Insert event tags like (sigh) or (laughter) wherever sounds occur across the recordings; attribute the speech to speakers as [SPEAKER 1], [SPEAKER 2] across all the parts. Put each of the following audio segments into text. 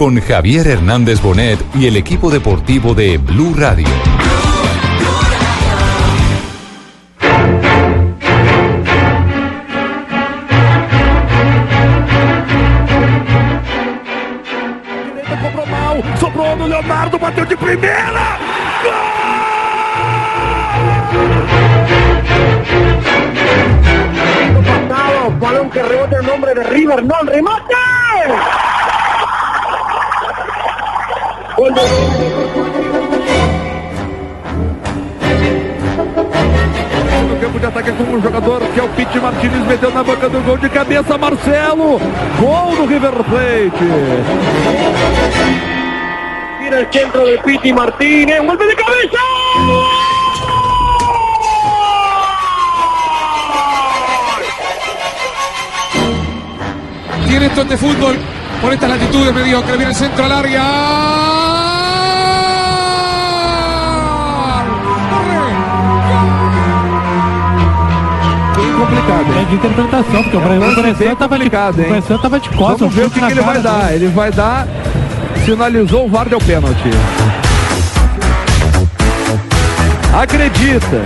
[SPEAKER 1] con Javier Hernández Bonet y el equipo deportivo de Blue Radio.
[SPEAKER 2] Sobrou no Leonardo, bateu de primeira!
[SPEAKER 3] Pasado, balón que rebota el nombre de River, no remate.
[SPEAKER 2] No campo de ataque com um jogador que é o Pete Martinez, meteu na boca do gol de cabeça, Marcelo! Gol do River Plate!
[SPEAKER 3] Tira el centro de Piti Martínez, un golpe de cabeza.
[SPEAKER 4] Tiene esto de fútbol por estas latitudes mediocre. Viene el centro al área.
[SPEAKER 2] Complicado, hein?
[SPEAKER 5] É de interpretação, porque o Brasil
[SPEAKER 2] Lance bem
[SPEAKER 5] parecia tava de,
[SPEAKER 2] hein?
[SPEAKER 5] tava de costas.
[SPEAKER 2] Vamos ver o que, que ele vai dar.
[SPEAKER 5] dele.
[SPEAKER 2] Ele vai dar. Sinalizou o VAR deu pênalti. Acredita,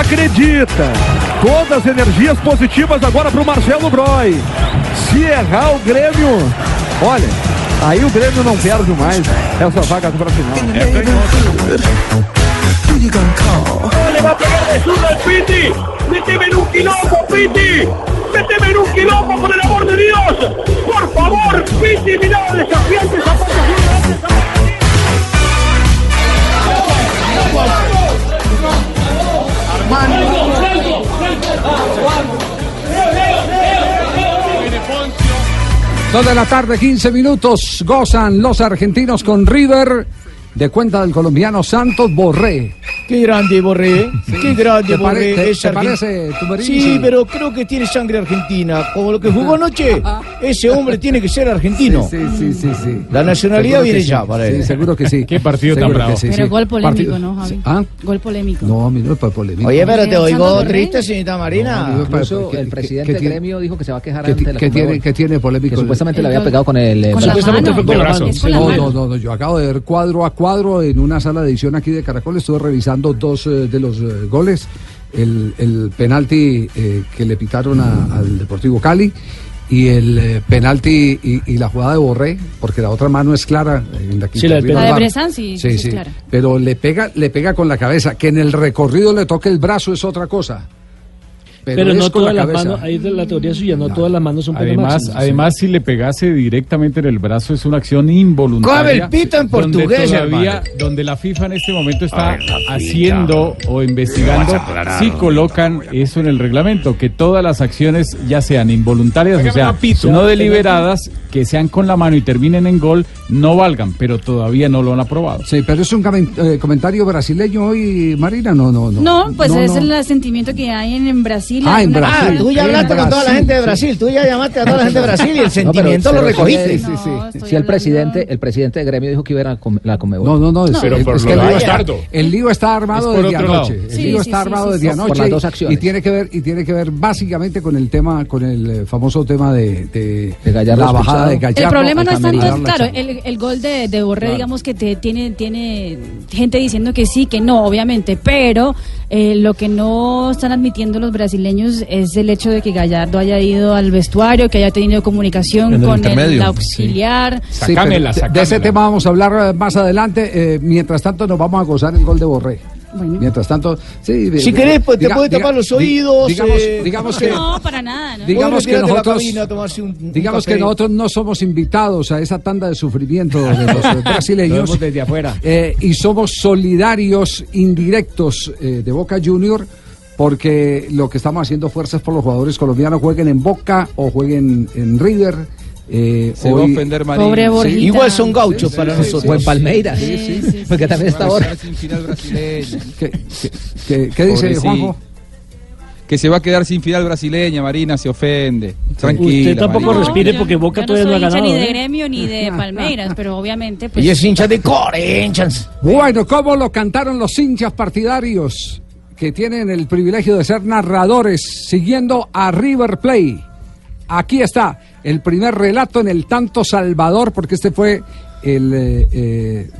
[SPEAKER 2] acredita. Todas as energias positivas agora para o Marcelo Broi. Se errar o Grêmio, olha, aí o Grêmio não perde mais essa vaga para a final.
[SPEAKER 3] Le va a pegar de zurda Piti. Méteme en un quilombo, Piti. Méteme en un quilombo, por el amor de Dios. Por favor, Piti, mirá, desafiante, zapato
[SPEAKER 6] Dos de la tarde, 15 minutos. Gozan los argentinos con River. De cuenta del colombiano Santos Borré.
[SPEAKER 7] Qué grande Borré, qué grande
[SPEAKER 6] ¿Te pare-
[SPEAKER 7] Borré.
[SPEAKER 6] te-
[SPEAKER 7] es
[SPEAKER 6] te
[SPEAKER 7] argen-
[SPEAKER 6] parece, Tumberini?
[SPEAKER 7] Sí,
[SPEAKER 6] Sí.
[SPEAKER 7] pero creo que tiene sangre argentina. Como lo que jugó anoche, (laughs) ese hombre tiene que ser argentino.
[SPEAKER 6] Sí, sí, sí, sí.
[SPEAKER 7] La nacionalidad
[SPEAKER 6] Seguro que
[SPEAKER 7] viene
[SPEAKER 6] sí.
[SPEAKER 7] ya para
[SPEAKER 6] Sí,
[SPEAKER 7] él.
[SPEAKER 6] seguro que sí.
[SPEAKER 8] Qué partido tan
[SPEAKER 6] Seguro que
[SPEAKER 8] bravo.
[SPEAKER 6] sí,
[SPEAKER 9] Pero
[SPEAKER 6] sí.
[SPEAKER 9] gol polémico,
[SPEAKER 6] Partido-
[SPEAKER 9] ¿no, Javi?
[SPEAKER 6] ¿Ah?
[SPEAKER 9] Gol polémico.
[SPEAKER 6] No, a mí no es para polémico.
[SPEAKER 7] Oye, pero te oigo triste, señorita Marina.
[SPEAKER 6] No,
[SPEAKER 10] Incluso
[SPEAKER 6] ¿qué-
[SPEAKER 10] el
[SPEAKER 6] qué-
[SPEAKER 10] presidente
[SPEAKER 6] qué
[SPEAKER 10] de
[SPEAKER 6] tiene-
[SPEAKER 10] gremio dijo que se va a quejar
[SPEAKER 6] ¿Qué,
[SPEAKER 10] ante la
[SPEAKER 6] qué tiene, qué tiene polémico?
[SPEAKER 10] que supuestamente
[SPEAKER 9] El
[SPEAKER 10] le había pegado con el eh.
[SPEAKER 8] Supuestamente fue con mano.
[SPEAKER 6] no, no, no, yo acabo de ver cuadro a cuadro en una sala de edición aquí de Caracol, estuve revisando dos eh, de los eh, goles, el, el penalti eh, que le pitaron a- al Deportivo Cali y el eh, penalti y, y la jugada de Borré, porque la otra mano es clara en la
[SPEAKER 7] Sí, la
[SPEAKER 6] intervino
[SPEAKER 9] La de. Bresan sí, sí, es clara.
[SPEAKER 6] pero le pega, le pega con la cabeza, que en el recorrido le toque el brazo es otra cosa. Pero,
[SPEAKER 5] no
[SPEAKER 6] con
[SPEAKER 5] todas
[SPEAKER 6] la
[SPEAKER 5] las
[SPEAKER 6] cabeza.
[SPEAKER 5] manos, ahí es la teoría suya, no,
[SPEAKER 6] No.
[SPEAKER 5] todas las manos son penas
[SPEAKER 8] Además,
[SPEAKER 5] máximas.
[SPEAKER 8] además, si le pegase directamente en el brazo es una acción involuntaria.
[SPEAKER 7] Coge el pito en
[SPEAKER 8] donde
[SPEAKER 7] portugués,
[SPEAKER 8] todavía- donde la FIFA en este momento está haciendo o investigando si colocan eso en el reglamento, que todas las acciones ya sean involuntarias, o sea, no deliberadas, que sean con la mano y terminen en gol, no valgan, pero todavía no lo han aprobado.
[SPEAKER 6] Sí, pero es un eh, comentario brasileño hoy, Marina, no, no, no.
[SPEAKER 9] No, pues
[SPEAKER 6] No,
[SPEAKER 9] es
[SPEAKER 6] no.
[SPEAKER 9] el sentimiento que hay en, en Brasil.
[SPEAKER 6] Ah, en
[SPEAKER 9] Una-
[SPEAKER 6] Brasil.
[SPEAKER 7] Ah, tú ya hablaste con toda la gente de
[SPEAKER 6] sí.
[SPEAKER 7] Brasil. Tú ya llamaste a toda la gente de Brasil y el
[SPEAKER 10] No, pero-
[SPEAKER 7] sentimiento lo recogiste.
[SPEAKER 10] sí,
[SPEAKER 6] sí, sí.
[SPEAKER 10] Si el presidente, el presidente de gremio dijo que iba a la Conmebol.
[SPEAKER 6] No, no, no. es-
[SPEAKER 8] Pero
[SPEAKER 6] es-
[SPEAKER 8] por
[SPEAKER 6] es
[SPEAKER 8] lo
[SPEAKER 6] que el, lío está, el lío está armado
[SPEAKER 8] Es
[SPEAKER 6] desde anoche.
[SPEAKER 8] lado.
[SPEAKER 6] El
[SPEAKER 9] Sí,
[SPEAKER 6] lío
[SPEAKER 9] sí,
[SPEAKER 6] está
[SPEAKER 9] sí,
[SPEAKER 6] armado
[SPEAKER 9] sí,
[SPEAKER 6] desde
[SPEAKER 9] sí.
[SPEAKER 10] Por
[SPEAKER 6] anoche
[SPEAKER 10] las dos acciones.
[SPEAKER 6] y tiene que ver y tiene que ver básicamente con el tema con el eh, famoso tema de, de,
[SPEAKER 10] De Gallardo
[SPEAKER 6] la bajada de. Gallardo.
[SPEAKER 9] El problema no es tanto, claro, el, el gol de, de Borré, digamos que te, tiene, tiene gente diciendo que sí, que no, obviamente, pero eh, lo que no están admitiendo los brasileños es el hecho de que Gallardo haya ido al vestuario, que haya tenido comunicación
[SPEAKER 5] el
[SPEAKER 9] con el, auxiliar.
[SPEAKER 6] Sí, pero
[SPEAKER 8] Sacámela,
[SPEAKER 6] de- ese tema vamos a hablar eh, más adelante. eh, mientras tanto nos vamos a gozar el gol de Borré. Mientras tanto, sí.
[SPEAKER 11] Si
[SPEAKER 6] de-
[SPEAKER 11] querés, pues, te
[SPEAKER 6] diga-
[SPEAKER 11] tapar los oídos,
[SPEAKER 6] Digamos,
[SPEAKER 11] eh,
[SPEAKER 6] digamos
[SPEAKER 11] no
[SPEAKER 6] que.
[SPEAKER 9] No, para nada, ¿no?
[SPEAKER 6] Digamos que
[SPEAKER 11] retirate a la
[SPEAKER 6] nosotros,
[SPEAKER 11] cabina un-
[SPEAKER 6] digamos que nosotros no somos invitados a esa tanda de sufrimiento de los eh, (laughs) brasileños.
[SPEAKER 8] Lo desde afuera.
[SPEAKER 6] Eh, y somos solidarios indirectos eh, de Boca Junior porque lo que estamos haciendo fuerza es por los jugadores colombianos jueguen en Boca o jueguen en River. eh,
[SPEAKER 12] Se va a ofender Marín.
[SPEAKER 9] Pobre Borjita.
[SPEAKER 11] Igual son gauchos para nosotros.
[SPEAKER 13] O en Palmeiras.
[SPEAKER 9] Sí, sí, sí.
[SPEAKER 13] Porque también está ahora.
[SPEAKER 12] Sin final brasileña. (laughs)
[SPEAKER 6] ¿Qué, qué- qué- qué dice. Juanjo?
[SPEAKER 12] Que se va a quedar sin final brasileña, Marina se ofende. Tranquila.
[SPEAKER 14] Usted tampoco
[SPEAKER 12] Marina.
[SPEAKER 14] respire porque Boca
[SPEAKER 9] yo
[SPEAKER 14] todavía no ha
[SPEAKER 9] soy hincha
[SPEAKER 14] ganado.
[SPEAKER 9] ni de
[SPEAKER 14] ¿eh?
[SPEAKER 9] gremio ni de (laughs) Palmeiras, pero obviamente. Pues,
[SPEAKER 11] Ella es hincha de Corinthians.
[SPEAKER 6] Bueno, ¿cómo lo cantaron los hinchas partidarios que tienen el privilegio de ser narradores siguiendo a River Play? Aquí está el primer relato en el tanto Salvador, porque este fue el eh, eh,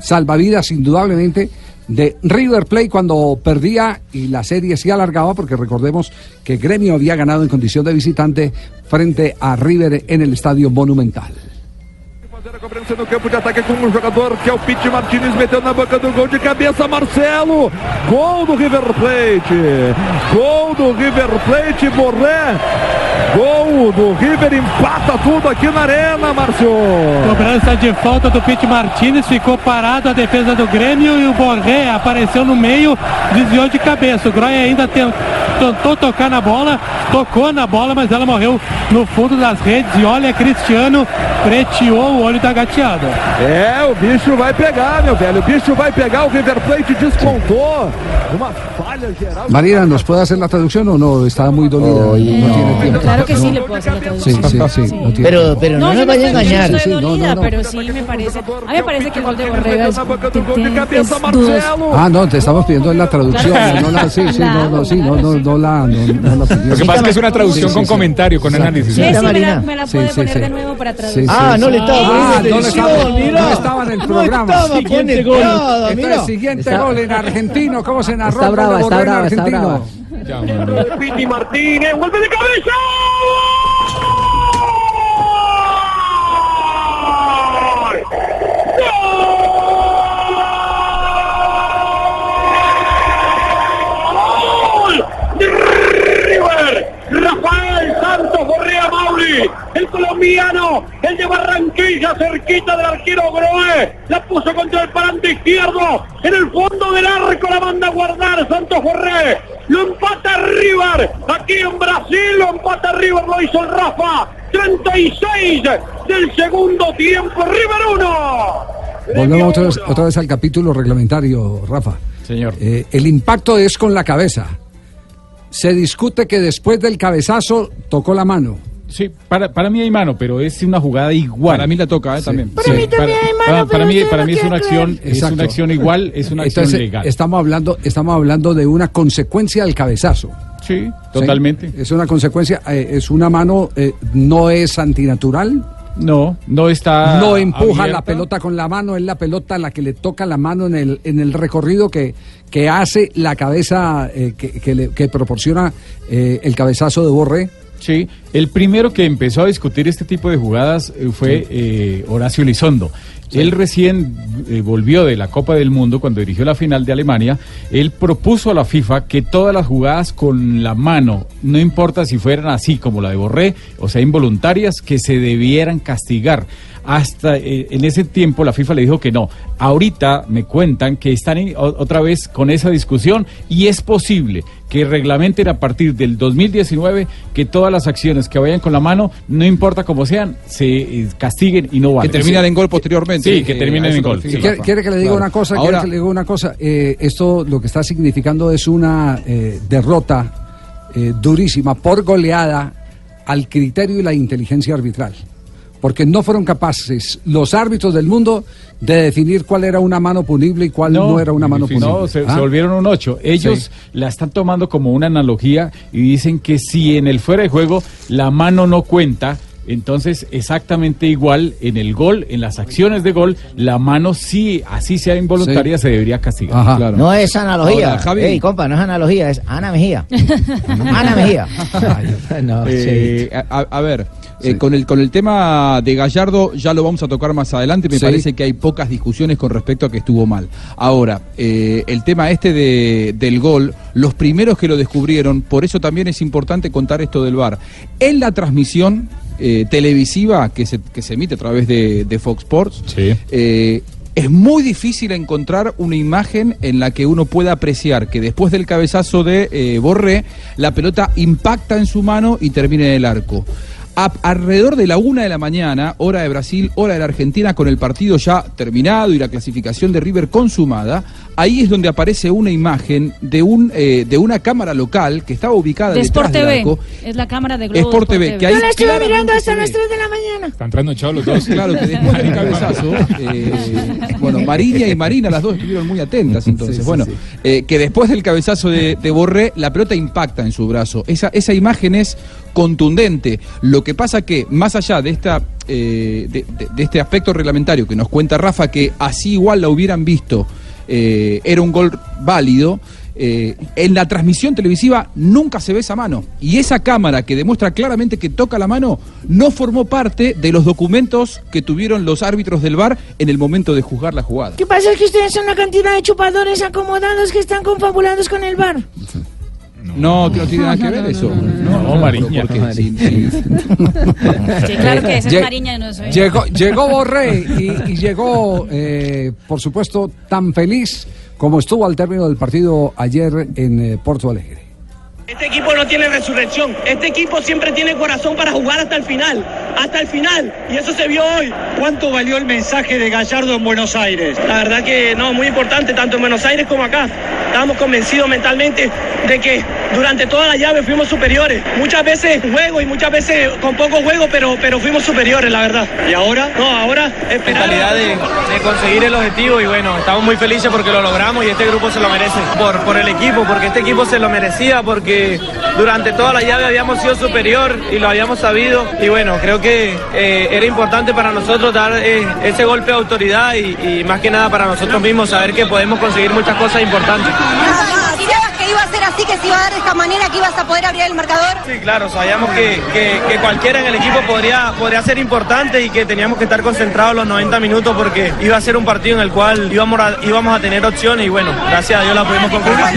[SPEAKER 6] salvavidas indudablemente de River Play cuando perdía y la serie se alargaba, porque recordemos que Gremio había ganado en condición de visitante frente a River en el Estadio Monumental.
[SPEAKER 2] Cobrança no campo de ataque com um jogador que é o Pete Martinez, meteu na boca do gol de cabeça, Marcelo. Gol do River Plate. Gol do River Plate, Borré. Gol do River, empata tudo aqui na arena, Márcio.
[SPEAKER 14] Cobrança de falta do Pete Martinez, ficou parado a defesa do Grêmio e o Borré apareceu no meio, desviou de cabeça. O Groy ainda ten- tentou tocar na bola, tocou na bola, mas ela morreu no fundo das redes. E olha, Cristiano preteou o olho da gateada.
[SPEAKER 2] É, o bicho vai pegar, meu velho. O bicho vai pegar. O River Plate descontou. Uma falha geral.
[SPEAKER 6] Marina, ¿nos puede hacer la traducción o no? Está muy dolida. no tiene tiempo.
[SPEAKER 9] Claro que sí, le puedo hacer la
[SPEAKER 6] Sí,
[SPEAKER 9] traducción.
[SPEAKER 6] sí, sí. no tiene
[SPEAKER 11] Pero, pero no,
[SPEAKER 9] No,
[SPEAKER 11] nos
[SPEAKER 9] yo
[SPEAKER 11] vaya a
[SPEAKER 9] yo
[SPEAKER 11] engañar.
[SPEAKER 9] no estoy
[SPEAKER 6] Sí, no,
[SPEAKER 9] dolida,
[SPEAKER 6] no, no.
[SPEAKER 9] pero sí me parece. A mí me parece que el gol de Borrega es, es.
[SPEAKER 6] Ah, no, te estamos pidiendo en la traducción.
[SPEAKER 9] Claro.
[SPEAKER 6] No la, sí, sí, no, no, sí, no, no, no la, no, no la pidió.
[SPEAKER 8] Lo que pasa es que es una traducción
[SPEAKER 6] Sí,
[SPEAKER 8] con
[SPEAKER 6] sí, sí.
[SPEAKER 8] comentario, con análisis.
[SPEAKER 9] Sí, sí, me la, me la puede
[SPEAKER 6] sí,
[SPEAKER 9] poner
[SPEAKER 6] sí.
[SPEAKER 9] de nuevo para traducir.
[SPEAKER 11] Ah, no le estaba
[SPEAKER 6] Ah,
[SPEAKER 11] poniendo
[SPEAKER 6] no le
[SPEAKER 11] atención,
[SPEAKER 6] estaba- no estaba en el
[SPEAKER 11] No
[SPEAKER 6] programa.
[SPEAKER 11] estaba
[SPEAKER 14] Siguiente gol.
[SPEAKER 11] conectada,
[SPEAKER 6] Entonces,
[SPEAKER 11] mirá.
[SPEAKER 6] siguiente
[SPEAKER 13] Está-
[SPEAKER 6] gol en argentino. ¿Cómo se narró?
[SPEAKER 13] Está
[SPEAKER 6] el
[SPEAKER 13] brava, está brava, está brava.
[SPEAKER 3] Piti Martínez, golpe de cabeza. ¡Gol! ¡Gol! de River. Rafael Santos Borrea Mauri, el colombiano, el de Barranquilla, cerquita del arquero Groé, la puso contra el parante izquierdo, en el fondo del arco la manda a guardar Santos Borré, lo empata River, aquí en Brasil lo empata River, lo hizo el Rafa, 36 del segundo tiempo, River 1.
[SPEAKER 6] Volvemos otra vez, otra vez al capítulo reglamentario, Rafa.
[SPEAKER 8] Señor.
[SPEAKER 6] Eh, el impacto es con la cabeza. Se discute que después del cabezazo tocó la mano.
[SPEAKER 8] Sí, para, para mí hay mano, pero es una jugada igual.
[SPEAKER 12] Para mí la toca, ¿eh? También.
[SPEAKER 8] Sí, para, para- para mí, para mí es una acción, es una acción igual, es una acción
[SPEAKER 6] Entonces,
[SPEAKER 8] legal.
[SPEAKER 6] Estamos hablando, estamos hablando de una consecuencia del cabezazo.
[SPEAKER 8] Sí, totalmente.
[SPEAKER 6] Es una consecuencia, eh, es una mano, eh, no es antinatural.
[SPEAKER 8] No, no está.
[SPEAKER 6] no empuja
[SPEAKER 8] abierta.
[SPEAKER 6] la pelota con la mano, es la pelota la que le toca la mano en el, en el recorrido que, que hace la cabeza eh, que, que le- que proporciona eh, el cabezazo de Borré.
[SPEAKER 8] Sí, el primero que empezó a discutir este tipo de jugadas eh, fue eh, Horacio Él recién eh, volvió de la Copa del Mundo cuando dirigió la final de Alemania. Él propuso a la FIFA que todas las jugadas con la mano, no importa si fueran así como la de Borré, o sea, involuntarias, que se debieran castigar. Hasta eh, en ese tiempo la FIFA le dijo que no. Ahorita me cuentan que están en- o- otra vez con esa discusión y es posible que reglamenten a partir del 2019 que todas las acciones que vayan con la mano, no importa cómo sean, se eh, castiguen y no valen.
[SPEAKER 12] Que terminan en gol posteriormente.
[SPEAKER 8] Sí, que
[SPEAKER 12] Eh,
[SPEAKER 8] terminen en gol. Sí.
[SPEAKER 6] ¿Quiere, que le diga
[SPEAKER 12] Claro.
[SPEAKER 6] una cosa?
[SPEAKER 12] Ahora,
[SPEAKER 6] ¿Quiere que le diga una cosa? Eh, esto lo que está significando es una eh, derrota eh, durísima por goleada al criterio y la inteligencia arbitral. Porque no fueron capaces los árbitros del mundo de definir cuál era una mano punible y cuál no, era una mano punible.
[SPEAKER 8] No, se,
[SPEAKER 6] ¿Ah?
[SPEAKER 8] se volvieron un 8. Ellos
[SPEAKER 6] Sí.
[SPEAKER 8] la están tomando como una analogía y dicen que si en el fuera de juego la mano no cuenta, entonces exactamente igual en el gol, en las acciones de gol, la mano sí, así sea involuntaria, se debería castigar.
[SPEAKER 6] Ajá.
[SPEAKER 8] Claro.
[SPEAKER 11] No es analogía.
[SPEAKER 12] Ahora, Javi.
[SPEAKER 11] Ey, compa, no es analogía, es Ana Mejía. (laughs) Ana Mejía. (laughs)
[SPEAKER 13] no,
[SPEAKER 12] Eh, a, a ver, Eh, con, el, con el tema de Gallardo ya lo vamos a tocar más adelante, me
[SPEAKER 6] Sí.
[SPEAKER 12] parece que hay pocas discusiones con respecto a que estuvo mal. Ahora, eh, el tema este de- del gol, los primeros que lo descubrieron, por eso también es importante contar esto del VAR. En la transmisión eh, televisiva que se, que se emite a través de, de Fox Sports, eh, es muy difícil encontrar una imagen en la que uno pueda apreciar que después del cabezazo de eh, Borré, la pelota impacta en su mano y termina en el arco. A- alrededor de la una de la mañana, hora de Brasil, hora de la Argentina, con el partido ya terminado y la clasificación de River consumada, ahí es donde aparece una imagen de, un, eh, de una cámara local que estaba ubicada
[SPEAKER 9] De
[SPEAKER 12] detrás
[SPEAKER 9] Sport
[SPEAKER 12] del
[SPEAKER 9] TV.
[SPEAKER 12] arco.
[SPEAKER 9] Es la cámara de Globo.
[SPEAKER 12] Sport TV, que ahí
[SPEAKER 15] Yo la estuve mirando hasta las
[SPEAKER 12] ve.
[SPEAKER 15] 3 de la mañana.
[SPEAKER 8] Están trasnochados los dos.
[SPEAKER 12] Claro que después (laughs) del cabezazo, eh, bueno, Mariña y Marina, las dos estuvieron muy atentas entonces.
[SPEAKER 6] Sí, sí,
[SPEAKER 12] bueno,
[SPEAKER 6] sí.
[SPEAKER 12] eh, que después del cabezazo de, de Borré, la pelota impacta en su brazo. Esa, esa imagen es contundente. Lo que pasa que, más allá de esta. eh, de, de- de este aspecto reglamentario que nos cuenta Rafa, que así igual la hubieran visto, eh, era un gol válido. eh, en la transmisión televisiva nunca se ve esa mano. Y esa cámara que demuestra claramente que toca la mano no formó parte de los documentos que tuvieron los árbitros del VAR en el momento de juzgar la jugada.
[SPEAKER 15] ¿Qué pasa? Es que ustedes son una cantidad de chupadores acomodados que están confabulados con el bar.
[SPEAKER 12] No, que no tiene nada que ver eso. No,
[SPEAKER 8] No, Mariña.
[SPEAKER 12] porque sí,
[SPEAKER 9] claro que esa es Mariña, no soy.
[SPEAKER 6] Llegó, llegó Borré y, y llegó, eh, por supuesto, tan feliz como estuvo al término del partido ayer en eh, Porto Alegre.
[SPEAKER 3] Este equipo no tiene resurrección. Este equipo siempre tiene corazón para jugar hasta el final. Hasta el final. Y eso se vio hoy. ¿Cuánto valió el mensaje de Gallardo en Buenos Aires? La verdad que no, muy importante, tanto en Buenos Aires como acá. Estábamos convencidos mentalmente de que durante toda la llave fuimos superiores. Muchas veces juego y muchas veces con poco juego, pero, pero fuimos superiores, la verdad. Y ahora, no, ahora esperar.
[SPEAKER 16] mentalidad de, de conseguir el objetivo y bueno, estamos muy felices porque lo logramos y este grupo se lo merece por, por el equipo, porque este equipo se lo merecía, porque durante toda la llave habíamos sido superior y lo habíamos sabido y bueno, creo que eh, era importante para nosotros dar eh, ese golpe de autoridad y, y más que nada para nosotros mismos saber que podemos conseguir muchas cosas importantes.
[SPEAKER 17] ¿Sabías que iba a ser así, que se iba a dar de esta manera, que ibas a poder abrir el marcador?
[SPEAKER 16] Sí, claro, sabíamos que, que- que cualquiera en el equipo podría, podría ser importante y que teníamos que estar concentrados los 90 minutos porque iba a ser un partido en el cual íbamos a, íbamos a tener opciones y bueno, gracias a Dios la pudimos concretar.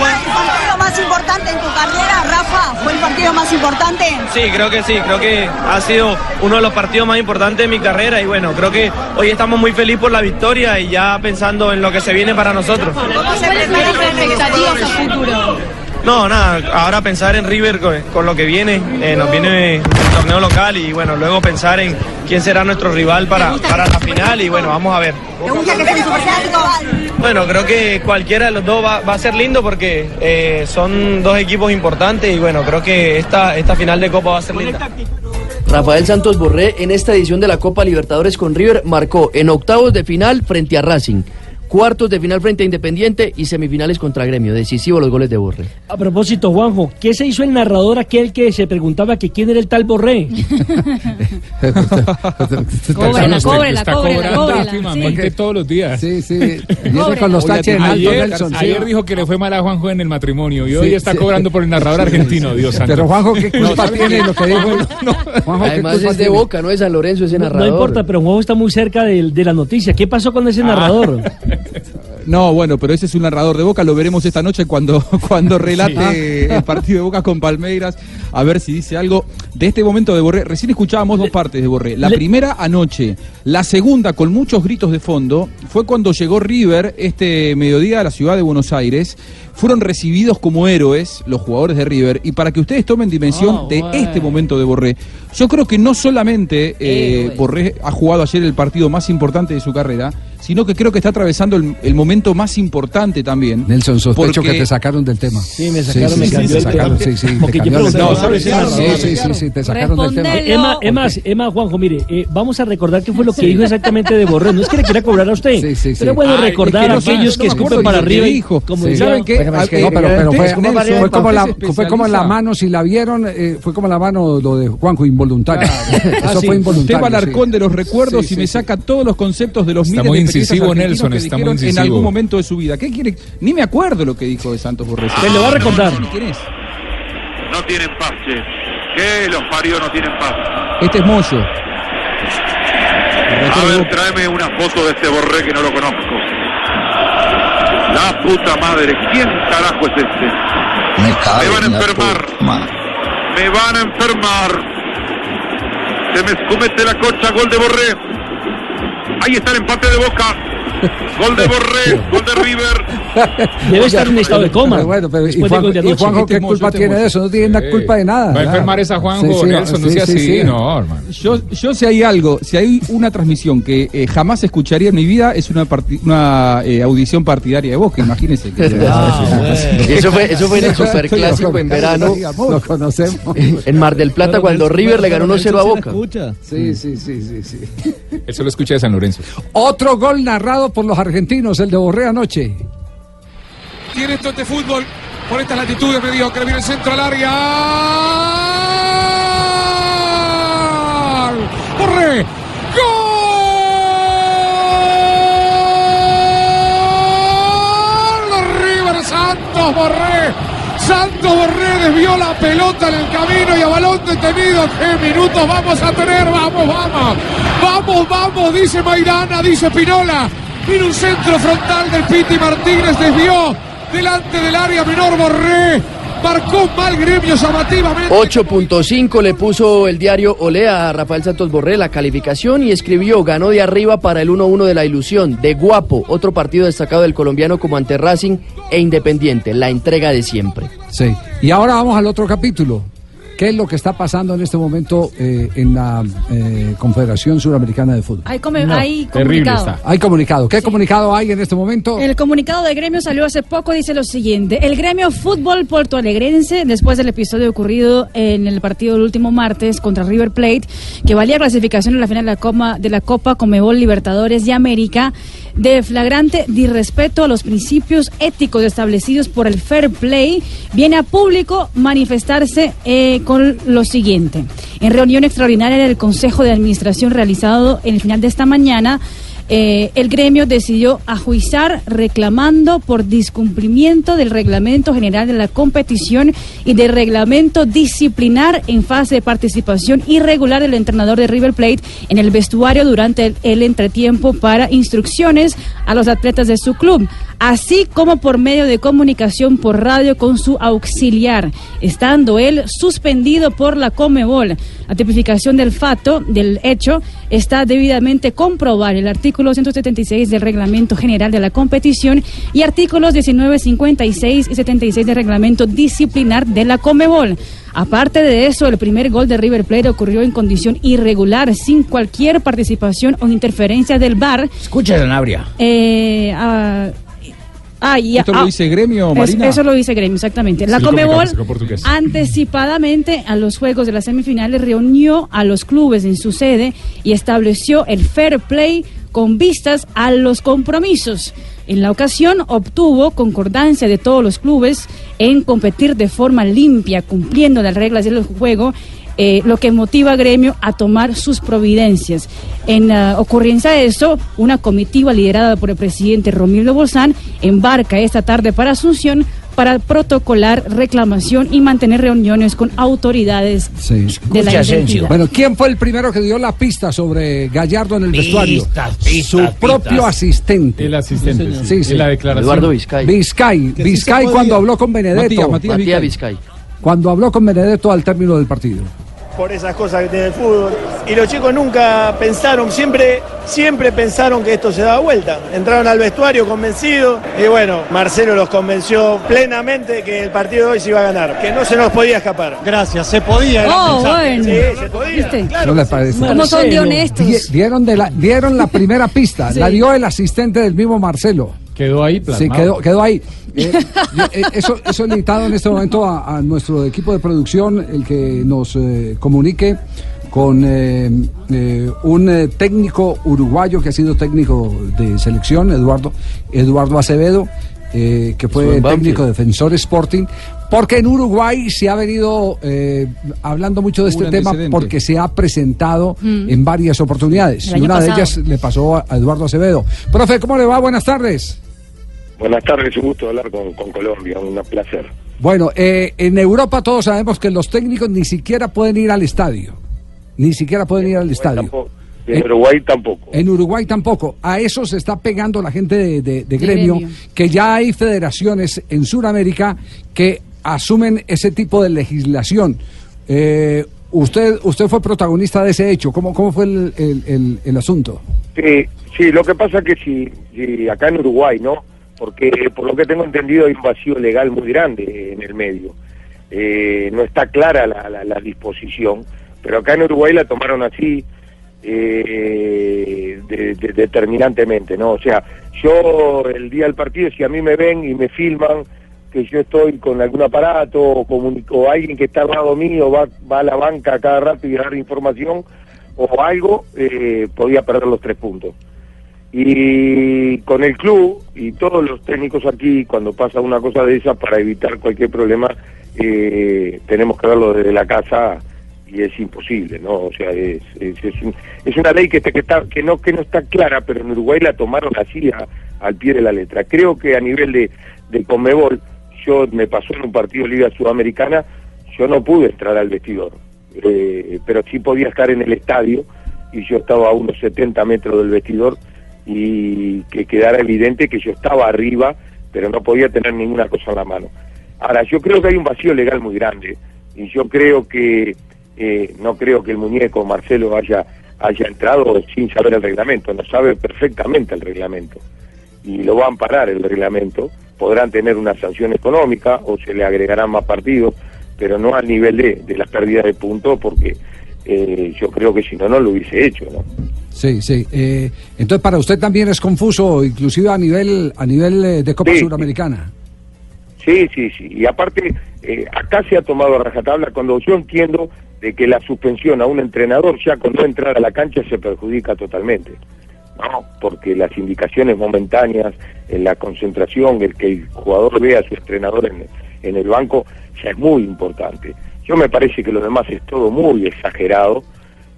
[SPEAKER 17] ¿Fue el partido más importante en tu carrera, Rafa? ¿Fue el partido más importante?
[SPEAKER 16] Sí, creo que sí, creo que ha sido uno de los partidos más importantes de mi carrera y bueno, creo que hoy estamos muy felices por la victoria y ya pensando en lo que se viene para nosotros.
[SPEAKER 17] ¿Cuáles son las expectativas a futuro?
[SPEAKER 16] No, nada, ahora pensar en River con, con lo que viene, eh, nos viene el torneo local y bueno, luego pensar en quién será nuestro rival para, para la final y bueno, vamos a ver. Bueno, creo que cualquiera de los dos va, va a ser lindo porque eh, son dos equipos importantes y bueno, creo que esta, esta final de Copa va a ser linda.
[SPEAKER 18] Rafael Santos Borré en esta edición de la Copa Libertadores con River marcó en octavos de final frente a Racing, cuartos de final frente a Independiente y semifinales contra Gremio. Decisivo los goles de Borré.
[SPEAKER 5] A propósito, Juanjo, ¿qué se hizo el narrador aquel que se preguntaba que quién era el tal Borré? (laughs)
[SPEAKER 9] Cóbrela, cóbrela,
[SPEAKER 8] Está
[SPEAKER 9] cóbrela,
[SPEAKER 8] cobrando
[SPEAKER 9] cóbrela,
[SPEAKER 8] últimamente
[SPEAKER 9] sí.
[SPEAKER 8] todos los días.
[SPEAKER 6] Sí, sí. (laughs) Viene con los taches en alto,
[SPEAKER 8] ayer,
[SPEAKER 6] Nelson. sí.
[SPEAKER 8] ayer dijo que le fue mal a Juanjo en el matrimonio y hoy
[SPEAKER 6] Sí,
[SPEAKER 8] está
[SPEAKER 6] sí.
[SPEAKER 8] cobrando por el narrador argentino, Dios santo.
[SPEAKER 6] Pero Juanjo, ¿qué culpa
[SPEAKER 8] ¿sabe
[SPEAKER 6] tiene lo que dijo? (laughs) Juanjo, ¿qué
[SPEAKER 18] Además es de
[SPEAKER 6] tiene?
[SPEAKER 18] Boca, no de San Lorenzo ese narrador.
[SPEAKER 5] no importa, pero Juanjo está muy cerca de, la noticia. ¿Qué pasó con
[SPEAKER 8] Ah.
[SPEAKER 5] ese narrador?
[SPEAKER 12] No, bueno, pero ese es un narrador de Boca, lo veremos esta noche cuando, (laughs) cuando relate el partido de Boca con Palmeiras, a ver si dice algo de este momento de Borré. Recién escuchábamos dos partes de Borré. La primera anoche, la segunda con muchos gritos de fondo, fue cuando llegó River este mediodía a la ciudad de Buenos Aires. Fueron recibidos como héroes los jugadores de River y para que ustedes tomen dimensión
[SPEAKER 5] Ah,
[SPEAKER 12] de este momento de Borré, yo creo que no solamente eh, Borré ha jugado ayer el partido más importante de su carrera, sino que creo que está atravesando el, el momento más importante también.
[SPEAKER 6] Nelson, sospecho
[SPEAKER 12] Porque-
[SPEAKER 6] que te sacaron del tema.
[SPEAKER 5] Sí, me sacaron, me
[SPEAKER 6] sí,
[SPEAKER 5] cambió
[SPEAKER 6] te
[SPEAKER 5] el
[SPEAKER 6] sacaron,
[SPEAKER 5] tema.
[SPEAKER 6] sí, sí, te
[SPEAKER 5] Porque yo ese narrador.
[SPEAKER 6] Sí, sí, sí, sí, te sacaron del tema.
[SPEAKER 5] Emma, Emma, Juanjo, mire, eh, vamos a recordar qué fue lo que dijo exactamente de Borré. No es que le quiera cobrar a usted,
[SPEAKER 6] Sí, sí, sí.
[SPEAKER 5] pero bueno
[SPEAKER 12] Ay,
[SPEAKER 5] recordar
[SPEAKER 12] es que
[SPEAKER 5] a
[SPEAKER 12] no sé,
[SPEAKER 5] aquellos
[SPEAKER 12] no
[SPEAKER 5] que
[SPEAKER 12] me
[SPEAKER 5] escupen para arriba.
[SPEAKER 12] dijo.
[SPEAKER 5] Como
[SPEAKER 6] Sí.
[SPEAKER 12] ¿Saben qué? Ah,
[SPEAKER 6] no, pero, fue,
[SPEAKER 12] como varias-
[SPEAKER 6] fue como la, fue como la mano, si la vieron, eh, fue como la mano lo de Juanjo, involuntario. (laughs)
[SPEAKER 12] Ah,
[SPEAKER 6] Eso
[SPEAKER 12] sí.
[SPEAKER 6] fue involuntario.
[SPEAKER 12] Usted va al
[SPEAKER 6] sí.
[SPEAKER 12] arcón de los recuerdos
[SPEAKER 6] Sí,
[SPEAKER 12] y
[SPEAKER 6] sí,
[SPEAKER 12] me
[SPEAKER 6] sí.
[SPEAKER 12] saca todos los conceptos de los miles de
[SPEAKER 8] incisivo, Nelson,
[SPEAKER 12] que
[SPEAKER 8] está muy
[SPEAKER 12] en
[SPEAKER 8] incisivo.
[SPEAKER 12] algún momento de su vida. ¿Qué quiere? Ni me acuerdo lo que dijo de Santos Borré.
[SPEAKER 5] Se lo va a recordar.
[SPEAKER 12] ¿Quién es?
[SPEAKER 19] No tienen paz, che. Que los parió no tienen paz.
[SPEAKER 12] Este es Moyo.
[SPEAKER 19] A ver, tráeme una foto de este borré que no lo conozco. La puta madre, ¿quién carajo es este?
[SPEAKER 20] Me,
[SPEAKER 19] Me van a enfermar. Me van a enfermar. Se me escumete la cocha, gol de Borré. Ahí está el empate de Boca. Gol de Borré, gol de River. (laughs)
[SPEAKER 5] Debe estar en estado de coma.
[SPEAKER 6] Pero bueno, pero ¿y, Juan-
[SPEAKER 5] de.
[SPEAKER 6] Juanjo qué culpa tiene de eso? No tiene na- culpa de nada.
[SPEAKER 8] Va a enfermar esa Juanjo, Nelson, no sea así, no, hermano.
[SPEAKER 12] Yo, yo si hay algo, si hay una transmisión que eh, jamás escucharía en mi vida es una, parti- una eh, audición partidaria de Boca, imagínense. que- (laughs)
[SPEAKER 18] Eso fue, eso fue en el superclásico en verano.
[SPEAKER 6] Lo conocemos. (laughs)
[SPEAKER 18] En Mar del Plata, cuando River le ganó 1-0 a Boca.
[SPEAKER 6] Sí, sí, sí, sí, sí.
[SPEAKER 8] Eso lo escuché de San Lorenzo.
[SPEAKER 6] Otro gol narrado por los argentinos, el de Borré anoche.
[SPEAKER 4] Tiene esto de fútbol por estas latitudes mediocre. Viene el centro al área. ¡Borré! ¡Gol! Santos Borré. Santos Borré desvió la pelota en el camino y a balón detenido. ¿Qué minutos vamos a tener? Vamos, vamos. Vamos, vamos, dice Maidana, dice Pinola. Viene un centro frontal del Piti Martínez, desvió delante del área menor Borré. Marcó mal gremio llamativamente.
[SPEAKER 18] 8.5 le puso el diario Olea a Rafael Santos Borré la calificación y escribió ganó de arriba para el 1-1 de la ilusión, de guapo, otro partido destacado del colombiano como ante Racing e Independiente, la entrega de siempre.
[SPEAKER 6] Sí. Y ahora vamos al otro capítulo. ¿Qué es lo que está pasando en este momento eh, en la eh, Confederación Suramericana de Fútbol?
[SPEAKER 9] Hay, come- hay comunicado.
[SPEAKER 6] Hay comunicado. ¿Qué comunicado hay en este momento?
[SPEAKER 9] El comunicado del gremio salió hace poco, dice lo siguiente. El gremio fútbol portoalegrense, después del episodio ocurrido en el partido del último martes contra River Plate, que valía clasificación en la final de la, Copa, de la Copa Comebol Libertadores de América, de flagrante disrespeto a los principios éticos establecidos por el fair play, viene a público manifestarse eh, con lo siguiente. En reunión extraordinaria del Consejo de Administración realizado en el final de esta mañana, eh, el gremio decidió ajuizar reclamando por discumplimiento del reglamento general de la competición y del reglamento disciplinar en fase de participación irregular del entrenador de River Plate en el vestuario durante el, el entretiempo para instrucciones a los atletas de su club, así como por medio de comunicación por radio con su auxiliar, estando él suspendido por la Comebol. La tipificación del fato, del hecho, está debidamente comprobar el artículo 176 del Reglamento General de la Competición y artículos 19, 56 y 76 del Reglamento Disciplinar de la Comebol. Aparte de eso, el primer gol de River Plate ocurrió en condición irregular, sin cualquier participación o interferencia del VAR.
[SPEAKER 11] Escucha, Sanabria.
[SPEAKER 9] Eh, ah, ah, y-
[SPEAKER 12] ¿Esto lo
[SPEAKER 9] ah,
[SPEAKER 12] dice Gremio,
[SPEAKER 9] es-
[SPEAKER 12] Marina?
[SPEAKER 9] Eso lo dice Gremio, exactamente. La Comebol anticipadamente a los juegos de las semifinales reunió a los clubes en su sede y estableció el fair play con vistas a los compromisos. En la ocasión obtuvo concordancia de todos los clubes en competir de forma limpia, cumpliendo las reglas del juego, eh, lo que motiva a Gremio a tomar sus providencias. En ah, ocurrencia de eso, una comitiva liderada por el presidente Romildo Bolzán embarca esta tarde para Asunción para protocolar reclamación y mantener reuniones con autoridades
[SPEAKER 6] Sí.
[SPEAKER 9] de la identidad.
[SPEAKER 6] Bueno, ¿quién fue el primero que dio la pista sobre Gallardo en el
[SPEAKER 9] Pistas,
[SPEAKER 6] vestuario?
[SPEAKER 9] pistas,
[SPEAKER 6] Su propio asistente.
[SPEAKER 8] El asistente, sí.
[SPEAKER 6] Sí,
[SPEAKER 8] la declaración.
[SPEAKER 18] Eduardo Vizcay.
[SPEAKER 6] Vizcay. Vizcay cuando habló con Benedetto.
[SPEAKER 18] Matías, Matías Matías Vizcay.
[SPEAKER 6] Cuando habló con Benedetto al término del partido.
[SPEAKER 21] Por esas cosas que tiene el fútbol. Y los chicos nunca pensaron, siempre, siempre pensaron que esto se daba vuelta. Entraron al vestuario convencidos y bueno, Marcelo los convenció plenamente que el partido de hoy se iba a ganar, que no se nos podía escapar. Gracias, se podía.
[SPEAKER 9] Oh, bueno.
[SPEAKER 21] Sí, se podía.
[SPEAKER 9] ¿Viste?
[SPEAKER 6] ¿No les parece?
[SPEAKER 9] ¿Cómo son de honestos?
[SPEAKER 6] Di- Dieron, de la, dieron la (laughs) primera pista,
[SPEAKER 9] Sí.
[SPEAKER 6] la dio el asistente del mismo Marcelo.
[SPEAKER 8] Quedó ahí
[SPEAKER 6] Sí,
[SPEAKER 8] plasmado.
[SPEAKER 6] quedó, quedó ahí. Eh, eh, eso, eso he invitado en este momento a, a nuestro equipo de producción, el que nos eh, comunique con eh, eh, un eh, técnico uruguayo que ha sido técnico de selección, Eduardo, Eduardo Acevedo, eh, que fue técnico de Defensor Sporting, porque en Uruguay se ha venido eh, hablando mucho de este
[SPEAKER 12] Un
[SPEAKER 6] tema porque se ha presentado
[SPEAKER 12] Mm.
[SPEAKER 6] en varias oportunidades. Y una de ellas le pasó a a Eduardo Acevedo. Profe, ¿cómo le va? Buenas tardes.
[SPEAKER 22] Buenas tardes, un gusto hablar con, con Colombia, un placer.
[SPEAKER 6] Bueno, eh, en Europa todos sabemos que los técnicos ni siquiera pueden ir al estadio. Ni siquiera pueden ir al estadio.
[SPEAKER 22] Tampoco. Y en Uruguay tampoco.
[SPEAKER 6] En Uruguay tampoco. A eso se está pegando la gente de, de- de gremio,
[SPEAKER 22] gremio.
[SPEAKER 6] que ya hay federaciones en Sudamérica que asumen ese tipo de legislación. Eh, usted, usted fue protagonista de ese hecho. ¿Cómo, cómo fue el, el- el- el asunto?
[SPEAKER 22] Sí, sí, lo que pasa es que si, si acá en Uruguay, ¿no? Porque por lo que tengo entendido hay un vacío legal muy grande en el medio. Eh, no está clara la, la- la disposición, pero acá en Uruguay la tomaron así eh, de- de- determinantemente, ¿no? O sea, yo el día del partido, si a mí me ven y me filman que yo estoy con algún aparato o, o alguien que está al lado mío va, va a la banca cada rato y dar información o algo, eh, podía perder los tres puntos. Y con el club y todos los técnicos aquí, cuando pasa una cosa de esa, para evitar cualquier problema, eh, tenemos que verlo desde la casa y es imposible, ¿no? O sea, es, es, es, un- es una ley que, que, está, que, no, que no está clara, pero en Uruguay la tomaron así a- al pie de la letra. Creo que a nivel de, de Conmebol, yo me pasó en un partido de Liga Sudamericana, yo no pude entrar al vestidor, eh, pero sí podía estar en el estadio y yo estaba a unos 70 metros del vestidor y que quedara evidente que yo estaba arriba, pero no podía tener ninguna cosa en la mano. Ahora, yo creo que hay un vacío legal muy grande y yo creo que eh, no creo que el muñeco Marcelo haya haya entrado sin saber el reglamento, no sabe perfectamente el reglamento y lo va a amparar el reglamento, podrán tener una sanción económica o se le agregarán más partidos, pero no al nivel de, de la pérdida de puntos porque eh, yo creo que si no, no lo hubiese hecho, ¿no?
[SPEAKER 6] Sí, sí. Eh, entonces, para usted también es confuso, inclusive a nivel, a nivel eh, de Copa
[SPEAKER 22] Sí.
[SPEAKER 6] Suramericana.
[SPEAKER 22] Sí, sí, sí. Y aparte, eh, acá se ha tomado a rajatabla cuando yo entiendo de que la suspensión a un entrenador ya con no entrar a la cancha se perjudica totalmente. No, porque las indicaciones momentáneas, en la concentración, el que el jugador vea a su entrenador en, en el banco, ya es muy importante. Yo me parece que lo demás es todo muy exagerado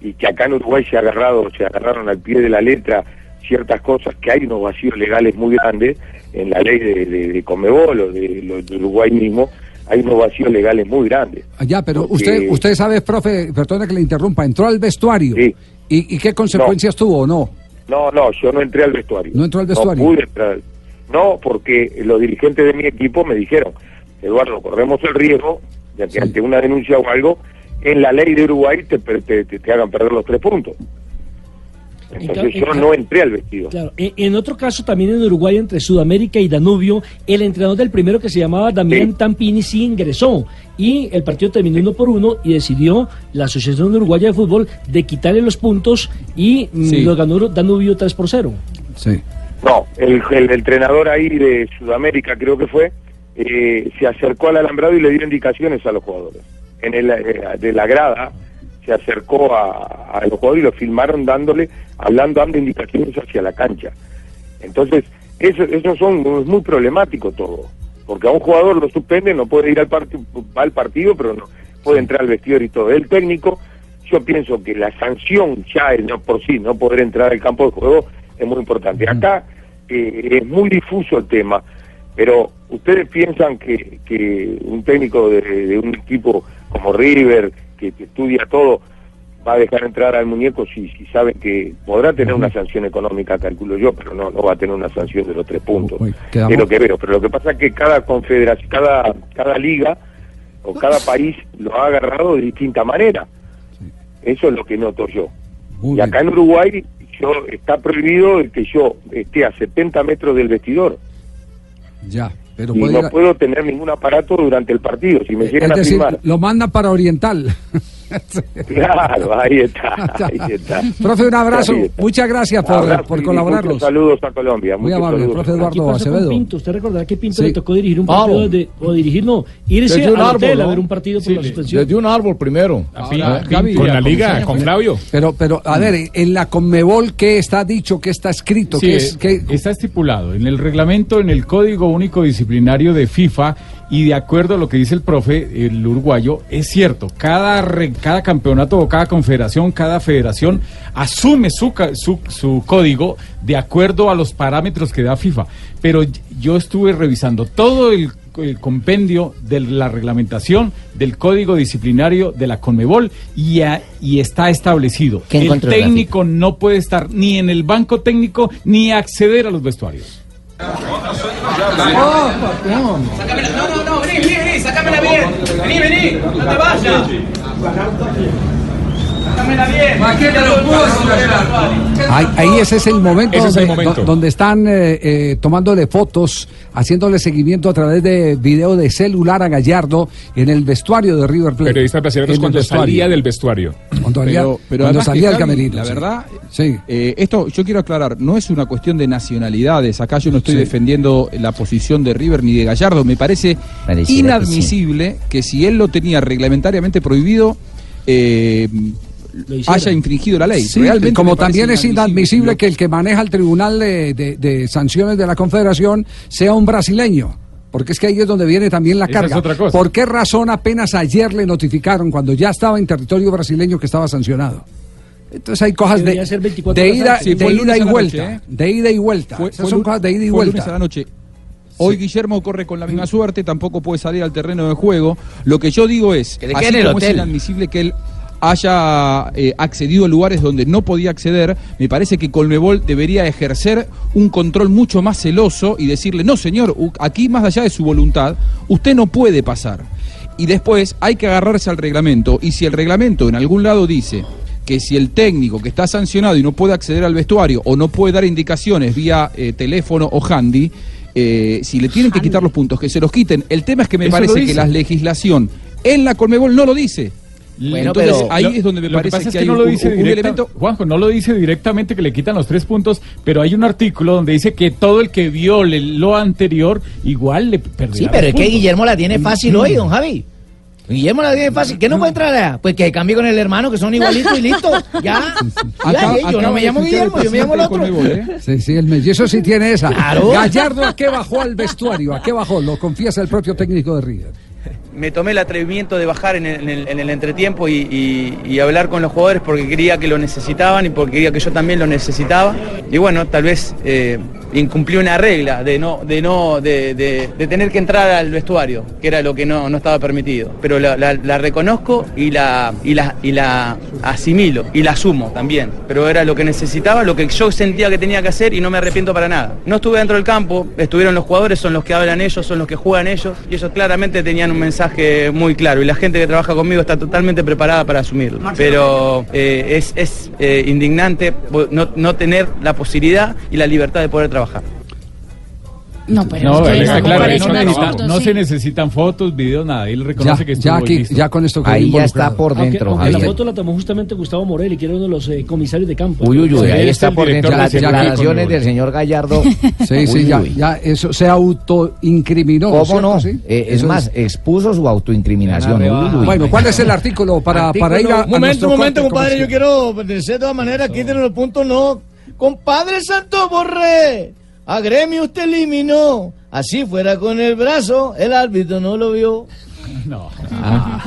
[SPEAKER 22] y que acá en Uruguay se agarrado, se agarraron al pie de la letra ciertas cosas, que hay unos vacíos legales muy grandes en la ley de, de, de Conmebol o de, Uruguay mismo, hay unos vacíos legales muy grandes.
[SPEAKER 6] Ah, Ya, pero
[SPEAKER 22] Porque-
[SPEAKER 6] usted, usted sabe, profe, perdona que le interrumpa, entró al vestuario. ¿Y, y qué consecuencias tuvo o no?
[SPEAKER 22] No, no, yo no entré al vestuario.
[SPEAKER 6] ¿No entró al vestuario?
[SPEAKER 22] No pude entrar. No, porque los dirigentes de mi equipo me dijeron, Eduardo, corremos el riesgo de que ante una denuncia o algo, en la ley de Uruguay te, per- te, te- te hagan perder los tres puntos. Entonces yo no entré al vestido.
[SPEAKER 5] Claro, en, en otro caso también en Uruguay entre Sudamérica y Danubio, el entrenador del primero que se llamaba Damián Tampini sí ingresó y el partido terminó uno por uno y decidió la Asociación Uruguaya de Fútbol de quitarle los puntos y mm,
[SPEAKER 22] Sí.
[SPEAKER 5] lo ganó Danubio 3 por 0.
[SPEAKER 6] Sí.
[SPEAKER 22] No, el, el entrenador ahí de Sudamérica creo que fue, eh, se acercó al alambrado y le dio indicaciones a los jugadores. En el, eh, de la grada se acercó a, a los jugadores y lo filmaron dándole, hablando, dando indicaciones hacia la cancha. Entonces, eso, eso son, es muy problemático todo, porque a un jugador lo suspende, no puede ir al, partido va al partido, pero no puede entrar al vestidor y todo. El técnico, yo pienso que la sanción ya es, no por sí, no poder entrar al campo de juego es muy importante. Acá eh, es muy difuso el tema, pero ustedes piensan que, que un técnico de, de un equipo como River, que, que estudia todo, va a dejar entrar al muñeco si, si saben que podrá tener una sanción económica, calculo yo, pero no, no va a tener una sanción de los tres puntos.
[SPEAKER 6] quedamos-
[SPEAKER 22] Es lo que veo, pero lo que pasa es que cada confederación, cada, cada liga o cada país lo ha agarrado de distinta manera. Eso es lo que noto yo. y acá en Uruguay yo está prohibido el que yo esté a 70 metros del vestidor.
[SPEAKER 6] Ya, pero
[SPEAKER 22] y no
[SPEAKER 6] a-
[SPEAKER 22] puedo tener ningún aparato durante el partido. Si me llegan
[SPEAKER 6] es
[SPEAKER 22] a
[SPEAKER 6] decir,
[SPEAKER 22] filmar,
[SPEAKER 6] lo manda para Oriental. (laughs)
[SPEAKER 22] claro, ahí está, ahí (laughs) está.
[SPEAKER 6] Profe, un abrazo.
[SPEAKER 22] Está.
[SPEAKER 6] Muchas gracias por,
[SPEAKER 22] Abrazo
[SPEAKER 6] por colaborarnos.
[SPEAKER 22] muchos saludos a Colombia.
[SPEAKER 6] Muy amable,
[SPEAKER 22] saludos.
[SPEAKER 6] profe Eduardo Acevedo.
[SPEAKER 5] Pinto, usted recordará que Pinto
[SPEAKER 6] Sí.
[SPEAKER 5] le tocó dirigir un partido de, o dirigir no, irse
[SPEAKER 11] Desde un
[SPEAKER 5] al
[SPEAKER 11] árbol,
[SPEAKER 5] hotel a
[SPEAKER 11] ¿no?
[SPEAKER 5] ver un partido por la suspensión.
[SPEAKER 11] Desde un árbol primero.
[SPEAKER 6] Ahora, Gaby,
[SPEAKER 8] con la liga, con Claudio.
[SPEAKER 6] Pero, pero, a ver, en la Conmebol, ¿qué está dicho? ¿Qué está escrito?
[SPEAKER 8] Sí,
[SPEAKER 6] ¿Qué es, qué-
[SPEAKER 8] está estipulado en el reglamento, en el Código Único Disciplinario de FIFA y de acuerdo a lo que dice el profe, el uruguayo, es cierto, cada, re- cada campeonato o cada confederación, cada federación asume su, su, su código de acuerdo a los parámetros que da FIFA. Pero yo estuve revisando todo el, el compendio de la reglamentación del código disciplinario de la Conmebol y, a- y está establecido.
[SPEAKER 7] ¿Qué
[SPEAKER 8] El técnico no puede estar ni en el banco técnico ni acceder a los vestuarios.
[SPEAKER 23] No, no, no, vení, vení, vení, sacámela bien. Vení, vení, no te vayas.
[SPEAKER 6] Ahí, ahí ese es el momento,
[SPEAKER 24] Ese es el
[SPEAKER 6] donde,
[SPEAKER 24] momento.
[SPEAKER 6] do- donde están eh, eh, tomándole fotos, haciéndole seguimiento a través de video de celular a Gallardo en el vestuario de River Plate.
[SPEAKER 24] Periodistas brasileños cuando
[SPEAKER 6] vestuario.
[SPEAKER 24] salía del vestuario.
[SPEAKER 6] Cuando salía,
[SPEAKER 12] Pero, pero
[SPEAKER 6] cuando salía el camerino.
[SPEAKER 12] La verdad,
[SPEAKER 6] Sí.
[SPEAKER 12] eh, esto yo quiero aclarar, no es una cuestión de nacionalidades. Acá yo no estoy
[SPEAKER 6] Sí.
[SPEAKER 12] defendiendo la posición de River ni de Gallardo. Me parece
[SPEAKER 7] Pareciera
[SPEAKER 12] inadmisible que, si él lo tenía reglamentariamente prohibido, eh. Haya infringido la ley.
[SPEAKER 6] Sí,
[SPEAKER 12] Realmente
[SPEAKER 6] como también es inadmisible que el que maneja el tribunal de, de- de sanciones de la Confederación sea un brasileño. Porque es que ahí es donde viene también la
[SPEAKER 8] Esa
[SPEAKER 6] carga.
[SPEAKER 8] es otra cosa.
[SPEAKER 6] ¿Por qué razón apenas ayer le notificaron cuando ya estaba en territorio brasileño que estaba sancionado? Entonces hay cosas de,
[SPEAKER 5] Debería ser 24
[SPEAKER 6] de
[SPEAKER 5] horas
[SPEAKER 6] ida.
[SPEAKER 12] Sí,
[SPEAKER 6] de ida y vuelta.
[SPEAKER 12] noche, ¿eh?
[SPEAKER 6] De ida y vuelta.
[SPEAKER 12] Fue,
[SPEAKER 6] Esas
[SPEAKER 12] fue
[SPEAKER 6] son cosas de ida y
[SPEAKER 12] fue lunes a
[SPEAKER 6] vuelta.
[SPEAKER 12] la noche. Hoy Guillermo corre con la misma suerte, tampoco puede salir al terreno de juego. Lo que yo digo es,
[SPEAKER 7] Que
[SPEAKER 12] así como es inadmisible que él haya eh, accedido a lugares donde no podía acceder, me parece que Colmebol debería ejercer un control mucho más celoso y decirle, no señor, aquí más allá de su voluntad, usted no puede pasar. Y después hay que agarrarse al reglamento, y si el reglamento en algún lado dice que si el técnico que está sancionado y no puede acceder al vestuario o no puede dar indicaciones vía eh, teléfono o handy, eh, si le tienen que quitar los puntos, que se los quiten. El tema es que me
[SPEAKER 8] Eso
[SPEAKER 12] parece que la legislación en la Colmebol no lo dice.
[SPEAKER 7] Bueno,
[SPEAKER 12] Entonces
[SPEAKER 7] pero-
[SPEAKER 12] ahí
[SPEAKER 8] Lo-
[SPEAKER 12] es donde me
[SPEAKER 8] lo
[SPEAKER 12] parece
[SPEAKER 8] pasa es
[SPEAKER 12] que,
[SPEAKER 8] que
[SPEAKER 12] hay
[SPEAKER 8] no
[SPEAKER 12] un,
[SPEAKER 8] lo dice
[SPEAKER 12] un
[SPEAKER 8] directa-
[SPEAKER 12] elemento.
[SPEAKER 8] Juanjo, no lo dice directamente que le quitan los tres puntos, pero hay un artículo donde dice que todo el que viole lo anterior igual le perderá
[SPEAKER 7] Sí,
[SPEAKER 8] los
[SPEAKER 7] pero es que. Guillermo la tiene fácil hoy, don Javi. Guillermo la tiene fácil. ¿Qué no puede entrar allá? Pues que cambie con el hermano, que son igualitos y listo. Ya.
[SPEAKER 12] Acá-
[SPEAKER 7] Ya, yo no me llamo Guillermo, yo me llamo el otro.
[SPEAKER 12] ¿eh?
[SPEAKER 6] Sí, sí, el mellizo sí tiene esa.
[SPEAKER 7] Claro.
[SPEAKER 6] Gallardo, ¿a qué bajó al vestuario? ¿A qué bajó? Lo confiesa el propio técnico de River.
[SPEAKER 23] Me tomé el atrevimiento de bajar en el, en el- en el entretiempo y, hablar con los jugadores porque quería que lo necesitaban y porque quería que yo también lo necesitaba. Y bueno, tal vez eh, incumplí una regla de no, de no, de, tener que entrar al vestuario, que era lo que no, no estaba permitido. Pero la, la- la reconozco y la, y, la, y la asimilo y la asumo también. Pero era lo que necesitaba, lo que yo sentía que tenía que hacer y no me arrepiento para nada. No estuve dentro del campo, estuvieron los jugadores, son los que hablan ellos, son los que juegan ellos y ellos claramente tenían un mensaje muy claro y la gente que trabaja conmigo está totalmente preparada para asumirlo. Pero eh, es, es eh, indignante no, no tener la posibilidad y la libertad de poder trabajar.
[SPEAKER 9] No, pero
[SPEAKER 8] No,
[SPEAKER 9] es que
[SPEAKER 8] está claro, no, necesita-
[SPEAKER 9] foto,
[SPEAKER 8] no
[SPEAKER 9] sí.
[SPEAKER 8] se necesitan fotos, videos, nada. Él reconoce
[SPEAKER 6] Ya,
[SPEAKER 8] que
[SPEAKER 6] ya, aquí- ya con esto
[SPEAKER 7] Ahí ya está por
[SPEAKER 5] Aunque,
[SPEAKER 7] dentro,
[SPEAKER 5] aunque la
[SPEAKER 7] Javier.
[SPEAKER 5] foto la tomó justamente Gustavo Morel, que era uno de los eh, comisarios de campo.
[SPEAKER 7] Uy, uy, uy,
[SPEAKER 8] Sí,
[SPEAKER 7] ahí
[SPEAKER 8] es
[SPEAKER 7] está por dentro las declaraciones del señor Gallardo. (laughs)
[SPEAKER 6] Sí, sí,
[SPEAKER 7] Uy,
[SPEAKER 6] ya,
[SPEAKER 7] uy.
[SPEAKER 6] ya eso se autoincriminó.
[SPEAKER 7] ¿Cómo
[SPEAKER 6] ¿cierto?
[SPEAKER 7] no?
[SPEAKER 6] Sí.
[SPEAKER 7] Eh, es más, expuso su autoincriminación. Uy, uy.
[SPEAKER 6] Bueno, ¿cuál es el artículo para, para ir a,
[SPEAKER 7] Un momento, un momento, compadre. Yo quiero decir de todas maneras, quítenle los puntos, no. Compadre Santo Borré, a Gremio usted eliminó. Así fuera con el brazo, el árbitro no lo vio. (laughs)
[SPEAKER 8] No.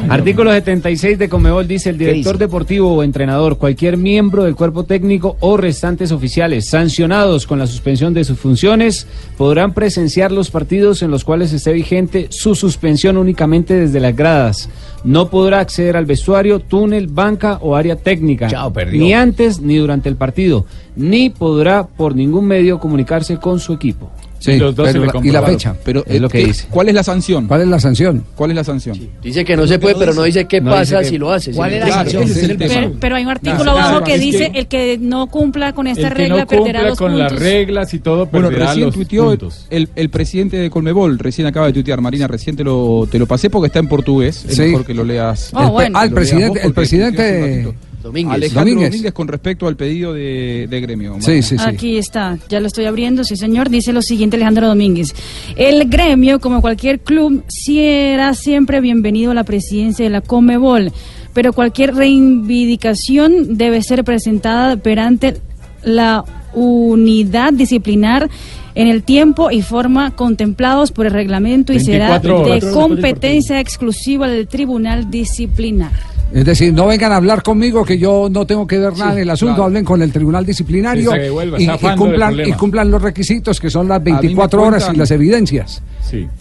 [SPEAKER 20] Artículo 76 de Comebol dice el director deportivo o entrenador, cualquier miembro del cuerpo técnico o restantes oficiales sancionados con la suspensión de sus funciones podrán presenciar los partidos en los cuales esté vigente su suspensión únicamente desde las gradas. No podrá acceder al vestuario, túnel, banca o área técnica.
[SPEAKER 7] Chao.
[SPEAKER 20] Ni antes ni durante el partido. Ni podrá por ningún medio comunicarse con su equipo.
[SPEAKER 6] Sí,
[SPEAKER 8] Los dos se
[SPEAKER 6] pero
[SPEAKER 8] le
[SPEAKER 6] la- y la fecha.
[SPEAKER 12] Pero,
[SPEAKER 20] Es
[SPEAKER 12] eh,
[SPEAKER 20] lo que
[SPEAKER 12] ¿qué-
[SPEAKER 20] dice.
[SPEAKER 12] ¿Cuál es la sanción?
[SPEAKER 6] ¿Cuál es la sanción?
[SPEAKER 12] ¿Cuál es la sanción?
[SPEAKER 18] Dice que no se puede, pero no dice qué
[SPEAKER 20] No
[SPEAKER 18] pasa
[SPEAKER 20] dice que-
[SPEAKER 18] si lo hace.
[SPEAKER 7] ¿Cuál es la sanción?
[SPEAKER 12] ese es el tema.
[SPEAKER 9] Pero, pero hay un artículo abajo que dice
[SPEAKER 8] que-
[SPEAKER 9] el que no cumpla con esta
[SPEAKER 8] El que
[SPEAKER 9] regla
[SPEAKER 8] no
[SPEAKER 9] perderá
[SPEAKER 8] cumpla
[SPEAKER 9] los
[SPEAKER 8] con
[SPEAKER 9] puntos.
[SPEAKER 8] las reglas y todo
[SPEAKER 12] Bueno,
[SPEAKER 8] perderá
[SPEAKER 12] recién
[SPEAKER 8] los
[SPEAKER 12] tuiteó
[SPEAKER 8] puntos.
[SPEAKER 12] el, el presidente de Colmebol, recién acaba de tuitear, Marina, recién te lo, te lo pasé porque está en portugués, es
[SPEAKER 6] Sí.
[SPEAKER 12] mejor que lo leas.
[SPEAKER 9] Oh,
[SPEAKER 6] El pe-
[SPEAKER 9] bueno.
[SPEAKER 6] ah,
[SPEAKER 12] leas
[SPEAKER 6] presidente, el presidente.
[SPEAKER 18] Domínguez.
[SPEAKER 12] Alejandro
[SPEAKER 6] Domínguez.
[SPEAKER 12] Domínguez. con respecto al pedido de, de gremio.
[SPEAKER 6] Sí, sí, sí.
[SPEAKER 9] Aquí está, ya lo estoy abriendo, sí señor, dice lo siguiente Alejandro Domínguez. El gremio, como cualquier club, será siempre bienvenido a la presidencia de la Comebol, pero cualquier reivindicación debe ser presentada perante la unidad disciplinar en el tiempo y forma contemplados por el reglamento y será
[SPEAKER 8] 24 horas.
[SPEAKER 9] de competencia exclusiva del tribunal disciplinar.
[SPEAKER 6] Es decir, no vengan a hablar conmigo que yo no tengo que ver nada en el asunto,
[SPEAKER 12] claro.
[SPEAKER 6] hablen con el tribunal disciplinario
[SPEAKER 8] Sí, devuelva,
[SPEAKER 6] y, cumplan, y cumplan los requisitos que son las
[SPEAKER 12] me
[SPEAKER 6] 24 horas
[SPEAKER 12] cuentan-
[SPEAKER 6] y las evidencias.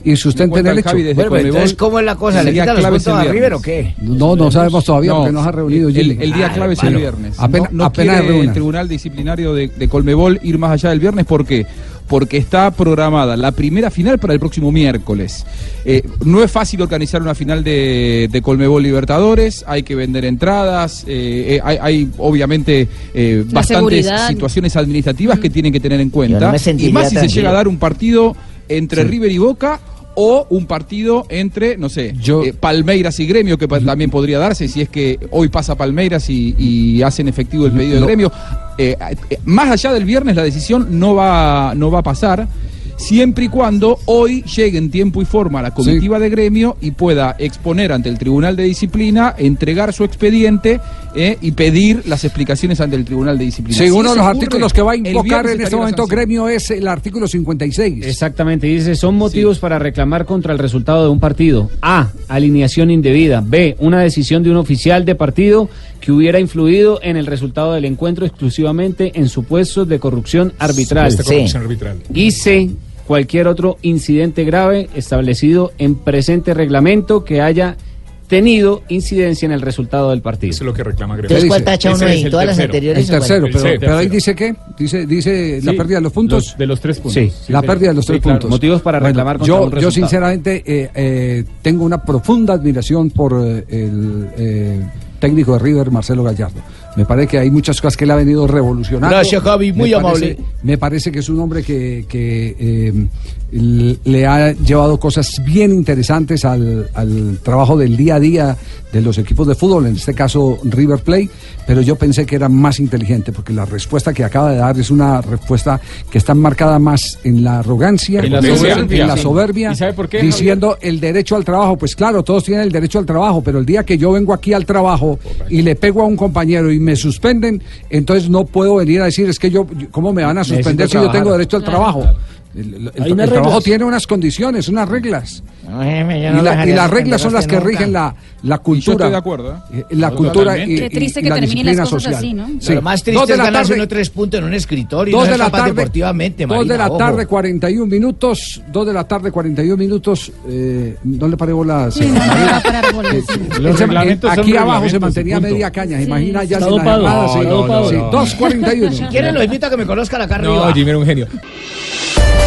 [SPEAKER 6] y sustenten el
[SPEAKER 11] el
[SPEAKER 6] hecho.
[SPEAKER 11] Bueno, entonces, ¿cómo es la cosa? ¿Le
[SPEAKER 12] El día
[SPEAKER 11] quitan los
[SPEAKER 12] clave es
[SPEAKER 11] puntos
[SPEAKER 12] el
[SPEAKER 11] a
[SPEAKER 12] viernes.
[SPEAKER 11] River o qué?
[SPEAKER 6] No, no sabemos todavía
[SPEAKER 12] No,
[SPEAKER 6] porque nos ha reunido
[SPEAKER 12] el, el día
[SPEAKER 6] Ah,
[SPEAKER 12] clave es
[SPEAKER 6] bueno.
[SPEAKER 12] el viernes.
[SPEAKER 6] Apenas,
[SPEAKER 12] no no
[SPEAKER 6] apenas
[SPEAKER 12] quiere el Tribunal Disciplinario de, de Colmebol ir más allá del viernes. ¿Por qué? Porque está programada la primera final para el próximo miércoles. Eh, no es fácil organizar una final de, de Colmebol Libertadores, hay que vender entradas, eh, eh, hay, hay obviamente eh, bastantes
[SPEAKER 9] seguridad.
[SPEAKER 12] situaciones administrativas que tienen que tener en cuenta.
[SPEAKER 11] no
[SPEAKER 12] y más si se llega a dar un partido entre River y Boca o un partido entre, no sé, eh, Palmeiras y Gremio, que también podría darse si es que hoy pasa Palmeiras y, y hacen efectivo el pedido de
[SPEAKER 6] No.
[SPEAKER 12] Gremio. Eh, eh, más allá del viernes la decisión no va, no va a pasar. Siempre y cuando hoy llegue en tiempo y forma la comitiva de gremio y pueda exponer ante el Tribunal de Disciplina, entregar su expediente eh, y pedir las explicaciones ante el Tribunal de Disciplina.
[SPEAKER 6] Sí,
[SPEAKER 12] Si
[SPEAKER 6] uno de los
[SPEAKER 12] ocurre,
[SPEAKER 6] artículos que va a invocar en este momento gremio es el artículo 56.
[SPEAKER 20] Exactamente, dice, son motivos para reclamar contra el resultado de un partido. A, alineación indebida. B, una decisión de un oficial de partido que hubiera influido en el resultado del encuentro exclusivamente en supuestos de corrupción arbitral.
[SPEAKER 25] Supuesta corrupción arbitral.
[SPEAKER 20] Y C, cualquier otro incidente grave establecido en presente reglamento que haya tenido incidencia en el resultado del partido.
[SPEAKER 25] Eso es lo que reclama Gremio.
[SPEAKER 15] Entonces, ¿cuál tacha uno ahí? ¿Todas las anteriores
[SPEAKER 6] El tercero, pero,
[SPEAKER 25] El
[SPEAKER 6] pero ahí
[SPEAKER 25] tercero.
[SPEAKER 6] dice qué? Dice, dice la
[SPEAKER 20] Sí,
[SPEAKER 6] pérdida de los puntos.
[SPEAKER 20] los- de los tres puntos.
[SPEAKER 6] Sí,
[SPEAKER 20] Sí,
[SPEAKER 6] la
[SPEAKER 20] señor.
[SPEAKER 6] pérdida de los
[SPEAKER 20] Sí,
[SPEAKER 6] tres
[SPEAKER 20] claro.
[SPEAKER 6] puntos.
[SPEAKER 20] Motivos para reclamar contra
[SPEAKER 6] yo,
[SPEAKER 20] un
[SPEAKER 6] yo sinceramente eh, eh, tengo una profunda admiración por eh, el eh, técnico de River, Marcelo Gallardo. Me parece que hay muchas cosas que él ha venido revolucionando.
[SPEAKER 11] Gracias, Javi, muy
[SPEAKER 6] Me
[SPEAKER 11] amable.
[SPEAKER 6] parece- me parece que es un hombre que, que, eh, le ha llevado cosas bien interesantes al, al trabajo del día a día de los equipos de fútbol, en este caso River Plate, pero yo pensé que era más inteligente porque la respuesta que acaba de dar es una respuesta que está marcada más en la arrogancia,
[SPEAKER 8] En la
[SPEAKER 6] en
[SPEAKER 8] soberbia.
[SPEAKER 6] en la
[SPEAKER 8] Sí.
[SPEAKER 6] soberbia,
[SPEAKER 8] ¿Y sabe por qué, Javier?
[SPEAKER 6] diciendo el derecho al trabajo. Pues claro, todos tienen el derecho al trabajo, pero el día que yo vengo aquí al trabajo y le pego a un compañero y me suspenden, entonces no puedo venir a decir, es que yo, ¿cómo me van a suspender
[SPEAKER 5] Necesito
[SPEAKER 6] si yo tengo derecho al
[SPEAKER 5] Claro.
[SPEAKER 6] trabajo? El, el- el
[SPEAKER 5] unas
[SPEAKER 6] trabajo
[SPEAKER 5] reglas.
[SPEAKER 6] tiene unas condiciones, unas reglas.
[SPEAKER 11] No,
[SPEAKER 6] y,
[SPEAKER 11] no
[SPEAKER 6] la- y las reglas son las que
[SPEAKER 11] suspenderlos
[SPEAKER 6] rigen la, la cultura.
[SPEAKER 12] estoy de acuerdo,
[SPEAKER 6] eh, La cultura y,
[SPEAKER 9] Qué triste
[SPEAKER 6] y
[SPEAKER 9] que
[SPEAKER 6] la
[SPEAKER 9] terminen las
[SPEAKER 6] disciplina
[SPEAKER 9] cosas
[SPEAKER 6] social.
[SPEAKER 9] así, ¿no?
[SPEAKER 6] Sí.
[SPEAKER 11] Lo más
[SPEAKER 6] Dos
[SPEAKER 11] triste
[SPEAKER 6] de
[SPEAKER 11] es
[SPEAKER 6] la
[SPEAKER 11] ganarse
[SPEAKER 6] tarde-
[SPEAKER 11] uno tres puntos en un escritorio
[SPEAKER 6] Dos
[SPEAKER 11] no
[SPEAKER 6] de la tarde,
[SPEAKER 11] deportivamente,
[SPEAKER 6] dos de
[SPEAKER 11] Marina,
[SPEAKER 6] la
[SPEAKER 11] ojo.
[SPEAKER 6] tarde, 41 minutos. Dos de la tarde, 41 minutos. Eh, no le paré.
[SPEAKER 9] Sí, bolas.
[SPEAKER 6] Eh, aquí abajo se mantenía media caña. Imagina ya sin la llamada,
[SPEAKER 5] está
[SPEAKER 6] sí.
[SPEAKER 5] dopado.
[SPEAKER 6] Sí,
[SPEAKER 5] No, no.
[SPEAKER 6] 2.41.
[SPEAKER 11] Si quieren, lo invito a que me conozcan acá arriba.
[SPEAKER 25] No, Jimmy era un genio.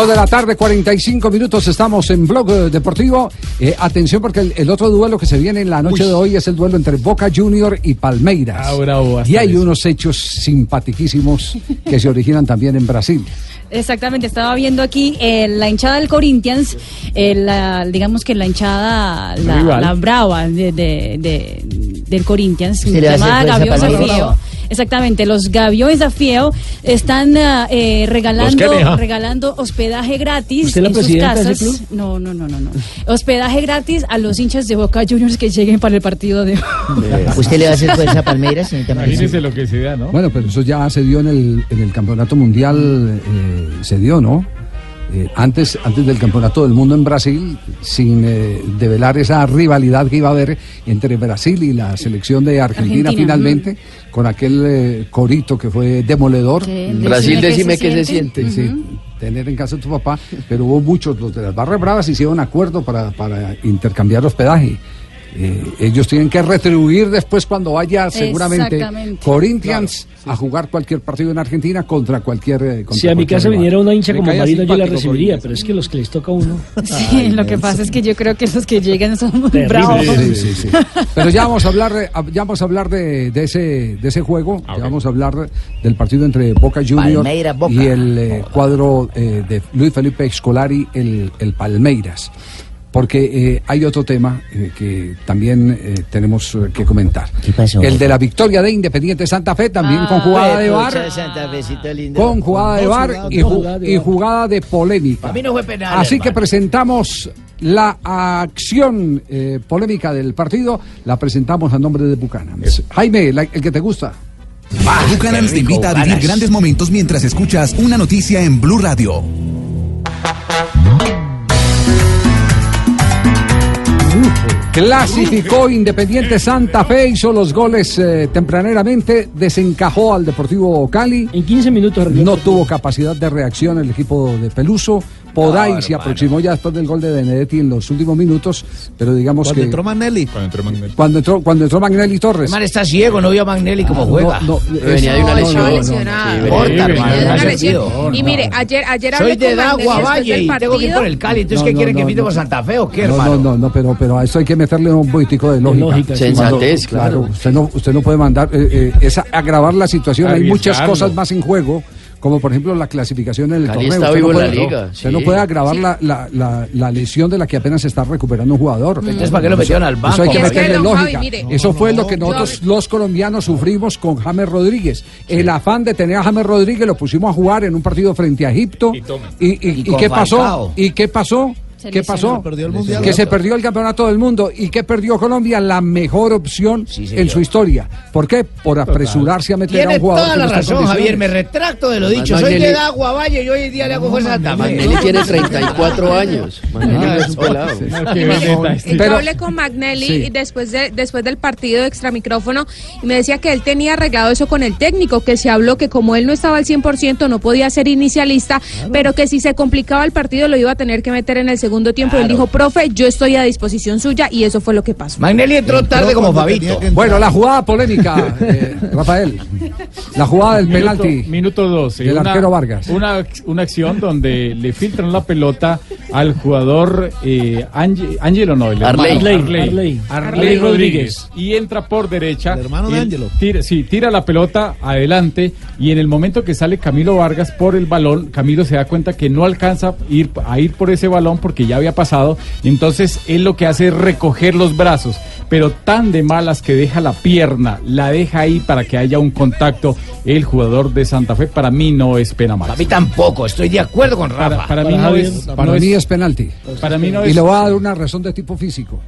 [SPEAKER 6] Dos de la tarde, 45 minutos, estamos en Blog eh, Deportivo. Eh, atención porque el, el otro duelo que se viene en la noche de hoy es el duelo entre Boca Junior y Palmeiras.
[SPEAKER 8] Ah, bravo,
[SPEAKER 6] y hay
[SPEAKER 8] eso.
[SPEAKER 6] unos hechos simpaticísimos que se originan también en Brasil.
[SPEAKER 9] Exactamente, estaba viendo aquí eh, la hinchada del Corinthians, eh, la- digamos que la hinchada, la, brava de, de- de- del Corinthians, llamada
[SPEAKER 15] fuerza
[SPEAKER 9] Gaviões Exactamente, los Gaviones da Fiel están ah, eh, regalando, regalando hospedaje gratis
[SPEAKER 5] ¿Usted es la
[SPEAKER 9] en sus
[SPEAKER 5] de ese
[SPEAKER 9] casas. No, no, no, no, no. Hospedaje gratis a los hinchas de Boca Juniors que lleguen para el partido de
[SPEAKER 15] ¿Usted le va a hacer fuerza a Palmeiras, señorita?
[SPEAKER 8] Imagínese lo que se da, ¿no?
[SPEAKER 6] Bueno, pero eso ya se dio en el, en el campeonato mundial, eh, se dio, ¿no? Eh, antes, antes del campeonato del mundo en Brasil, sin eh, develar esa rivalidad que iba a haber entre Brasil y la selección de Argentina,
[SPEAKER 9] Argentina,
[SPEAKER 6] finalmente, con aquel eh, corito que fue demoledor.
[SPEAKER 9] Que
[SPEAKER 18] Brasil, decime qué se siente.
[SPEAKER 6] Sí, tener en casa a tu papá, pero hubo muchos, los de las barras bravas hicieron acuerdo para, para intercambiar hospedaje. Eh, ellos tienen que retribuir después cuando vaya seguramente. Corinthians a jugar cualquier partido en Argentina contra cualquier eh, contra
[SPEAKER 5] Si a mi casa
[SPEAKER 6] rival.
[SPEAKER 5] viniera una hincha
[SPEAKER 6] Me
[SPEAKER 5] como
[SPEAKER 6] caía
[SPEAKER 5] Marina, yo la recibiría, pero es que los que les toca a uno. (laughs)
[SPEAKER 9] Sí, lo que pasa es que yo creo que los que llegan son muy
[SPEAKER 5] Terrible.
[SPEAKER 9] bravos.
[SPEAKER 6] Sí, sí, sí. (laughs) Pero ya vamos a hablar, de- ya vamos a hablar de, de ese, de ese juego. Ya vamos a hablar del partido entre Boca Juniors y el eh, cuadro eh, de Luis Felipe Escolari, el, el Palmeiras. Porque eh, hay otro tema eh, que también eh, tenemos eh, que comentar.
[SPEAKER 15] ¿Qué pasó?
[SPEAKER 6] El de la victoria de Independiente Santa Fe, también con
[SPEAKER 9] Ah,
[SPEAKER 6] jugada de
[SPEAKER 11] Pucha,
[SPEAKER 6] bar,
[SPEAKER 11] Santa
[SPEAKER 6] con jugada de bar y, ju-
[SPEAKER 5] de
[SPEAKER 6] jugada de polémica.
[SPEAKER 11] Para mí no fue penal.
[SPEAKER 6] Así que presentamos la acción eh, polémica del partido, la presentamos a nombre de Buchanan. Jaime, la- el que te gusta.
[SPEAKER 26] Buchanan
[SPEAKER 11] qué
[SPEAKER 26] te invita a vivir grandes momentos mientras escuchas una noticia en Blue Radio.
[SPEAKER 6] Clasificó Independiente Santa Fe, hizo los goles eh, tempraneramente, desencajó al Deportivo Cali.
[SPEAKER 5] En 15 minutos.
[SPEAKER 6] No tuvo capacidad de reacción el equipo de Peluso. Poday se aproximó ya después del gol de Benedetti en los últimos minutos, pero digamos
[SPEAKER 7] Cuando
[SPEAKER 6] que...
[SPEAKER 7] entró Magnelli.
[SPEAKER 25] Cuando entró Magnelli.
[SPEAKER 6] Cuando entró, cuando entró Magnelli Torres.
[SPEAKER 11] Man está ciego, no vio a Magnelli como juega.
[SPEAKER 6] No, no,
[SPEAKER 18] Venía de una
[SPEAKER 6] no,
[SPEAKER 18] lesión.
[SPEAKER 27] Y mire, ayer, ayer
[SPEAKER 11] Soy de Dagua Valle y tengo que ir por el Cali. Entonces,
[SPEAKER 6] No,
[SPEAKER 11] ¿qué
[SPEAKER 6] no,
[SPEAKER 11] quieren
[SPEAKER 6] no,
[SPEAKER 11] que
[SPEAKER 6] no.
[SPEAKER 11] por Santa Fe o qué,
[SPEAKER 6] No,
[SPEAKER 11] hermano?
[SPEAKER 6] no, no, no, pero, pero a esto hay que meterle un poquitico de lógica.
[SPEAKER 5] lógica, sí.
[SPEAKER 18] Sensatez, claro.
[SPEAKER 6] Usted no, usted no puede mandar, eh, eh, es a- agravar la situación. Hay muchas cosas más en juego, como por ejemplo la clasificación en el
[SPEAKER 18] Cali
[SPEAKER 6] torneo.
[SPEAKER 18] está
[SPEAKER 6] Usted
[SPEAKER 18] vivo
[SPEAKER 6] no
[SPEAKER 18] en la
[SPEAKER 6] puede,
[SPEAKER 18] liga,
[SPEAKER 6] usted
[SPEAKER 18] sí.
[SPEAKER 6] no puede agravar la, la, la, la lesión de la que apenas se está recuperando un jugador.
[SPEAKER 11] Entonces, ¿para qué lo metieron al banco?
[SPEAKER 6] Eso hay que
[SPEAKER 27] es que,
[SPEAKER 6] meterle
[SPEAKER 27] don
[SPEAKER 6] lógica.
[SPEAKER 27] Javi, mire.
[SPEAKER 6] Eso fue lo que
[SPEAKER 27] no,
[SPEAKER 6] nosotros los colombianos sufrimos con James Rodríguez. El afán de tener a James Rodríguez lo pusimos a jugar en un partido frente a Egipto.
[SPEAKER 25] Y toma.
[SPEAKER 6] ¿Y, y-
[SPEAKER 11] Y
[SPEAKER 6] y
[SPEAKER 11] con
[SPEAKER 6] qué pasó? ¿Y qué pasó?
[SPEAKER 9] Se
[SPEAKER 6] ¿Qué pasó?
[SPEAKER 7] Perdió el mundial.
[SPEAKER 6] Que se perdió el campeonato del mundo. ¿Y qué perdió Colombia? La mejor opción
[SPEAKER 11] Sí,
[SPEAKER 6] en su historia. ¿Por qué? Por apresurarse a meter a un jugador.
[SPEAKER 11] toda
[SPEAKER 6] que
[SPEAKER 11] la
[SPEAKER 6] no
[SPEAKER 11] razón, Javier. Me retracto de lo dicho. Soy de Dagua Valle y hoy en día le hago fuerza a.
[SPEAKER 18] Magnelli tiene 34 (laughs) años. Magnelli es pelado.
[SPEAKER 8] Veleta este.
[SPEAKER 27] yo hablé con Magnelli después, de, después del partido de extramicrófono y me decía que él tenía arreglado eso con el técnico, que se habló que como él no estaba al 100% no podía ser inicialista, pero que si se complicaba el partido lo iba a tener que meter en el segundo tiempo. Y él dijo, profe, yo estoy a disposición suya y eso fue lo que pasó.
[SPEAKER 11] Magnelli entró tarde como Fabito.
[SPEAKER 6] Bueno, la jugada polémica, eh, (laughs) Rafael. La jugada del
[SPEAKER 8] Minuto,
[SPEAKER 6] penalti.
[SPEAKER 8] minuto 12.
[SPEAKER 6] del arquero Vargas.
[SPEAKER 8] Una, una acción donde le filtran la pelota al jugador eh, Ange- Ángelo no, el
[SPEAKER 18] Arley.
[SPEAKER 8] hermano,
[SPEAKER 5] Arley, Arley.
[SPEAKER 8] Arley
[SPEAKER 5] Arley
[SPEAKER 8] Rodríguez. Y entra por derecha.
[SPEAKER 7] El hermano de
[SPEAKER 8] Él
[SPEAKER 7] Ángelo.
[SPEAKER 8] Tira, sí, tira la pelota adelante y en el momento que sale Camilo Vargas por el balón, Camilo se da cuenta que no alcanza a ir, a ir por ese balón porque ya había pasado. Entonces él lo que hace es recoger los brazos, pero tan de malas que deja la pierna, la deja ahí para que haya un contacto. El jugador de Santa Fe para mí no es pena
[SPEAKER 11] A mí
[SPEAKER 8] máxima.
[SPEAKER 11] tampoco, estoy de acuerdo con
[SPEAKER 8] Para,
[SPEAKER 11] Rafa.
[SPEAKER 8] para mí
[SPEAKER 5] Para
[SPEAKER 8] no
[SPEAKER 5] Javier,
[SPEAKER 8] es,
[SPEAKER 6] Para
[SPEAKER 8] no
[SPEAKER 6] mí
[SPEAKER 8] es-
[SPEAKER 6] es penalti.
[SPEAKER 8] para mí no
[SPEAKER 6] Y
[SPEAKER 8] es
[SPEAKER 6] le voy a dar una razón de tipo físico.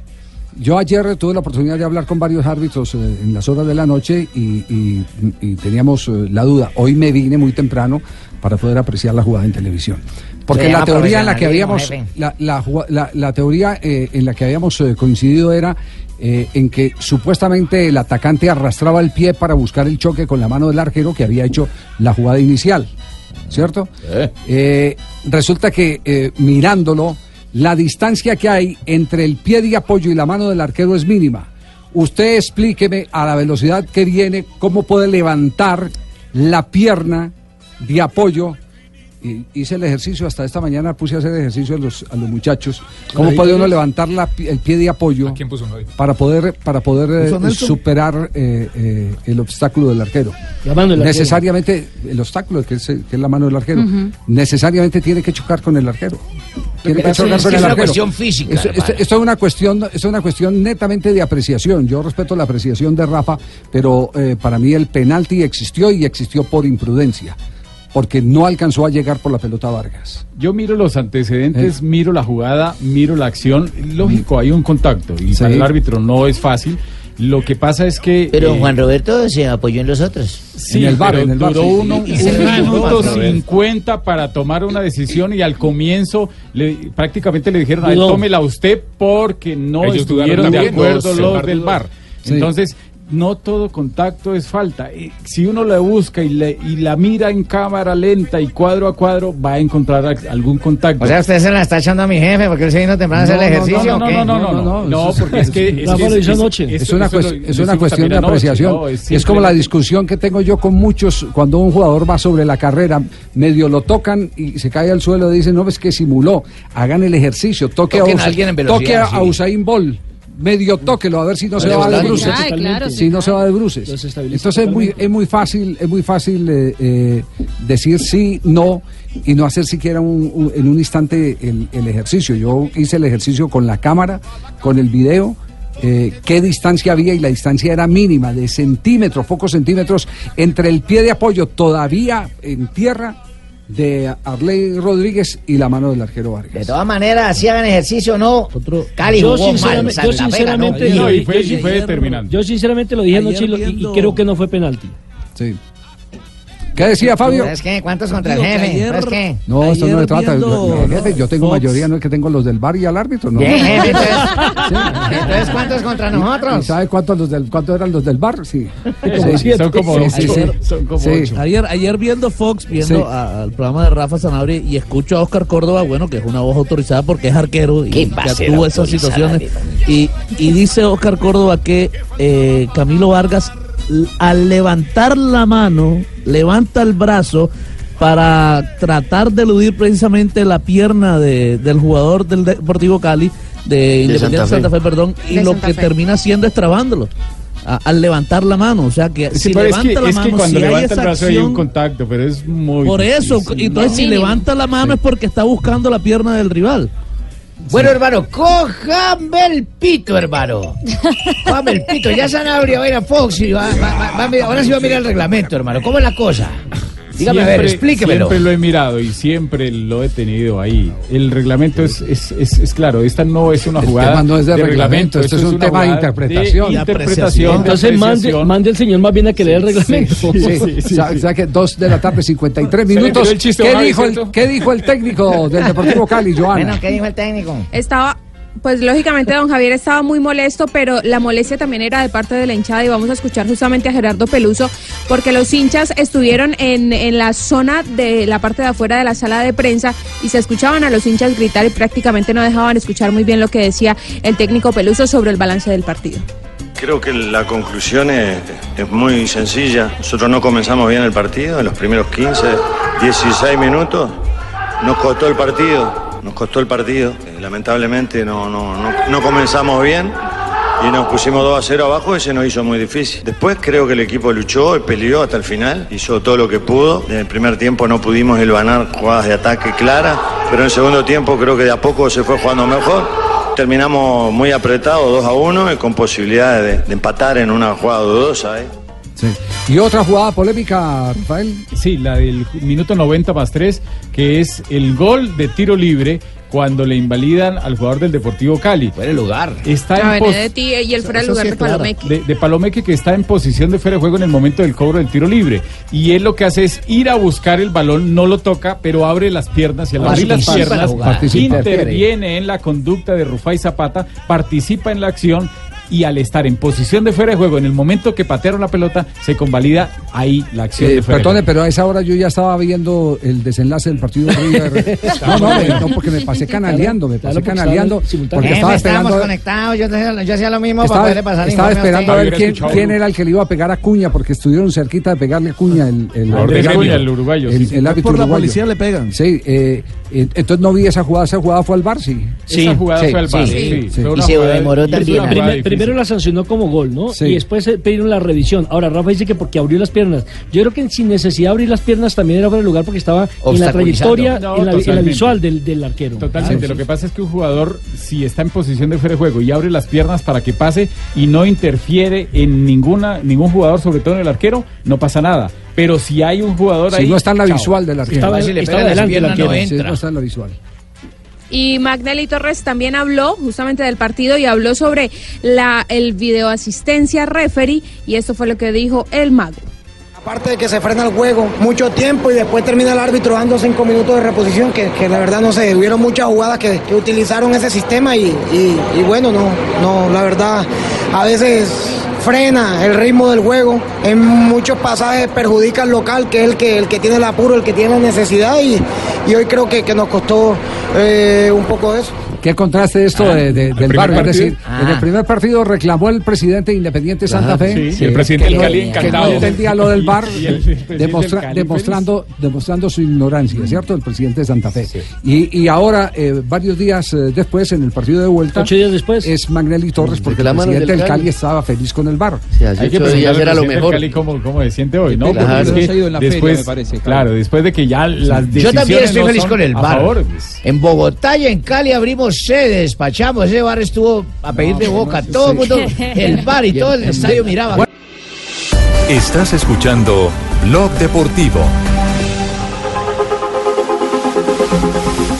[SPEAKER 6] Yo ayer tuve la oportunidad de hablar con varios árbitros eh, en las horas de la noche y, y- y teníamos eh, la duda. Hoy me vine muy temprano para poder apreciar la jugada en televisión. Porque la teoría en la que habíamos, la, la jugua- la- la teoría eh, en la que habíamos eh, coincidido era eh, en que supuestamente el atacante arrastraba el pie para buscar el choque con la mano del arquero que había hecho la jugada inicial, ¿cierto? Eh, resulta que eh, mirándolo, la distancia que hay entre el pie de apoyo y la mano del arquero es mínima. Usted explíqueme a la velocidad que viene cómo puede levantar la pierna de apoyo. Y hice el ejercicio hasta esta mañana, puse a hacer ejercicio a los, a los muchachos. ¿Cómo
[SPEAKER 25] Ahí
[SPEAKER 6] puede uno levantar la el pie de apoyo
[SPEAKER 25] ¿A quién puso
[SPEAKER 6] para poder, para poder eh, superar eh, eh, el obstáculo del arquero?
[SPEAKER 5] La mano del arquero.
[SPEAKER 6] necesariamente, el obstáculo que es, que es la mano del arquero, necesariamente tiene que chocar con el arquero. Tiene que chocar
[SPEAKER 11] es
[SPEAKER 6] con
[SPEAKER 11] que
[SPEAKER 6] el
[SPEAKER 11] es una
[SPEAKER 6] arquero.
[SPEAKER 11] cuestión física,
[SPEAKER 6] Esto, esto-
[SPEAKER 11] hermano.
[SPEAKER 6] esto es una cuestión, es una cuestión netamente de apreciación. Yo respeto la apreciación de Rafa, pero eh, para mí el penalti existió y existió por imprudencia, porque no alcanzó a llegar por la pelota Vargas.
[SPEAKER 8] Yo miro los antecedentes,
[SPEAKER 6] Eh.
[SPEAKER 8] miro la jugada, miro la acción. Lógico, hay un contacto y
[SPEAKER 6] Sí.
[SPEAKER 8] para el árbitro no es fácil. Lo que pasa es que.
[SPEAKER 11] Pero
[SPEAKER 8] eh,
[SPEAKER 11] Juan Roberto se apoyó en los otros.
[SPEAKER 8] Sí,
[SPEAKER 6] En el
[SPEAKER 8] pero
[SPEAKER 6] en el VAR,
[SPEAKER 8] duró
[SPEAKER 6] sí.
[SPEAKER 8] uno, un minuto. 50 para tomar una decisión y al comienzo le, prácticamente le dijeron, a él, tómela usted porque no
[SPEAKER 25] Ellos
[SPEAKER 8] estuvieron de acuerdo
[SPEAKER 25] los
[SPEAKER 8] del.
[SPEAKER 6] Sí.
[SPEAKER 8] Entonces, no todo contacto es falta. Eh, Si uno la busca y, le- y la mira en cámara lenta y cuadro a cuadro, va a encontrar algún contacto.
[SPEAKER 11] O sea, usted se la está echando a mi jefe porque él se vino temprano a hacer el ejercicio.
[SPEAKER 8] no, no, no, no, no, no, no, porque es que... es
[SPEAKER 6] una, cuestión de apreciación.
[SPEAKER 8] no,
[SPEAKER 6] es, como la discusión que tengo yo con muchos cuando un jugador va sobre la carrera, medio lo tocan y se cae al suelo y dicen, no, es que simuló, hagan el ejercicio, toque,
[SPEAKER 11] Toquen
[SPEAKER 6] a,
[SPEAKER 11] a alguien en velocidad,
[SPEAKER 6] toque a,
[SPEAKER 11] sí.
[SPEAKER 6] a Usain Bolt. Medio tóquelo a ver si no se va de bruces.
[SPEAKER 9] Ay, claro,
[SPEAKER 6] si no se va de bruces. Entonces es muy, es muy fácil, es muy fácil eh, eh, decir sí, no y no hacer siquiera un- un- en un instante el, el ejercicio. Yo hice el ejercicio con la cámara, con el video. eh, qué distancia había y la distancia era mínima de centímetros, pocos centímetros entre el pie de apoyo todavía en tierra de Arley Rodríguez y la mano del arquero
[SPEAKER 11] De
[SPEAKER 6] Vargas.
[SPEAKER 11] todas maneras, si hagan ejercicio o no, Cali
[SPEAKER 5] Yo
[SPEAKER 11] jugó mal.
[SPEAKER 5] sinceramente- yo
[SPEAKER 11] Fe ganó
[SPEAKER 5] sinceramente-
[SPEAKER 11] bien.
[SPEAKER 8] No, y
[SPEAKER 5] Yo-
[SPEAKER 8] fue,
[SPEAKER 5] yo-
[SPEAKER 8] y fue
[SPEAKER 7] ayer-
[SPEAKER 8] determinante.
[SPEAKER 5] Yo sinceramente lo dije anoche y, y- creo que no fue penalti.
[SPEAKER 6] Sí. ¿Qué decía Fabio?
[SPEAKER 7] ¿Sabes qué? ¿Cuántos contra el
[SPEAKER 6] Digo que
[SPEAKER 7] jefe?
[SPEAKER 6] ayer-. No, esto no
[SPEAKER 7] Ayer
[SPEAKER 6] se trata. Yo, jefe, yo tengo
[SPEAKER 7] Fox.
[SPEAKER 6] mayoría, no es que tengo los del bar y al árbitro, ¿no?
[SPEAKER 7] Bien, jefe, (laughs) entonces, entonces, ¿cuántos contra
[SPEAKER 6] ¿Y
[SPEAKER 7] nosotros?
[SPEAKER 6] sabe cuántos los del, cuántos eran los del bar? Sí. Son como sí, sí, sí.
[SPEAKER 5] Son como
[SPEAKER 6] Sí.
[SPEAKER 5] ocho.
[SPEAKER 28] Ayer, ayer viendo Fox, viendo
[SPEAKER 6] Sí.
[SPEAKER 28] a- al programa de Rafa Sanabria y escucho a Oscar Córdoba, bueno, que es una voz autorizada porque es arquero y
[SPEAKER 7] ¿Qué
[SPEAKER 28] que actúa esas situaciones. Y, y dice Oscar Córdoba que eh, Camilo Vargas, al levantar la mano, levanta el brazo para tratar de eludir precisamente la pierna de- del jugador del Deportivo Cali, de Independiente
[SPEAKER 18] Santa
[SPEAKER 28] Santa
[SPEAKER 18] Fe.
[SPEAKER 28] Fe, perdón, y
[SPEAKER 18] De
[SPEAKER 28] lo
[SPEAKER 18] Santa
[SPEAKER 28] que
[SPEAKER 18] Fe.
[SPEAKER 28] termina haciendo es trabándolo. a- al levantar la mano, o sea que
[SPEAKER 8] Sí,
[SPEAKER 28] si
[SPEAKER 8] es
[SPEAKER 28] levanta
[SPEAKER 8] que,
[SPEAKER 28] la
[SPEAKER 8] es que
[SPEAKER 28] mano,
[SPEAKER 8] cuando
[SPEAKER 28] si hay
[SPEAKER 8] levanta el
[SPEAKER 28] esa
[SPEAKER 8] brazo hay un
[SPEAKER 28] acción,
[SPEAKER 8] contacto, pero es muy
[SPEAKER 28] por eso,
[SPEAKER 8] difícil.
[SPEAKER 28] entonces si levanta la mano es porque está buscando la pierna del rival.
[SPEAKER 7] Bueno, hermano, cójame el pito, hermano. Cójame el pito. Ya Sanabria va a ir a Fox y va, va- va- ahora sí va a mirar el reglamento, hermano. ¿Cómo es la cosa? Dígame, a ver,
[SPEAKER 8] Siempre-
[SPEAKER 7] explíquemelo.
[SPEAKER 8] Siempre lo he mirado y siempre lo he tenido ahí. El reglamento es, es, es, es claro, esta no es una
[SPEAKER 6] El
[SPEAKER 8] jugada
[SPEAKER 6] tema no es de reglamento, esto es un tema de interpretación.
[SPEAKER 8] de interpretación.
[SPEAKER 5] Entonces mande, mande el señor más bien a que lea el reglamento.
[SPEAKER 6] Sí, sí, o (laughs) sea que dos de la tarde, 53 (laughs)
[SPEAKER 5] Se le
[SPEAKER 6] minutos.
[SPEAKER 5] tiró el chiste,
[SPEAKER 6] ¿Qué dijo. ¿Qué dijo el técnico del Deportivo Cali, (laughs) Joana?
[SPEAKER 7] Bueno, ¿qué dijo el técnico?
[SPEAKER 27] Estaba, pues lógicamente don Javier estaba muy molesto, pero la molestia también era de parte de la hinchada y vamos a escuchar justamente a Gerardo Peluso, porque los hinchas estuvieron en, en la zona de la parte de afuera de la sala de prensa y se escuchaban a los hinchas gritar y prácticamente no dejaban escuchar muy bien lo que decía el técnico Peluso sobre el balance del partido.
[SPEAKER 29] Creo que la conclusión es, es muy sencilla. Nosotros no comenzamos bien el partido en los primeros 15, 16 minutos. Nos costó el partido, nos costó el partido. Eh, Lamentablemente no, no, no, comenzamos bien y nos pusimos 2 a 0 abajo y se nos hizo muy difícil. Después creo que el equipo luchó peleó hasta el final, hizo todo lo que pudo. En el primer tiempo no pudimos elvanar jugadas de ataque claras, pero en el segundo tiempo creo que de a poco se fue jugando mejor. Terminamos muy apretados, 2 a 1, y con posibilidades de, de empatar en una jugada dudosa. ¿eh?
[SPEAKER 6] Sí. ¿Y otra jugada polémica, Rafael?
[SPEAKER 8] Sí, la del minuto 90 más 3, que es el gol de tiro libre cuando le invalidan al jugador del Deportivo Cali. Fuera
[SPEAKER 7] el lugar.
[SPEAKER 8] Está en
[SPEAKER 27] Benedetti y el fuera del lugar de Palomeque.
[SPEAKER 8] de, de Palomeque que está en posición de fuera de juego en el momento del cobro del tiro libre. Y él lo que hace es ir a buscar el balón, no lo toca, pero abre las piernas y al abrir las piernas.
[SPEAKER 6] Participa.
[SPEAKER 8] interviene en la conducta de Rufai Zapata, participa en la acción y al estar en posición de fuera de juego, en el momento que patearon la pelota, se convalida ahí la acción
[SPEAKER 6] Eh,
[SPEAKER 8] de fuera de
[SPEAKER 6] perdone,
[SPEAKER 8] juego.
[SPEAKER 6] pero a esa hora yo ya estaba viendo el desenlace del partido de River. (laughs) No, no, me- no, porque me pasé canaleando, me pasé canaleando. Porque estaba
[SPEAKER 7] estábamos
[SPEAKER 6] esperando.
[SPEAKER 7] conectados, yo, hacía- yo hacía lo mismo para
[SPEAKER 6] Estaba,
[SPEAKER 7] poderle pasar
[SPEAKER 6] estaba
[SPEAKER 7] a
[SPEAKER 6] esperando a ver quién, quién era el que le iba a pegar a Cuña, porque estuvieron cerquita de pegarle a Cuña el, el, el-
[SPEAKER 8] Cuña, el uruguayo,
[SPEAKER 6] el-
[SPEAKER 8] sí, sí.
[SPEAKER 6] el árbitro
[SPEAKER 28] Por la
[SPEAKER 6] uruguayo.
[SPEAKER 28] policía le pegan.
[SPEAKER 6] Sí, eh, eh, entonces no vi esa jugada, esa jugada fue al bar, sí.
[SPEAKER 8] Esa jugada fue al VAR, sí.
[SPEAKER 5] Primer-
[SPEAKER 8] y jugada
[SPEAKER 5] primer-
[SPEAKER 8] difícil.
[SPEAKER 5] Primero la sancionó como gol, ¿no?
[SPEAKER 6] Sí.
[SPEAKER 5] Y después eh, pidieron la revisión. Ahora, Rafa dice que porque abrió las piernas. Yo creo que sin necesidad de abrir las piernas también era fuera de lugar porque estaba en la trayectoria,
[SPEAKER 8] No,
[SPEAKER 5] en, la, en la
[SPEAKER 8] totalmente.
[SPEAKER 5] visual del, del arquero.
[SPEAKER 8] Totalmente.
[SPEAKER 5] Claro,
[SPEAKER 8] Lo que pasa es que un jugador, si está en posición de fuera de juego y abre las piernas para que pase y no interfiere en ninguna ningún jugador, sobre todo en el arquero, no pasa nada. Pero si hay un jugador
[SPEAKER 6] Si
[SPEAKER 8] ahí.
[SPEAKER 6] no está en la
[SPEAKER 8] chao.
[SPEAKER 6] visual del arquero.
[SPEAKER 5] Estaba-
[SPEAKER 6] Si le
[SPEAKER 5] estaba
[SPEAKER 6] no
[SPEAKER 5] arquero.
[SPEAKER 6] entra. Sí, no está en la visual.
[SPEAKER 27] Y Magnelli Torres también habló justamente del partido y habló sobre la el videoasistencia referee y esto fue lo que dijo el mago.
[SPEAKER 30] Aparte de que se frena el juego mucho tiempo y después termina el árbitro dando cinco minutos de reposición, que, que la verdad no sé, hubieron muchas jugadas que, utilizaron ese sistema y, y- y bueno, no, no, la verdad, a veces frena el ritmo del juego, en muchos pasajes perjudica al local, que es el que, el que tiene el apuro, el que tiene la necesidad y, y hoy creo que, que nos costó eh, un poco eso.
[SPEAKER 6] ¿Qué contraste esto de- de- del
[SPEAKER 8] primer
[SPEAKER 6] bar? Es decir, en el primer partido reclamó el presidente de Independiente Santa
[SPEAKER 8] Ajá,
[SPEAKER 6] Fe.
[SPEAKER 8] sí, el presidente
[SPEAKER 6] que
[SPEAKER 8] del
[SPEAKER 6] no-
[SPEAKER 8] Cali
[SPEAKER 6] que
[SPEAKER 8] encantado.
[SPEAKER 6] no entendía lo del bar,
[SPEAKER 8] Y el del
[SPEAKER 6] demostra-
[SPEAKER 8] Cali
[SPEAKER 6] demostrando, demostrando su ignorancia, ¿cierto? El presidente de Santa Fe. Y, y ahora, eh, varios días eh, después, en el partido de vuelta,
[SPEAKER 5] Ocho días después.
[SPEAKER 6] es Magnelli Torres, porque el presidente
[SPEAKER 18] del
[SPEAKER 6] del Cali
[SPEAKER 18] Cali.
[SPEAKER 6] estaba feliz con el bar.
[SPEAKER 8] Hay que preguntarle al presidente del Cali cómo, cómo se siente hoy, ¿no?
[SPEAKER 6] Claro.
[SPEAKER 8] Es que
[SPEAKER 6] Se ha ido en la feria,
[SPEAKER 8] después,
[SPEAKER 6] me parece,
[SPEAKER 8] claro.
[SPEAKER 6] claro.
[SPEAKER 8] después de que ya las
[SPEAKER 7] Yo
[SPEAKER 8] decisiones
[SPEAKER 7] también estoy
[SPEAKER 8] no
[SPEAKER 7] feliz con el bar.
[SPEAKER 8] favor,
[SPEAKER 7] En Bogotá y en Cali abrimos sedes, despachamos. Ese bar estuvo a pedir de boca. Todo el mundo, (laughs) el bar y todo el estadio miraba.
[SPEAKER 1] Estás escuchando Blog Deportivo.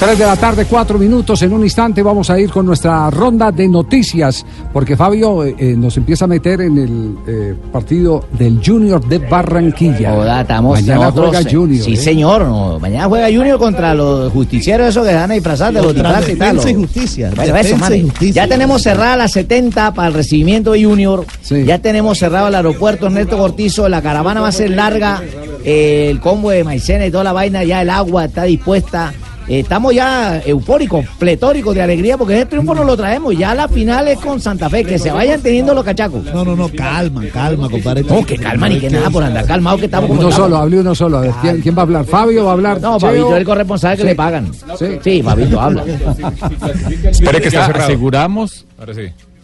[SPEAKER 6] 3 de la tarde, 4 minutos. En un instante vamos a ir con nuestra ronda de noticias, porque Fabio eh, eh, nos empieza a meter en el eh, partido del Junior de Barranquilla.
[SPEAKER 7] Joda, estamos
[SPEAKER 6] Mañana
[SPEAKER 7] nosotros,
[SPEAKER 6] juega Junior.
[SPEAKER 7] Sí,
[SPEAKER 6] ¿eh?
[SPEAKER 7] señor. no, Mañana juega Junior contra los justicieros esos que van a disfrazar de los disfraces y tal.
[SPEAKER 28] Y Justicia,
[SPEAKER 7] Bueno, eso,
[SPEAKER 28] y Justicia.
[SPEAKER 7] Ya tenemos cerrada la 70 para el recibimiento de Junior. Ya tenemos cerrado el aeropuerto Ernesto Cortizo. La caravana va a ser larga. el combo de maicena y toda la vaina, ya el agua está dispuesta. Eh, estamos ya eufóricos, pletóricos de alegría porque ese triunfo nos lo traemos. Ya la final es con Santa Fe. Que se vayan teniendo los cachacos.
[SPEAKER 28] No, no, no, calma, calma, compadre.
[SPEAKER 7] No, que calma ni que nada por andar calmado que estamos
[SPEAKER 6] Uno
[SPEAKER 7] estamos.
[SPEAKER 6] solo, hable uno solo. A ver, ¿quién, quién va a hablar? ¿Fabio va a hablar?
[SPEAKER 7] No? Fabito es el corresponsal que
[SPEAKER 6] Sí.
[SPEAKER 7] le pagan.
[SPEAKER 6] Sí,
[SPEAKER 7] sí Fabito habla.
[SPEAKER 8] Espere que
[SPEAKER 25] está cerrado.
[SPEAKER 8] aseguramos.
[SPEAKER 25] Ahora sí.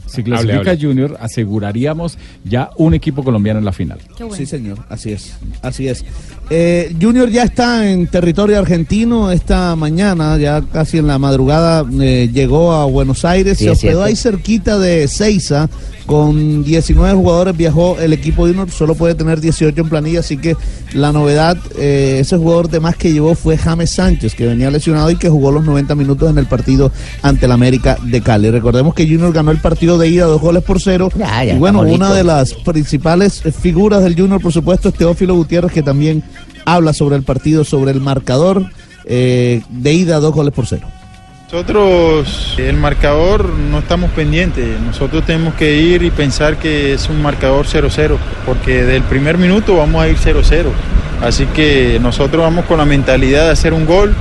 [SPEAKER 8] Si
[SPEAKER 25] Hable,
[SPEAKER 8] clasifica
[SPEAKER 25] hable.
[SPEAKER 8] Junior, aseguraríamos ya un equipo colombiano en la final.
[SPEAKER 28] Sí, señor, así es, así es. Eh, Junior ya está en territorio argentino esta mañana, ya casi en la madrugada eh, llegó a Buenos Aires,
[SPEAKER 7] Sí,
[SPEAKER 28] se hospedó ahí cerquita de Seiza, con 19 jugadores viajó el equipo Junior, solo puede tener 18 en planilla, así que la novedad, eh, ese jugador de más que llevó fue James Sánchez, que venía lesionado y que jugó los 90 minutos en el partido ante el América de Cali. Recordemos que Junior ganó el partido de ida dos goles por cero,
[SPEAKER 7] Ya, ya,
[SPEAKER 28] y bueno, una de las principales figuras del Junior, por supuesto, es Teófilo Gutiérrez, que también habla sobre el partido, sobre el marcador eh, de ida, dos goles por cero.
[SPEAKER 31] Nosotros, el marcador, no estamos pendientes. Nosotros tenemos que ir y pensar que es un marcador 0-0, porque del primer minuto vamos a ir 0-0. Así que nosotros vamos con la mentalidad de hacer un gol,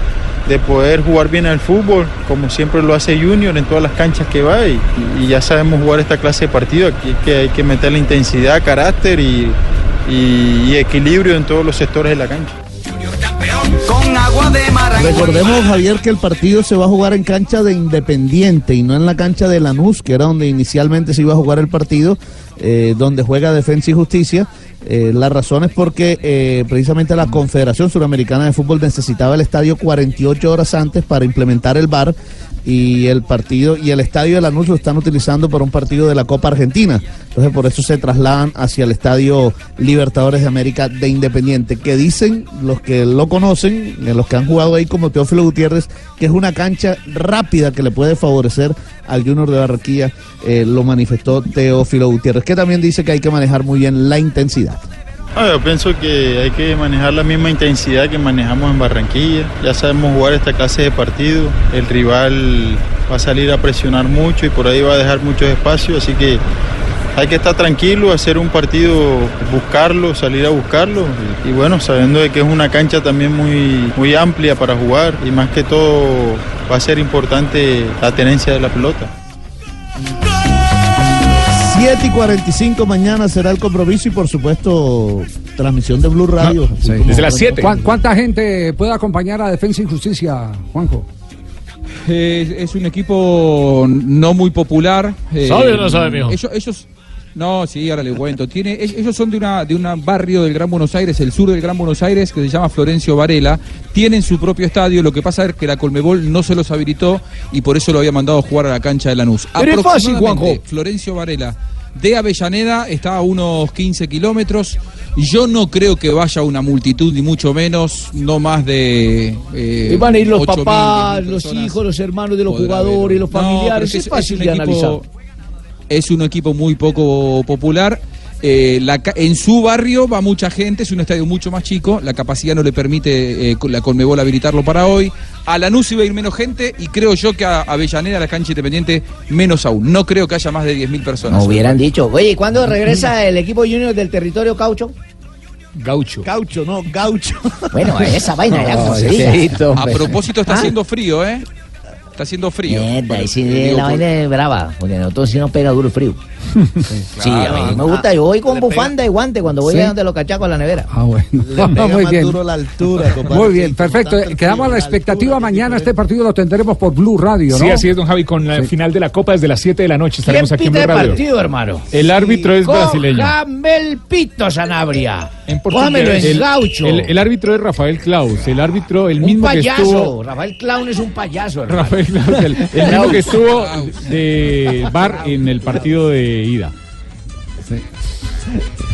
[SPEAKER 31] de poder jugar bien al fútbol, como siempre lo hace Junior en todas las canchas que va. Y, ya sabemos jugar esta clase de partido. Aquí que hay que meterle intensidad, carácter y equilibrio en todos los sectores de la cancha.
[SPEAKER 32] Con agua de
[SPEAKER 28] Recordemos, Javier, que el partido se va a jugar en cancha de Independiente y no en la cancha de Lanús, que era donde inicialmente se iba a jugar el partido, eh, donde juega Defensa y Justicia. Eh, la razón es porque eh, precisamente la Confederación Suramericana de Fútbol necesitaba el estadio 48 horas antes para implementar el VAR y el partido y el estadio de Lanús lo están utilizando para un partido de la Copa Argentina. Entonces por eso se trasladan hacia el estadio Libertadores de América de Independiente, que dicen los que lo conocen, eh, los que han jugado ahí como Teófilo Gutiérrez, que es una cancha rápida que le puede favorecer al Junior de Barranquilla, eh, lo manifestó Teófilo Gutiérrez, que también dice que hay que manejar muy bien la intensidad.
[SPEAKER 31] Ah, yo pienso que hay que manejar la misma intensidad que manejamos en Barranquilla. Ya sabemos jugar esta clase de partido. El rival va a salir a presionar mucho y por ahí va a dejar muchos espacios. Así que hay que estar tranquilo, hacer un partido, buscarlo, salir a buscarlo. Y, bueno, sabiendo de que es una cancha también muy, muy amplia para jugar y más que todo va a ser importante la tenencia de la pelota.
[SPEAKER 28] 7 y 45 mañana será el compromiso y por supuesto transmisión de Blue Radio.
[SPEAKER 6] Sí.
[SPEAKER 28] Como-
[SPEAKER 6] ¿Cuán- ¿Cuánta gente puede acompañar a Defensa y Justicia, Juanjo?
[SPEAKER 12] Eh, es un equipo no muy popular. eh,
[SPEAKER 10] ¿Sabe o no sabe, mijo?
[SPEAKER 12] Ellos, ellos- no, sí, ahora le cuento. Tiene, ell- ellos son de una de un barrio del Gran Buenos Aires, el sur del Gran Buenos Aires, que se llama Florencio Varela. Tienen su propio estadio. Lo que pasa es que la Colmebol no se los habilitó y por eso lo había mandado a jugar a la cancha de Lanús.
[SPEAKER 10] Pero es fácil, Juanjo.
[SPEAKER 12] Florencio Varela. De Avellaneda está a unos 15 kilómetros. Yo no creo que vaya una multitud, ni mucho menos, no más de. eh,
[SPEAKER 7] Y van a ir los
[SPEAKER 12] 8.000,
[SPEAKER 7] papás,
[SPEAKER 12] 10.000
[SPEAKER 7] los hijos, los hermanos de los jugadores,
[SPEAKER 12] haber.
[SPEAKER 7] los familiares. es, fácil de
[SPEAKER 12] equipo-
[SPEAKER 7] analizar.
[SPEAKER 12] Es un equipo muy poco popular. Eh, la en su barrio va mucha gente, es un estadio mucho más chico, la capacidad no le permite eh, la Conmebol habilitarlo para hoy. A Lanús iba a ir menos gente y creo yo que a Avellaneda, la cancha independiente, menos aún. No creo que haya más de 10.000 personas.
[SPEAKER 7] No hubieran dicho. Oye, ¿y cuándo regresa (laughs) el equipo junior del territorio caucho?
[SPEAKER 25] Gaucho.
[SPEAKER 28] Gaucho, no, gaucho.
[SPEAKER 7] Bueno, esa vaina diga. (laughs)
[SPEAKER 12] hito, A propósito, está
[SPEAKER 7] Ah.
[SPEAKER 12] haciendo frío, ¿eh? Está haciendo frío.
[SPEAKER 7] Mierda,
[SPEAKER 12] Digo,
[SPEAKER 7] la vaina es brava, porque nosotros sí nos pega duro el frío. Sí, a mí me gusta, yo voy con bufanda y guante cuando voy
[SPEAKER 6] Sí.
[SPEAKER 7] a donde los cachacos a la nevera.
[SPEAKER 6] Ah, bueno.
[SPEAKER 28] pega (laughs)
[SPEAKER 6] Muy
[SPEAKER 28] más
[SPEAKER 6] bien.
[SPEAKER 28] duro la altura, compadre,
[SPEAKER 6] Muy
[SPEAKER 28] que
[SPEAKER 6] bien, perfecto. Quedamos a la expectativa mañana. Este partido lo tendremos por Blue Radio, ¿no?
[SPEAKER 25] Sí, así es, don Javi, con la final de la Copa desde las 7 de la noche estaremos aquí en Blue
[SPEAKER 7] el
[SPEAKER 25] Radio.
[SPEAKER 7] partido, hermano?
[SPEAKER 25] El árbitro es brasileño.
[SPEAKER 7] El pito, Sanabria.
[SPEAKER 25] En
[SPEAKER 7] en
[SPEAKER 25] el,
[SPEAKER 7] gaucho.
[SPEAKER 25] el- el árbitro es Rafael Klaus, el árbitro, el
[SPEAKER 7] un
[SPEAKER 25] mismo que
[SPEAKER 7] payaso.
[SPEAKER 25] estuvo.
[SPEAKER 7] Rafael Clown es un payaso, hermano.
[SPEAKER 25] Rafael Klaus, el, el mismo que estuvo de bar en el partido de ida.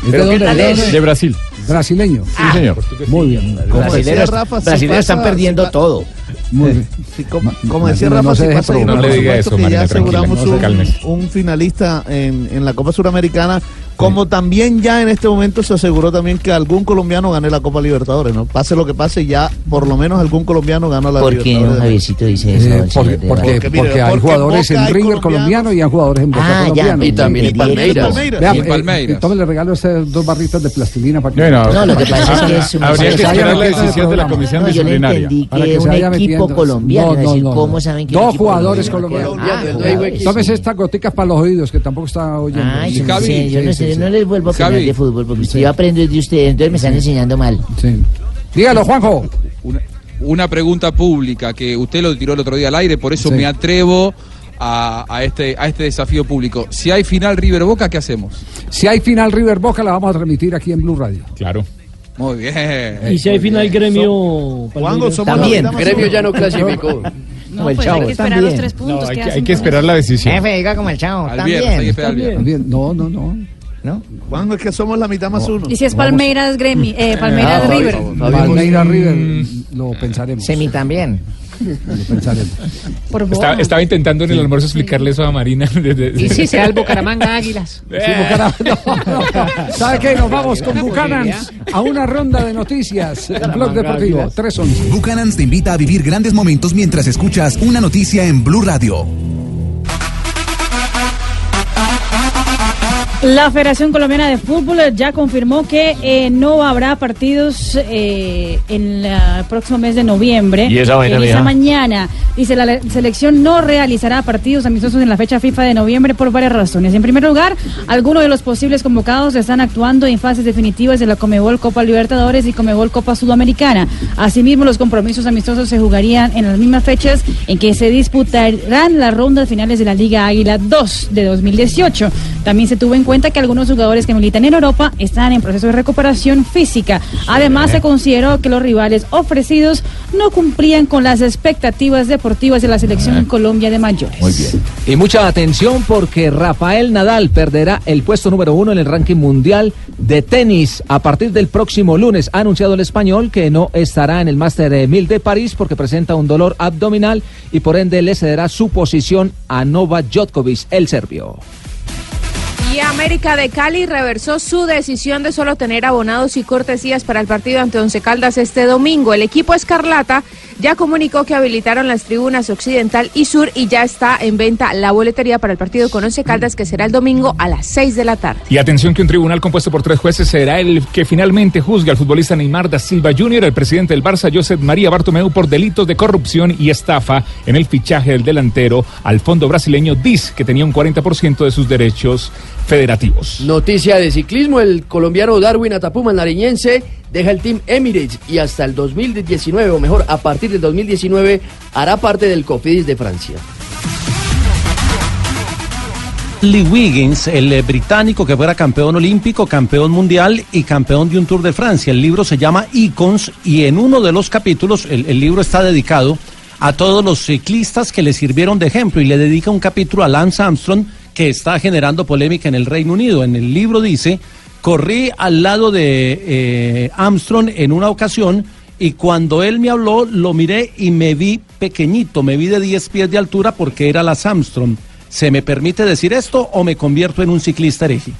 [SPEAKER 6] ¿Es de dónde? ¿De
[SPEAKER 7] es?
[SPEAKER 6] dónde?
[SPEAKER 25] De Brasil.
[SPEAKER 6] Brasileño.
[SPEAKER 25] Sí, señor.
[SPEAKER 6] Muy bien.
[SPEAKER 7] Brasileños, brasileños están perdiendo todo.
[SPEAKER 6] Muy bien.
[SPEAKER 28] Sí, como, como decía
[SPEAKER 6] no,
[SPEAKER 28] Rafa,
[SPEAKER 6] no se
[SPEAKER 28] si pasa
[SPEAKER 6] No le diga
[SPEAKER 28] supuesto
[SPEAKER 6] eso,
[SPEAKER 28] que
[SPEAKER 6] Marina,
[SPEAKER 28] ya aseguramos
[SPEAKER 6] no
[SPEAKER 28] un, un finalista en, en la Copa Suramericana, como también ya en este momento se aseguró también que algún colombiano gane la Copa Libertadores, ¿no? Pase lo que pase, ya por lo menos algún colombiano gana la
[SPEAKER 7] ¿Por qué no,
[SPEAKER 28] Libertadores.
[SPEAKER 7] Javiercito dice
[SPEAKER 6] Eh,
[SPEAKER 7] eso?
[SPEAKER 6] porque,
[SPEAKER 7] señor de
[SPEAKER 6] porque,
[SPEAKER 7] Barranquilla?
[SPEAKER 6] porque hay jugadores en River colombiano y hay jugadores en Boca
[SPEAKER 7] Ah, ya,
[SPEAKER 6] colombiano.
[SPEAKER 7] y también en Palmeiras.
[SPEAKER 6] Vea,
[SPEAKER 7] Y en
[SPEAKER 6] eh,
[SPEAKER 7] Palmeiras.
[SPEAKER 6] Tome le regalo estas dos barritas de plastilina para que
[SPEAKER 25] Bueno,
[SPEAKER 7] No, lo que pasa es que es un-
[SPEAKER 25] habría que esperar la decisión de la comisión
[SPEAKER 7] No, yo
[SPEAKER 25] disciplinaria.
[SPEAKER 7] entendí
[SPEAKER 6] Para
[SPEAKER 7] que un
[SPEAKER 6] vaya
[SPEAKER 7] equipo
[SPEAKER 6] metiendo.
[SPEAKER 7] colombiano,
[SPEAKER 6] No, no, no,
[SPEAKER 7] ¿cómo
[SPEAKER 6] no.
[SPEAKER 7] saben que
[SPEAKER 6] Dos jugadores
[SPEAKER 7] colombiano?
[SPEAKER 6] colombianos.
[SPEAKER 7] Ah.
[SPEAKER 6] Tómese estas goticas para los oídos, que tampoco está oyendo.
[SPEAKER 7] Ay,
[SPEAKER 6] Sí,
[SPEAKER 7] yo no
[SPEAKER 6] sí,
[SPEAKER 7] sé, no les vuelvo a opinar
[SPEAKER 6] Javi.
[SPEAKER 7] de fútbol porque
[SPEAKER 6] Sí.
[SPEAKER 7] yo aprendo de ustedes, entonces me están enseñando mal.
[SPEAKER 6] Sí. Dígalo, Juanjo.
[SPEAKER 12] Una, una pregunta pública que usted lo tiró el otro día al aire, por eso
[SPEAKER 6] Sí.
[SPEAKER 12] me atrevo a, a este, a este desafío público. Si hay final River Boca, ¿qué hacemos?
[SPEAKER 6] Si hay final River Boca, la vamos a transmitir aquí en Blue Radio.
[SPEAKER 25] Claro.
[SPEAKER 12] Muy bien.
[SPEAKER 5] Y si hay final gremio. Palmeiras.
[SPEAKER 18] También. Gremio ya no clasificó.
[SPEAKER 9] No, pues hay que esperar los tres puntos.
[SPEAKER 25] No, hay,
[SPEAKER 9] ¿qué
[SPEAKER 25] que, hay esperar la decisión.
[SPEAKER 7] Jefe, diga como el chavo,
[SPEAKER 12] Al
[SPEAKER 7] también.
[SPEAKER 12] viernes, hay que esperar al viernes.
[SPEAKER 6] Bien, No, no, no.
[SPEAKER 7] ¿No?
[SPEAKER 28] Juan, es que somos la mitad más uno.
[SPEAKER 9] Y si es Palmeiras Gremi, eh, Palmeiras
[SPEAKER 6] Ah,
[SPEAKER 9] River.
[SPEAKER 6] Palmeiras River, lo pensaremos.
[SPEAKER 7] Semi también.
[SPEAKER 6] Lo pensaremos.
[SPEAKER 9] Por
[SPEAKER 25] Estaba,
[SPEAKER 9] boba.
[SPEAKER 25] estaba intentando en el almuerzo explicarle eso a Marina. (laughs)
[SPEAKER 20] Y si será el Bucaramanga Águilas. (laughs)
[SPEAKER 6] Sí, Bucaramanga. No, no. ¿Sabe qué? Nos vamos con Bucanans a una ronda de noticias. El blog deportivo 311.
[SPEAKER 26] Buchanans te invita a vivir grandes momentos mientras escuchas una noticia en Blue Radio.
[SPEAKER 9] La Federación Colombiana de Fútbol ya confirmó que eh, no habrá partidos eh, en el próximo mes de noviembre.
[SPEAKER 10] ¿Y esa vaina,
[SPEAKER 9] En
[SPEAKER 10] mija?
[SPEAKER 9] mañana. Dice, la le- selección no realizará partidos amistosos en la fecha FIFA de noviembre por varias razones. En primer lugar, algunos de los posibles convocados están actuando en fases definitivas de la Comebol Copa Libertadores y Comebol Copa Sudamericana. Asimismo, los compromisos amistosos se jugarían en las mismas fechas en que se disputarán las rondas finales de la Liga Águila 2 de 2018. También se tuvo en cuenta que algunos jugadores que militan en Europa están en proceso de recuperación física. Además, se consideró que los rivales ofrecidos no cumplían con las expectativas deportivas de la selección Colombia de mayores.
[SPEAKER 10] Muy bien. Y mucha atención porque Rafael Nadal perderá el puesto número uno en el ranking mundial de tenis a partir del próximo lunes. Ha anunciado el español que no estará en el Master de 1000 de París porque presenta un dolor abdominal y por ende le cederá su posición a Novak Djokovic, el serbio.
[SPEAKER 27] América de Cali reversó su decisión de solo tener abonados y cortesías para el partido ante Once Caldas este domingo. El equipo Escarlata ya comunicó que habilitaron las tribunas occidental y sur y ya está en venta la boletería para el partido con Once Caldas que será el domingo a las 6 de la tarde.
[SPEAKER 24] Y atención que un tribunal compuesto por tres jueces será el que finalmente juzgue al futbolista Neymar da Silva Jr., el presidente del Barça, Josep María Bartomeu, por delitos de corrupción y estafa en el fichaje del delantero al fondo brasileño DIS, que tenía un 40% de sus derechos federativos.
[SPEAKER 18] Noticia de ciclismo, el colombiano Darwin Atapuma, el nariñense, deja el Team Emirates y hasta el 2019, o mejor, a partir del 2019, hará parte del Cofidis de Francia.
[SPEAKER 33] Lee Wiggins, el eh, británico que fuera campeón olímpico, campeón mundial y campeón de un Tour de Francia. El libro se llama Icons y en uno de los capítulos, el, el libro está dedicado a todos los ciclistas que le sirvieron de ejemplo y le dedica un capítulo a Lance Armstrong que está generando polémica en el Reino Unido. En el libro dice, corrí al lado de eh, Armstrong en una ocasión y cuando él me habló lo miré y me vi pequeñito, me vi de 10 pies de altura porque era Lance Armstrong. ¿Se me permite decir esto o me convierto en un ciclista hereje?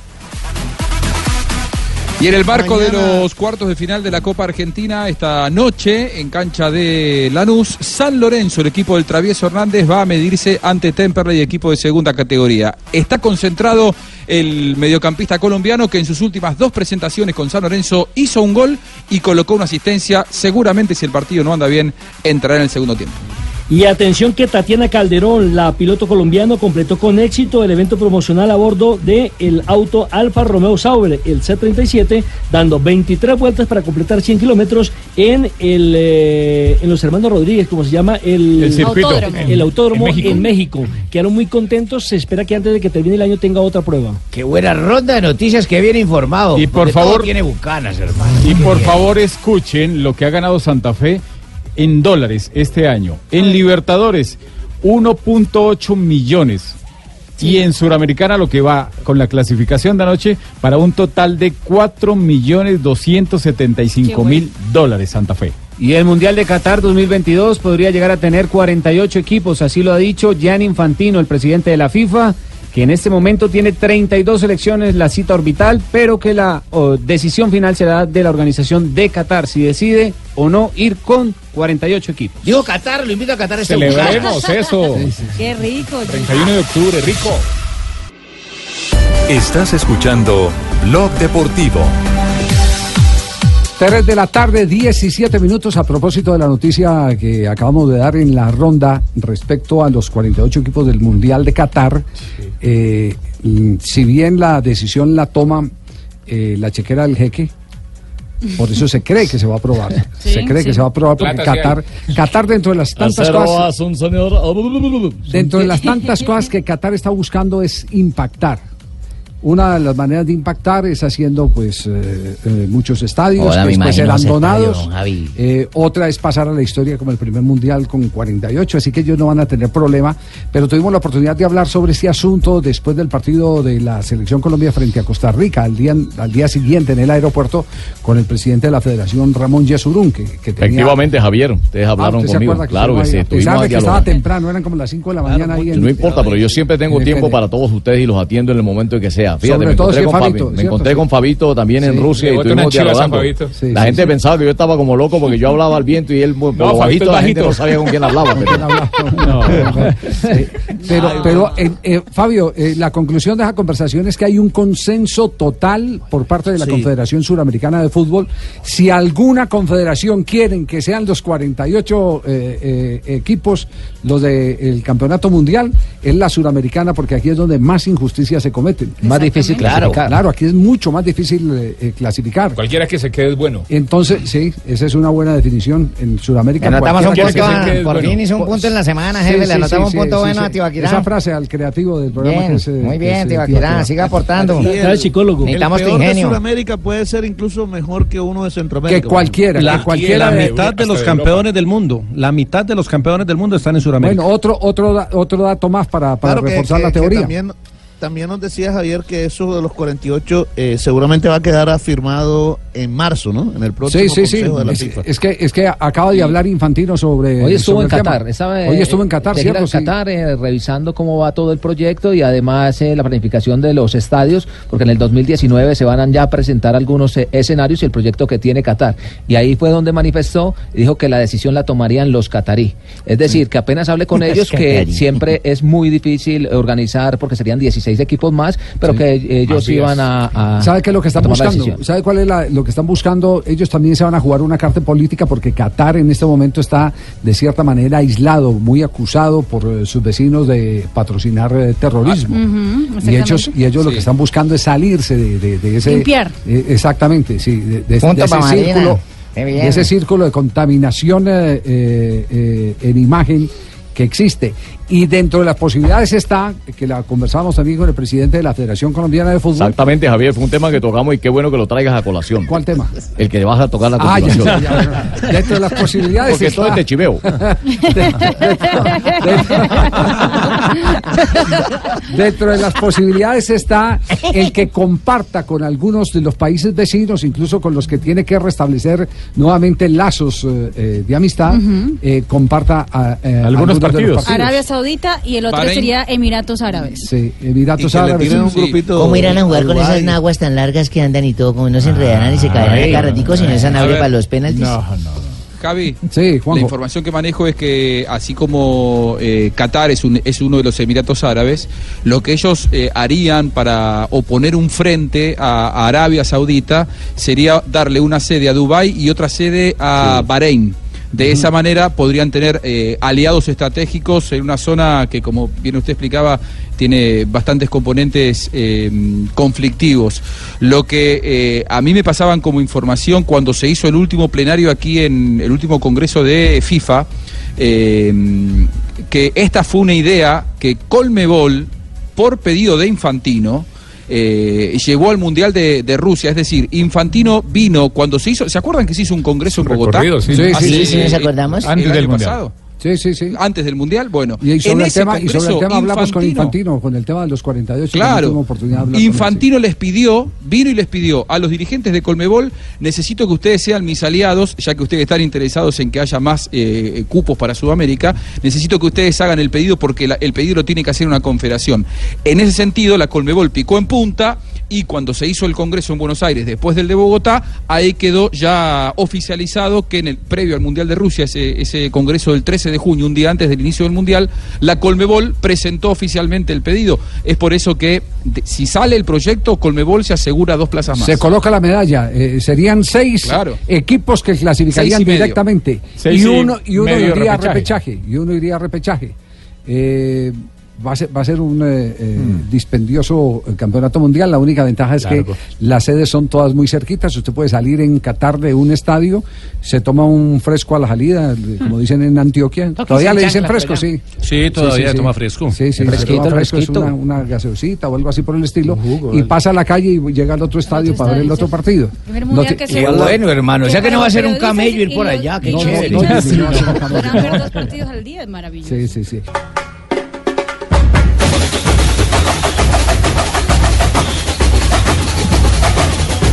[SPEAKER 12] Y en el marco de los cuartos de final de la Copa Argentina, esta noche, en cancha de Lanús, San Lorenzo, el equipo del Travieso Hernández, va a medirse ante Temperley, equipo de segunda categoría. Está concentrado el mediocampista colombiano que en sus últimas dos presentaciones con San Lorenzo hizo un gol y colocó una asistencia. Seguramente, si el partido no anda bien, entrará en el segundo tiempo.
[SPEAKER 5] Y atención que Tatiana Calderón, la piloto colombiano, completó con éxito el evento promocional a bordo del el auto Alfa Romeo Sauber, el C37, dando 23 vueltas para completar 100 kilómetros en el eh, en los hermanos Rodríguez, como se llama el,
[SPEAKER 25] El circuito. Autódromo.
[SPEAKER 5] el autódromo
[SPEAKER 25] En
[SPEAKER 5] en
[SPEAKER 25] México.
[SPEAKER 5] Quedaron muy contentos. Se espera que antes de que termine el año tenga otra prueba.
[SPEAKER 7] Qué buena ronda de noticias, que bien informado.
[SPEAKER 25] Y por favor-
[SPEAKER 7] tiene bucanas, hermano.
[SPEAKER 25] Y por favor escuchen lo que ha ganado Santa Fe en dólares este año. En Libertadores, 1.8 millones. Y en Suramericana lo que va con la clasificación de anoche para un total de 4 millones 275 mil dólares Santa Fe.
[SPEAKER 20] Y el Mundial de Qatar 2022 podría llegar a tener 48 equipos, así lo ha dicho Gian Infantino, el presidente de la FIFA, que en este momento tiene 32 selecciones la cita orbital, pero que la oh, decisión final será de la organización de Qatar, si decide o no ir con 48 equipos.
[SPEAKER 7] Digo Qatar, lo invito a Qatar este
[SPEAKER 24] Celebremos eso.
[SPEAKER 9] Qué rico.
[SPEAKER 24] 31 de octubre, rico.
[SPEAKER 1] Estás escuchando Blog Deportivo.
[SPEAKER 6] 3 de la tarde, 17 minutos a propósito de la noticia que acabamos de dar en la ronda respecto a los 48 equipos del Mundial de Qatar. Eh, mm, si bien la decisión la toma eh, la chequera del jeque, por eso se cree que se va a aprobar. (laughs)
[SPEAKER 34] Sí,
[SPEAKER 6] se cree
[SPEAKER 34] sí.
[SPEAKER 6] que se va a aprobar porque
[SPEAKER 34] Plata sí
[SPEAKER 6] Qatar, Qatar dentro de las tantas cosas... Dentro de las tantas cosas que Qatar está buscando es impactar. Una de las maneras de impactar es haciendo pues eh, eh, muchos estadios
[SPEAKER 7] Ahora
[SPEAKER 6] que después serán donados.
[SPEAKER 7] estadio.
[SPEAKER 6] Eh, otra es pasar a la historia como el primer mundial con 48, así que ellos no van a tener problema. Pero tuvimos la oportunidad de hablar sobre este asunto después del partido de la selección Colombia frente a Costa Rica, al día, al día siguiente en el aeropuerto con el presidente de la Federación, Ramón Yesurún, que, que tenía...
[SPEAKER 34] Efectivamente, Javier, ustedes
[SPEAKER 6] Ah,
[SPEAKER 34] hablaron
[SPEAKER 6] ¿usted se
[SPEAKER 34] conmigo.
[SPEAKER 6] que
[SPEAKER 34] Claro que sí?
[SPEAKER 6] A
[SPEAKER 34] estuvimos
[SPEAKER 6] pesar de que estaba temprano, eran como las 5 de la mañana ahí en...
[SPEAKER 34] No importa, pero yo siempre tengo tiempo para todos ustedes y los atiendo en el momento en que sea. Fíjate,
[SPEAKER 6] Sobre
[SPEAKER 34] me
[SPEAKER 6] todo
[SPEAKER 34] encontré,
[SPEAKER 6] si
[SPEAKER 34] con, Fabi-
[SPEAKER 6] Fabito,
[SPEAKER 34] me encontré con Fabito también en. Rusia y
[SPEAKER 6] a
[SPEAKER 34] dialogando.
[SPEAKER 6] Sí,
[SPEAKER 34] la
[SPEAKER 6] sí,
[SPEAKER 34] gente
[SPEAKER 6] sí.
[SPEAKER 34] pensaba que yo estaba como loco porque yo hablaba al viento y él por
[SPEAKER 24] No,
[SPEAKER 34] lo bajito la gente no sabía con quién hablaba. pero-
[SPEAKER 6] pero, pero eh, eh, Fabio, eh, la conclusión de esa conversación es que hay un consenso total por parte de la
[SPEAKER 28] Sí.
[SPEAKER 6] Confederación Suramericana de Fútbol. Si alguna confederación quieren que sean los 48 eh, eh, equipos los del campeonato mundial, es la suramericana, porque aquí es donde más injusticias se cometen.
[SPEAKER 10] Más difícil
[SPEAKER 6] Claro,
[SPEAKER 10] clasificar.
[SPEAKER 6] claro, aquí es mucho más difícil eh, clasificar.
[SPEAKER 24] Cualquiera que se quede es bueno.
[SPEAKER 6] Entonces, sí, esa es una buena definición en Sudamérica.
[SPEAKER 7] Le anotamos un punto,
[SPEAKER 6] que se-
[SPEAKER 7] por fin hizo un punto en la semana,
[SPEAKER 6] Sí,
[SPEAKER 7] jefe,
[SPEAKER 6] sí,
[SPEAKER 7] le anotamos
[SPEAKER 6] sí,
[SPEAKER 7] un punto
[SPEAKER 6] sí,
[SPEAKER 7] bueno
[SPEAKER 6] sí.
[SPEAKER 7] a Tibaquirá.
[SPEAKER 6] Esa frase al creativo del programa
[SPEAKER 7] Bien,
[SPEAKER 6] que es, eh,
[SPEAKER 7] muy bien,
[SPEAKER 6] eh,
[SPEAKER 7] Tibaquirá, siga aportando.
[SPEAKER 28] El-
[SPEAKER 7] Necesitamos
[SPEAKER 28] el
[SPEAKER 7] tu
[SPEAKER 28] peor de
[SPEAKER 7] ingenio.
[SPEAKER 28] Sudamérica puede ser incluso mejor que uno de Centroamérica.
[SPEAKER 6] Que cualquiera,
[SPEAKER 33] La,
[SPEAKER 6] que cualquiera
[SPEAKER 33] la
[SPEAKER 6] de-
[SPEAKER 33] mitad de los
[SPEAKER 6] de
[SPEAKER 33] campeones del mundo, la mitad de los campeones del mundo están en Sudamérica.
[SPEAKER 6] Bueno, otro, otro, otro dato más para, para
[SPEAKER 28] Claro que-
[SPEAKER 6] reforzar
[SPEAKER 28] que-
[SPEAKER 6] la
[SPEAKER 28] que
[SPEAKER 6] teoría.
[SPEAKER 28] también, también nos decía Javier que eso de los 48 eh, seguramente va a quedar afirmado en marzo, ¿no? En el próximo
[SPEAKER 6] Sí, sí, sí.
[SPEAKER 28] Consejo de la
[SPEAKER 6] Es,
[SPEAKER 28] FIFA.
[SPEAKER 6] es que, es que acaba de hablar Infantino sobre.
[SPEAKER 10] Hoy estuvo
[SPEAKER 6] sobre
[SPEAKER 10] en. Qatar. estaba,
[SPEAKER 6] Hoy
[SPEAKER 10] eh,
[SPEAKER 6] estuvo en Qatar,
[SPEAKER 10] de gira
[SPEAKER 6] ¿cierto?
[SPEAKER 10] en
[SPEAKER 6] Sí.
[SPEAKER 10] Qatar, eh, revisando cómo va todo el proyecto y además eh, la planificación de los estadios, porque en el 2019 se van a ya presentar algunos eh, escenarios y el proyecto que tiene Qatar. Y ahí fue donde manifestó y dijo que la decisión la tomarían los catarí. Es decir, que apenas hable con (laughs)
[SPEAKER 7] Los
[SPEAKER 10] ellos, que siempre es muy difícil organizar, porque serían 16 equipos más, pero
[SPEAKER 6] Sí.
[SPEAKER 10] que eh, ellos iban a, a-
[SPEAKER 6] ¿Sabe qué es lo que están buscando? ¿Sabe cuál es la- lo que están buscando? Ellos también se van a jugar una carta política porque Qatar en este momento está de cierta manera aislado, muy acusado por eh, sus vecinos de patrocinar eh, terrorismo. Y ellos, y ellos lo que están buscando es salirse de, de- de ese...
[SPEAKER 9] Limpiar.
[SPEAKER 6] eh, exactamente, sí, de, de-
[SPEAKER 7] Punto
[SPEAKER 6] de ese
[SPEAKER 7] Marina.
[SPEAKER 6] círculo. De ese círculo de contaminación eh, eh, eh, en imagen que existe. Y dentro de las posibilidades está, que la conversábamos también con el presidente de la Federación Colombiana de Fútbol,
[SPEAKER 34] Exactamente, Javier, fue un tema que tocamos y qué bueno que lo traigas a colación.
[SPEAKER 6] ¿Cuál tema?
[SPEAKER 34] El que vas a tocar la
[SPEAKER 6] Ah, ya,
[SPEAKER 34] continuación.
[SPEAKER 6] ya, ya. Dentro de las posibilidades
[SPEAKER 34] Porque
[SPEAKER 6] está-
[SPEAKER 34] todo es de chiveo. (laughs)
[SPEAKER 6] Dentro de las posibilidades está el que comparta con algunos de los países vecinos, incluso con los que tiene que restablecer nuevamente lazos eh, eh, de amistad, eh, comparta a, eh, algunos de los partidos.
[SPEAKER 9] Arabia Saudita y el otro
[SPEAKER 6] Bahrein.
[SPEAKER 9] sería Emiratos Árabes.
[SPEAKER 6] Sí, Emiratos
[SPEAKER 28] Y
[SPEAKER 6] Árabes.
[SPEAKER 28] un
[SPEAKER 6] sí.
[SPEAKER 28] grupito
[SPEAKER 7] ¿Cómo irán a jugar con esas naguas tan largas que andan y todo? Como no se enredarán y se caerán ratico, si no es
[SPEAKER 12] A
[SPEAKER 7] sanable
[SPEAKER 12] ver.
[SPEAKER 7] para los penaltis.
[SPEAKER 12] Javi,
[SPEAKER 6] Sí,
[SPEAKER 12] la información que manejo es que así como eh, Qatar es, un- es uno de los Emiratos Árabes, lo que ellos eh, harían para oponer un frente a, a Arabia Saudita sería darle una sede a Dubái y otra sede a Bahrein. De esa manera podrían tener eh, aliados estratégicos en una zona que, como bien usted explicaba, tiene bastantes componentes eh, conflictivos. Lo que eh, a mí me pasaban como información cuando se hizo el último plenario aquí en el último congreso de FIFA, que esta fue una idea que Colmebol, por pedido de Infantino, eh, llevó al Mundial de, de Rusia. Es decir, Infantino vino cuando se hizo. ¿Se acuerdan que se hizo un congreso en Bogotá?
[SPEAKER 24] sí.
[SPEAKER 7] Sí, sí, sí, nos acordamos.
[SPEAKER 12] el
[SPEAKER 24] Antes del Mundial.
[SPEAKER 12] pasado.
[SPEAKER 6] Sí, sí, sí.
[SPEAKER 12] Antes del Mundial, bueno.
[SPEAKER 6] Y
[SPEAKER 12] en
[SPEAKER 6] sobre, el tema, y sobre el tema hablamos con
[SPEAKER 12] Infantino-
[SPEAKER 6] con el tema de los 48. que no
[SPEAKER 12] Claro.
[SPEAKER 6] tuvimos oportunidad de
[SPEAKER 12] Infantino les pidió, vino y les pidió a los dirigentes de Colmebol, necesito que ustedes sean mis aliados, ya que ustedes están interesados en que haya más eh, cupos para Sudamérica, necesito que ustedes hagan el pedido porque la- el pedido lo tiene que hacer una confederación. En ese sentido, la Colmebol picó en punta y cuando se hizo el Congreso en Buenos Aires después del de Bogotá, ahí quedó ya oficializado que en el previo al Mundial de Rusia, ese, ese Congreso del 13 de junio, un día antes del inicio del Mundial, la Colmebol presentó oficialmente el pedido. Es por eso que de- si sale el proyecto, Colmebol se asegura dos plazas más.
[SPEAKER 6] Se coloca la medalla. eh, serían seis equipos que clasificarían
[SPEAKER 12] Seis y medio.
[SPEAKER 6] directamente.
[SPEAKER 12] Seis
[SPEAKER 6] y
[SPEAKER 12] y
[SPEAKER 6] uno, y uno iría a
[SPEAKER 12] repechaje.
[SPEAKER 6] repechaje. Y uno iría a repechaje. Eh, va a ser, va a ser un eh, eh, dispendioso eh, campeonato mundial. La única ventaja es
[SPEAKER 8] Largo.
[SPEAKER 6] que las sedes son todas muy cerquitas. Usted puede salir en Qatar de un estadio, se toma un fresco a la salida, eh, como dicen en Antioquia. Todavía le dicen fresco, sí.
[SPEAKER 33] Sí, todavía toma fresco.
[SPEAKER 6] Sí, sí,
[SPEAKER 33] Fresquito,
[SPEAKER 6] se toma fresco, es
[SPEAKER 33] fresquito.
[SPEAKER 6] una, una gaseosita o algo así por el estilo. y pasa a la calle y llega al otro estadio para ver el otro partido.
[SPEAKER 9] Primer
[SPEAKER 6] No
[SPEAKER 9] mundial
[SPEAKER 6] te-
[SPEAKER 9] que se-
[SPEAKER 7] Qué bueno, hermano. O sea que no va a ser un camello ir por allá. Qué
[SPEAKER 6] No, no,
[SPEAKER 7] chévere.
[SPEAKER 6] no, no, no, no, no, no.
[SPEAKER 9] Podrán ver dos partidos al día, es maravilloso.
[SPEAKER 6] Sí, sí, sí.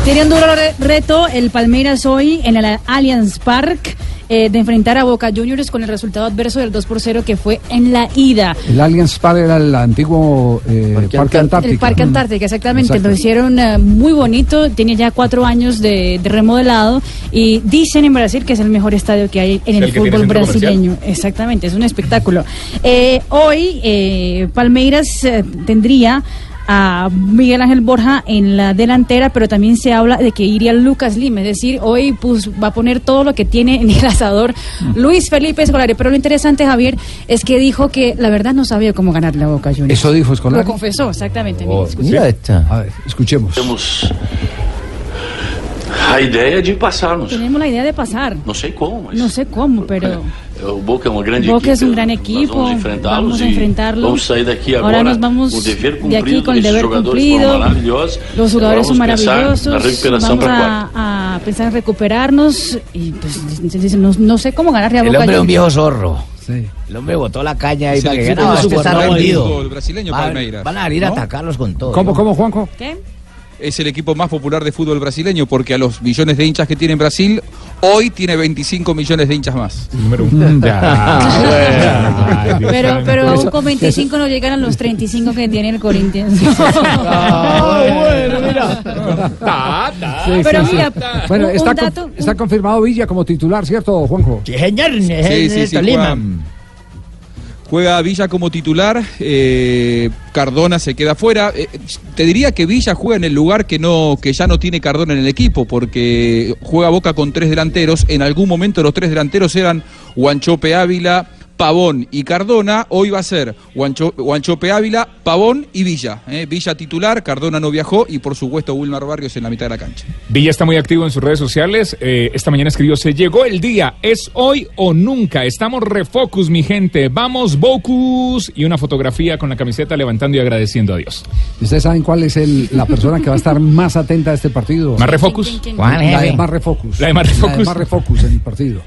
[SPEAKER 9] Tiene un duro re- reto el Palmeiras hoy en el Allianz Park eh, de enfrentar a Boca Juniors con el resultado adverso del 2 por 0 que fue en la ida.
[SPEAKER 6] El Allianz Park era el antiguo eh, Parque, Antártico.
[SPEAKER 9] El Parque Antártica, exactamente.
[SPEAKER 6] Exacto.
[SPEAKER 9] Lo hicieron eh, muy bonito. Tiene ya cuatro años de, de remodelado. Y dicen en Brasil que es el mejor estadio que hay en el, fútbol brasileño. Exactamente, es un espectáculo. Eh, hoy eh, Palmeiras eh, tendría a Miguel Ángel Borja en la delantera, pero también se habla de que iría Lucas Lima, es decir, hoy pues, va a poner todo lo que tiene en el asador Luis Felipe Escolari. Pero lo interesante, Javier, es que dijo que la verdad no sabía cómo ganar la Boca Juniors.
[SPEAKER 6] Eso dijo Escolari.
[SPEAKER 9] Lo confesó, exactamente.
[SPEAKER 6] Oh, mira esta. A ver, escuchemos.
[SPEAKER 35] Temos a ideia de passarmos.
[SPEAKER 9] Tenemos la idea de pasar.
[SPEAKER 35] Sei como, mas
[SPEAKER 9] No sé cómo, pero
[SPEAKER 35] o Boca é uma grande
[SPEAKER 9] Boca
[SPEAKER 35] equipe.
[SPEAKER 9] es un gran
[SPEAKER 35] Nós
[SPEAKER 9] equipo.
[SPEAKER 35] vamos enfrentá-los
[SPEAKER 9] Vamos a
[SPEAKER 35] e
[SPEAKER 9] enfrentarlos.
[SPEAKER 35] Vamos sair daqui
[SPEAKER 9] Ahora
[SPEAKER 35] agora
[SPEAKER 9] nos vamos
[SPEAKER 35] com o dever
[SPEAKER 9] de
[SPEAKER 35] cumprido.
[SPEAKER 9] aquí con el
[SPEAKER 35] esses
[SPEAKER 9] deber
[SPEAKER 35] jogadores
[SPEAKER 9] cumplido.
[SPEAKER 35] maravilhosos.
[SPEAKER 9] Los jugadores son
[SPEAKER 35] Agora vamos pensar
[SPEAKER 9] maravillosos.
[SPEAKER 35] Na recuperação
[SPEAKER 9] Vamos a, a pensar en recuperarnos y pues no, no sé cómo ganarle a
[SPEAKER 7] El
[SPEAKER 9] Boca
[SPEAKER 7] hombre es un
[SPEAKER 9] Juniors.
[SPEAKER 7] viejo zorro. El hombre botó la caña ahí
[SPEAKER 12] el
[SPEAKER 7] para que ganara.
[SPEAKER 12] más
[SPEAKER 7] Este está rendido.
[SPEAKER 12] fútbol brasileño,
[SPEAKER 7] Van-
[SPEAKER 12] Palmeiras,
[SPEAKER 7] Van a ir a
[SPEAKER 12] ¿no?
[SPEAKER 7] atacarlos con todo.
[SPEAKER 6] ¿Cómo, cómo, Juanjo?
[SPEAKER 9] ¿Qué?
[SPEAKER 12] Es el equipo más popular de fútbol brasileño porque a los millones de hinchas que tiene Brasil, hoy tiene 25 millones de hinchas más.
[SPEAKER 24] Número (laughs)
[SPEAKER 9] Pero, pero aún con 25 no llegan a los 35 que tiene el Corinthians. (laughs)
[SPEAKER 6] bueno, mira. (laughs)
[SPEAKER 9] Pero mira,
[SPEAKER 6] Bueno,
[SPEAKER 9] un-
[SPEAKER 6] está,
[SPEAKER 9] un
[SPEAKER 6] con-
[SPEAKER 9] dato-
[SPEAKER 6] está confirmado Villa como titular, ¿cierto, Juanjo?
[SPEAKER 7] Sí, señor.
[SPEAKER 12] Sí, sí, sí, juega, juega Villa como titular, eh, Cardona se queda fuera. Eh, te diría que Villa juega en el lugar que no que ya no tiene Cardona en el equipo, porque juega Boca con tres delanteros. En algún momento los tres delanteros eran Guanchope Ávila, Pavón y Cardona. Hoy va a ser Guancho- Guanchope Ávila, Pavón y Villa. eh. Villa titular, Cardona no viajó y por supuesto Wilmar Barrios en la mitad de la cancha.
[SPEAKER 24] Villa está muy activo en sus redes sociales. Eh, esta mañana escribió, se llegó el día, es hoy o nunca. Estamos refocus, mi gente. Vamos, Bocus. Y una fotografía con la camiseta levantando y agradeciendo a Dios.
[SPEAKER 6] ¿Y ¿Ustedes saben cuál es el- la persona que va a estar más atenta a este partido?
[SPEAKER 24] ¿Más refocus?
[SPEAKER 6] La de más refocus.
[SPEAKER 24] La de más refocus.
[SPEAKER 6] más refocus en el partido.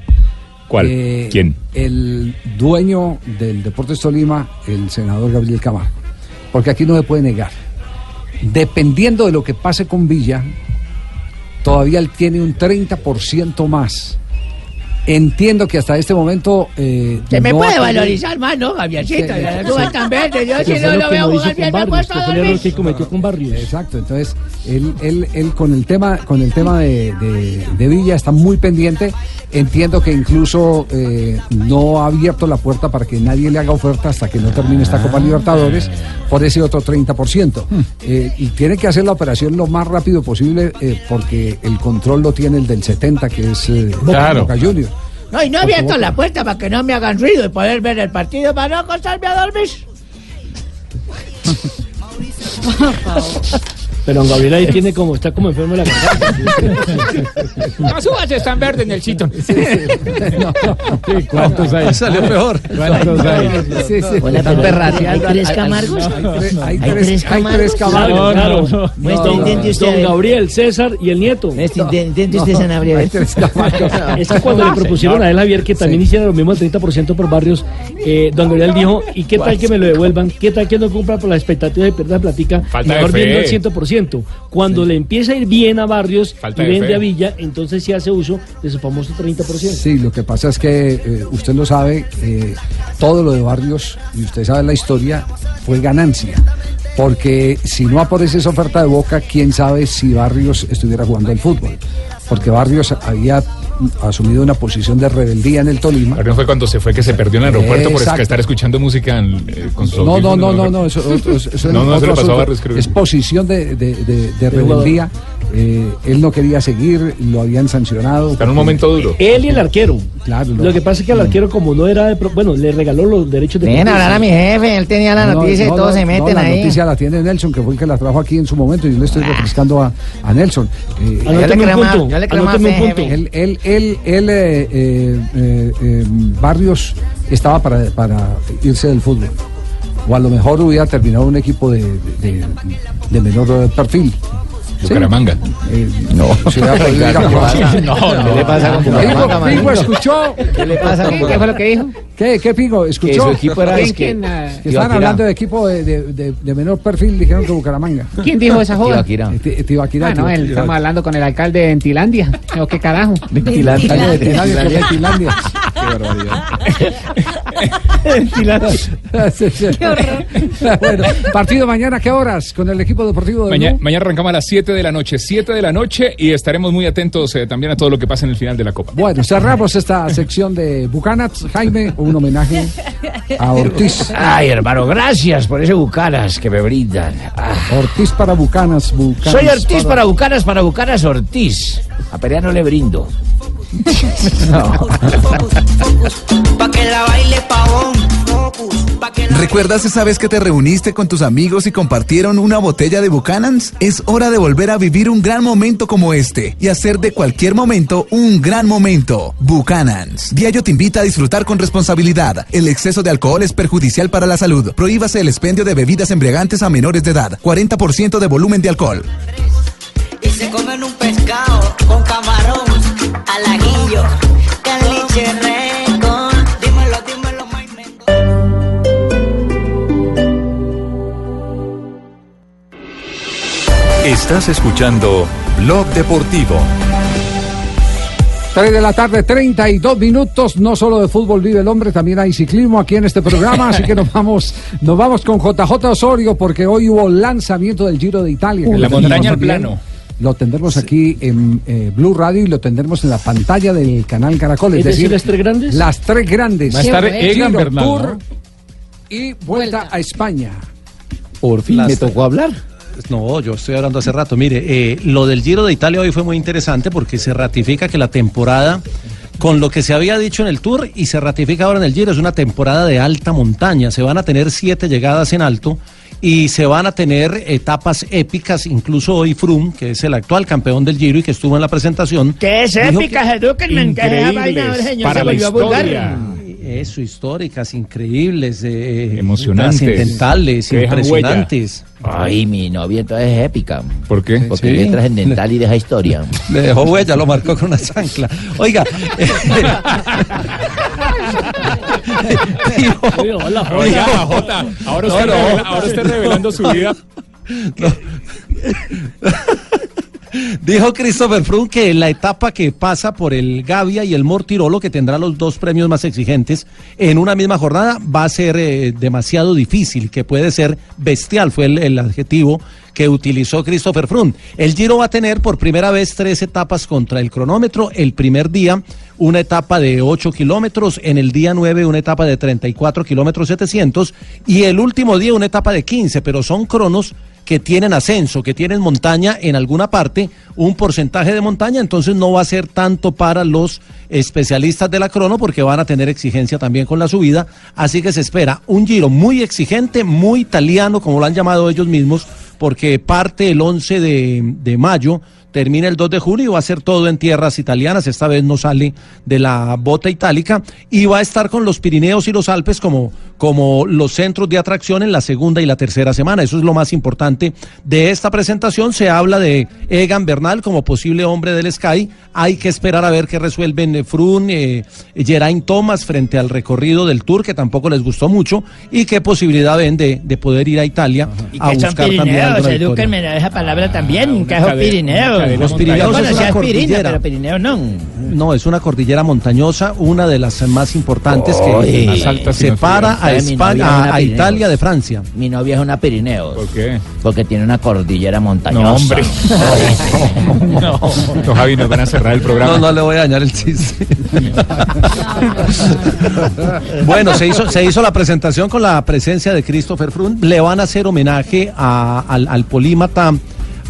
[SPEAKER 24] ¿Cuál?
[SPEAKER 6] Eh,
[SPEAKER 24] ¿Quién?
[SPEAKER 6] El dueño del Deportes Tolima, el senador Gabriel Camargo. Porque aquí no se puede negar. Dependiendo de lo que pase con Villa, todavía él tiene un 30% más. Entiendo que hasta este momento. eh,
[SPEAKER 7] Se me
[SPEAKER 6] no
[SPEAKER 7] puede valorizar más, ¿no, Javiercito? Tan verde. Yo si no
[SPEAKER 5] lo
[SPEAKER 7] veo jugar bien, me puesto a dormir.
[SPEAKER 5] que cometió con Barrios.
[SPEAKER 6] Exacto, entonces él, él, él con el tema, con el tema de, de- de Villa está muy pendiente. Entiendo que incluso eh, no ha abierto la puerta para que nadie le haga oferta hasta que no termine esta Copa Libertadores por ese otro 30%. Eh, y tiene que hacer la operación lo más rápido posible eh, porque el control lo tiene el del 70, que es eh, Boca-
[SPEAKER 7] Claro.
[SPEAKER 6] Boca Juniors.
[SPEAKER 7] No, y no he abierto la puerta para que no me hagan ruido y poder ver el partido para no acostarme a dormir. (laughs) (laughs)
[SPEAKER 5] Pero don Gabriel ahí tiene como, está como enfermo de la garganta. (laughs)
[SPEAKER 24] No subas, están verdes en el chito.
[SPEAKER 25] ¿Cuántos hay?
[SPEAKER 33] Salió peor.
[SPEAKER 25] ¿Cuántos hay?
[SPEAKER 6] Sí, sí.
[SPEAKER 7] Hola, pero ¿Hay tres camargos?
[SPEAKER 6] Hay
[SPEAKER 7] ¿Hay
[SPEAKER 6] tres,
[SPEAKER 7] tres
[SPEAKER 6] hay tres
[SPEAKER 7] camargos?
[SPEAKER 5] Claro,
[SPEAKER 6] No,
[SPEAKER 5] claro.
[SPEAKER 7] Muestre,
[SPEAKER 5] Don-
[SPEAKER 7] intente usted.
[SPEAKER 5] Don Gabriel, César y el nieto.
[SPEAKER 7] Este, Intente usted,
[SPEAKER 6] no,
[SPEAKER 7] Sanabria.
[SPEAKER 6] hay tres caballos. (laughs)
[SPEAKER 5] Es que cuando le propusieron a él, Javier, que también hiciera lo mismo al 30% por barrios, eh, don Gabriel dijo, ¿y qué tal que me lo devuelvan? ¿Qué tal que no cumpla por las expectativas y pierda platica?
[SPEAKER 24] Falta de
[SPEAKER 5] Mejor viendo el 100%. Cuando le empieza a ir bien a barrios
[SPEAKER 24] Falta
[SPEAKER 5] y
[SPEAKER 24] de
[SPEAKER 5] vende
[SPEAKER 24] fe.
[SPEAKER 5] a Villa, entonces sí hace uso de su famoso 30%.
[SPEAKER 6] Sí, lo que pasa es que eh, usted lo sabe, eh, todo lo de Barrios, y usted sabe la historia, fue ganancia. Porque si no aparece esa oferta de Boca, quién sabe si Barrios estuviera jugando al fútbol. Porque Barrios había asumido una posición de rebeldía en el Tolima.
[SPEAKER 24] Pero no fue cuando se fue que se perdió en el aeropuerto por
[SPEAKER 6] Exacto.
[SPEAKER 24] estar escuchando música en- eh, con sus
[SPEAKER 6] No, no, no, no, no, eso, otro- eso- (laughs)
[SPEAKER 24] No, no,
[SPEAKER 6] otro
[SPEAKER 24] a
[SPEAKER 6] asunto.
[SPEAKER 24] Creo.
[SPEAKER 6] Es posición de, de- de- de rebeldía. Eh, él no quería seguir, lo habían sancionado.
[SPEAKER 24] Está en un momento duro.
[SPEAKER 5] Él y el arquero.
[SPEAKER 6] Claro,
[SPEAKER 5] Lo que pasa es que al arquero, como no era de. pro- Bueno, le regaló los derechos de.
[SPEAKER 7] Ven a hablar a mi jefe, él tenía la
[SPEAKER 6] No,
[SPEAKER 7] noticia
[SPEAKER 6] no,
[SPEAKER 7] y todos
[SPEAKER 6] no,
[SPEAKER 7] se
[SPEAKER 6] no,
[SPEAKER 7] meten
[SPEAKER 6] la
[SPEAKER 7] ahí.
[SPEAKER 6] noticia la tiene Nelson, que fue el que la trajo aquí en su momento. Yo le estoy refrescando a, a Nelson. Eh,
[SPEAKER 7] Yo le creo más- yo le fe, jefe.
[SPEAKER 6] Él, él, él, él, eh, eh, eh, Barrios estaba para, para irse del fútbol. O a lo mejor hubiera terminado un equipo de, de menor perfil.
[SPEAKER 24] Bucaramanga.
[SPEAKER 6] Eh, no, (laughs) jugar.
[SPEAKER 24] No, no.
[SPEAKER 7] ¿Qué le pasa con
[SPEAKER 6] Pigo,
[SPEAKER 7] Bucaramanga,
[SPEAKER 6] Pigo,
[SPEAKER 7] manito?
[SPEAKER 6] escuchó.
[SPEAKER 7] ¿Qué le pasa con
[SPEAKER 20] ¿Qué, ¿Qué fue lo que dijo?
[SPEAKER 6] ¿Qué, qué?
[SPEAKER 20] Que
[SPEAKER 6] ¿Escuchó?
[SPEAKER 20] su equipo era
[SPEAKER 6] ¿Quién,
[SPEAKER 20] es que-
[SPEAKER 6] quién,
[SPEAKER 20] que
[SPEAKER 6] que estaban hablando de equipo de, de, de, de menor perfil, dijeron que Bucaramanga.
[SPEAKER 20] ¿Quién dijo esa joda?
[SPEAKER 7] Tibaquirá.
[SPEAKER 6] Eh, Ti- Tibaquirá,
[SPEAKER 20] Ah, no, él, estamos hablando con el alcalde de Entilandia. (laughs) ¿O qué carajo?
[SPEAKER 6] Tilandia, Tilandia, ¿qué fue Tilandia? (laughs)
[SPEAKER 24] Qué
[SPEAKER 6] sí. Bueno, (laughs) partido mañana, ¿qué horas? Con el equipo deportivo de
[SPEAKER 24] Mañana, arrancamos a las 7 de la noche, 7 de la noche y estaremos muy atentos eh, también a todo lo que pasa en el final de la Copa.
[SPEAKER 6] Bueno, cerramos esta sección de Bucanats. Jaime, un homenaje a Ortiz.
[SPEAKER 7] Ay, hermano, gracias por ese Bucanas que me brindan. Ah.
[SPEAKER 6] Ortiz para Bucanas. Bucanas
[SPEAKER 7] Soy Ortiz para Bucanas, para Bucanas Ortiz. A Perea no le brindo. (laughs)
[SPEAKER 26] ¿Recuerdas esa vez que te reuniste con tus amigos y compartieron una botella de Buchanan's? Es hora de volver a vivir un gran momento como este y hacer de cualquier momento un gran momento. Buchanan's. Diallo te invita a disfrutar con responsabilidad. El exceso de alcohol es perjudicial para la salud. Prohíbase el expendio de bebidas embriagantes a menores de edad. 40% de volumen de alcohol.
[SPEAKER 32] Y se comen un pescado con camarón al aguillo. Caliche rico. Dímelo, dímelo, Mike
[SPEAKER 1] Estás escuchando Blog Deportivo.
[SPEAKER 6] 3 de la tarde, 32 minutos. No solo de fútbol vive el hombre, también hay ciclismo aquí en este programa. así que nos (laughs) vamos, nos vamos con JJ Osorio porque hoy hubo lanzamiento del Giro de Italia.
[SPEAKER 24] En la montaña al plano.
[SPEAKER 6] Lo tendremos aquí en eh, Blue Radio y lo tendremos en la pantalla del canal Caracol. Es,
[SPEAKER 5] ¿Es decir, las tres grandes?
[SPEAKER 6] Las tres grandes.
[SPEAKER 25] Va a estar Egan Bernal,
[SPEAKER 6] Tour
[SPEAKER 25] ¿no?
[SPEAKER 6] y vuelta, a España.
[SPEAKER 34] Por fin
[SPEAKER 33] Las-
[SPEAKER 34] me tocó hablar.
[SPEAKER 33] No, yo estoy hablando hace rato. Mire, eh, lo del Giro de Italia hoy fue muy interesante porque se ratifica que la temporada, con lo que se había dicho en el Tour y se ratifica ahora en el Giro, es una temporada de alta montaña. Se van a tener siete llegadas en alto y se van a tener etapas épicas. Incluso hoy Froome, que es el actual campeón del Giro y que estuvo en la presentación.
[SPEAKER 7] ¿Qué es
[SPEAKER 33] dijo
[SPEAKER 7] épica, edúquenme, señor,
[SPEAKER 24] para
[SPEAKER 7] se
[SPEAKER 24] la historia.
[SPEAKER 33] Eso, históricas, increíbles, eh,
[SPEAKER 24] Emocionantes.
[SPEAKER 33] trascendentales, impresionantes.
[SPEAKER 7] Ay, mi novia entonces es épica.
[SPEAKER 24] ¿Por qué?
[SPEAKER 7] Porque
[SPEAKER 33] Sí.
[SPEAKER 7] es trascendental y deja historia. (laughs)
[SPEAKER 33] Le dejó huella, lo marcó con una chancla. Oiga, (laughs) (laughs)
[SPEAKER 5] Hola.
[SPEAKER 24] Oiga, Jota, ahora usted,
[SPEAKER 33] No, no.
[SPEAKER 24] revela- ahora usted revelando su vida.
[SPEAKER 33] Dijo Christopher Froome que la etapa que pasa por el Gavia y el Mortirolo, que tendrá los dos premios más exigentes en una misma jornada, va a ser eh, demasiado difícil, que puede ser bestial, fue el, el adjetivo que utilizó Christopher Froome. El Giro va a tener por primera vez tres etapas contra el cronómetro. El primer día, una etapa de 8 kilómetros, en el día 9 una etapa de 34 kilómetros 700 y el último día una etapa de 15, pero son cronos que tienen ascenso, que tienen montaña en alguna parte, un porcentaje de montaña, entonces no va a ser tanto para los especialistas de la crono porque van a tener exigencia también con la subida, así que se espera un giro muy exigente, muy italiano, como lo han llamado ellos mismos, porque parte el 11 de, de mayo termina el 2 de junio y va a ser todo en tierras italianas. Esta vez no sale de la bota itálica y va a estar con los Pirineos y los Alpes como, como los centros de atracción en la segunda y la tercera semana. Eso es lo más importante de esta presentación. Se habla de Egan Bernal como posible hombre del Sky. Hay que esperar a ver qué resuelven eh, Frun, eh, Geraint Thomas frente al recorrido del Tour, que tampoco les gustó mucho, y qué posibilidad ven de, de poder ir a Italia
[SPEAKER 36] Y
[SPEAKER 33] a
[SPEAKER 36] que
[SPEAKER 33] buscar también
[SPEAKER 36] Pirineos,
[SPEAKER 33] victoria.
[SPEAKER 36] edúquenme en esa palabra también, que son
[SPEAKER 33] Cadena-
[SPEAKER 36] Pirineos.
[SPEAKER 33] Los Pirineos es una
[SPEAKER 36] Pirina,
[SPEAKER 33] cordillera.
[SPEAKER 36] pero Pirineo no.
[SPEAKER 33] No, es una cordillera montañosa, una de las más importantes que
[SPEAKER 36] altas y
[SPEAKER 33] separa a.
[SPEAKER 36] Mi
[SPEAKER 33] España, a. Italia de Francia.
[SPEAKER 36] Mi novia es una Pirineos. ¿Por
[SPEAKER 24] qué?
[SPEAKER 36] Porque tiene una cordillera montañosa.
[SPEAKER 24] No, hombre. (laughs) No, no, Javi, nos van a cerrar el programa.
[SPEAKER 33] No, no le voy a dañar el chiste. (laughs) bueno, se hizo, se hizo la presentación con la presencia de Christopher Froome. Le van a hacer homenaje a- al, al polímata.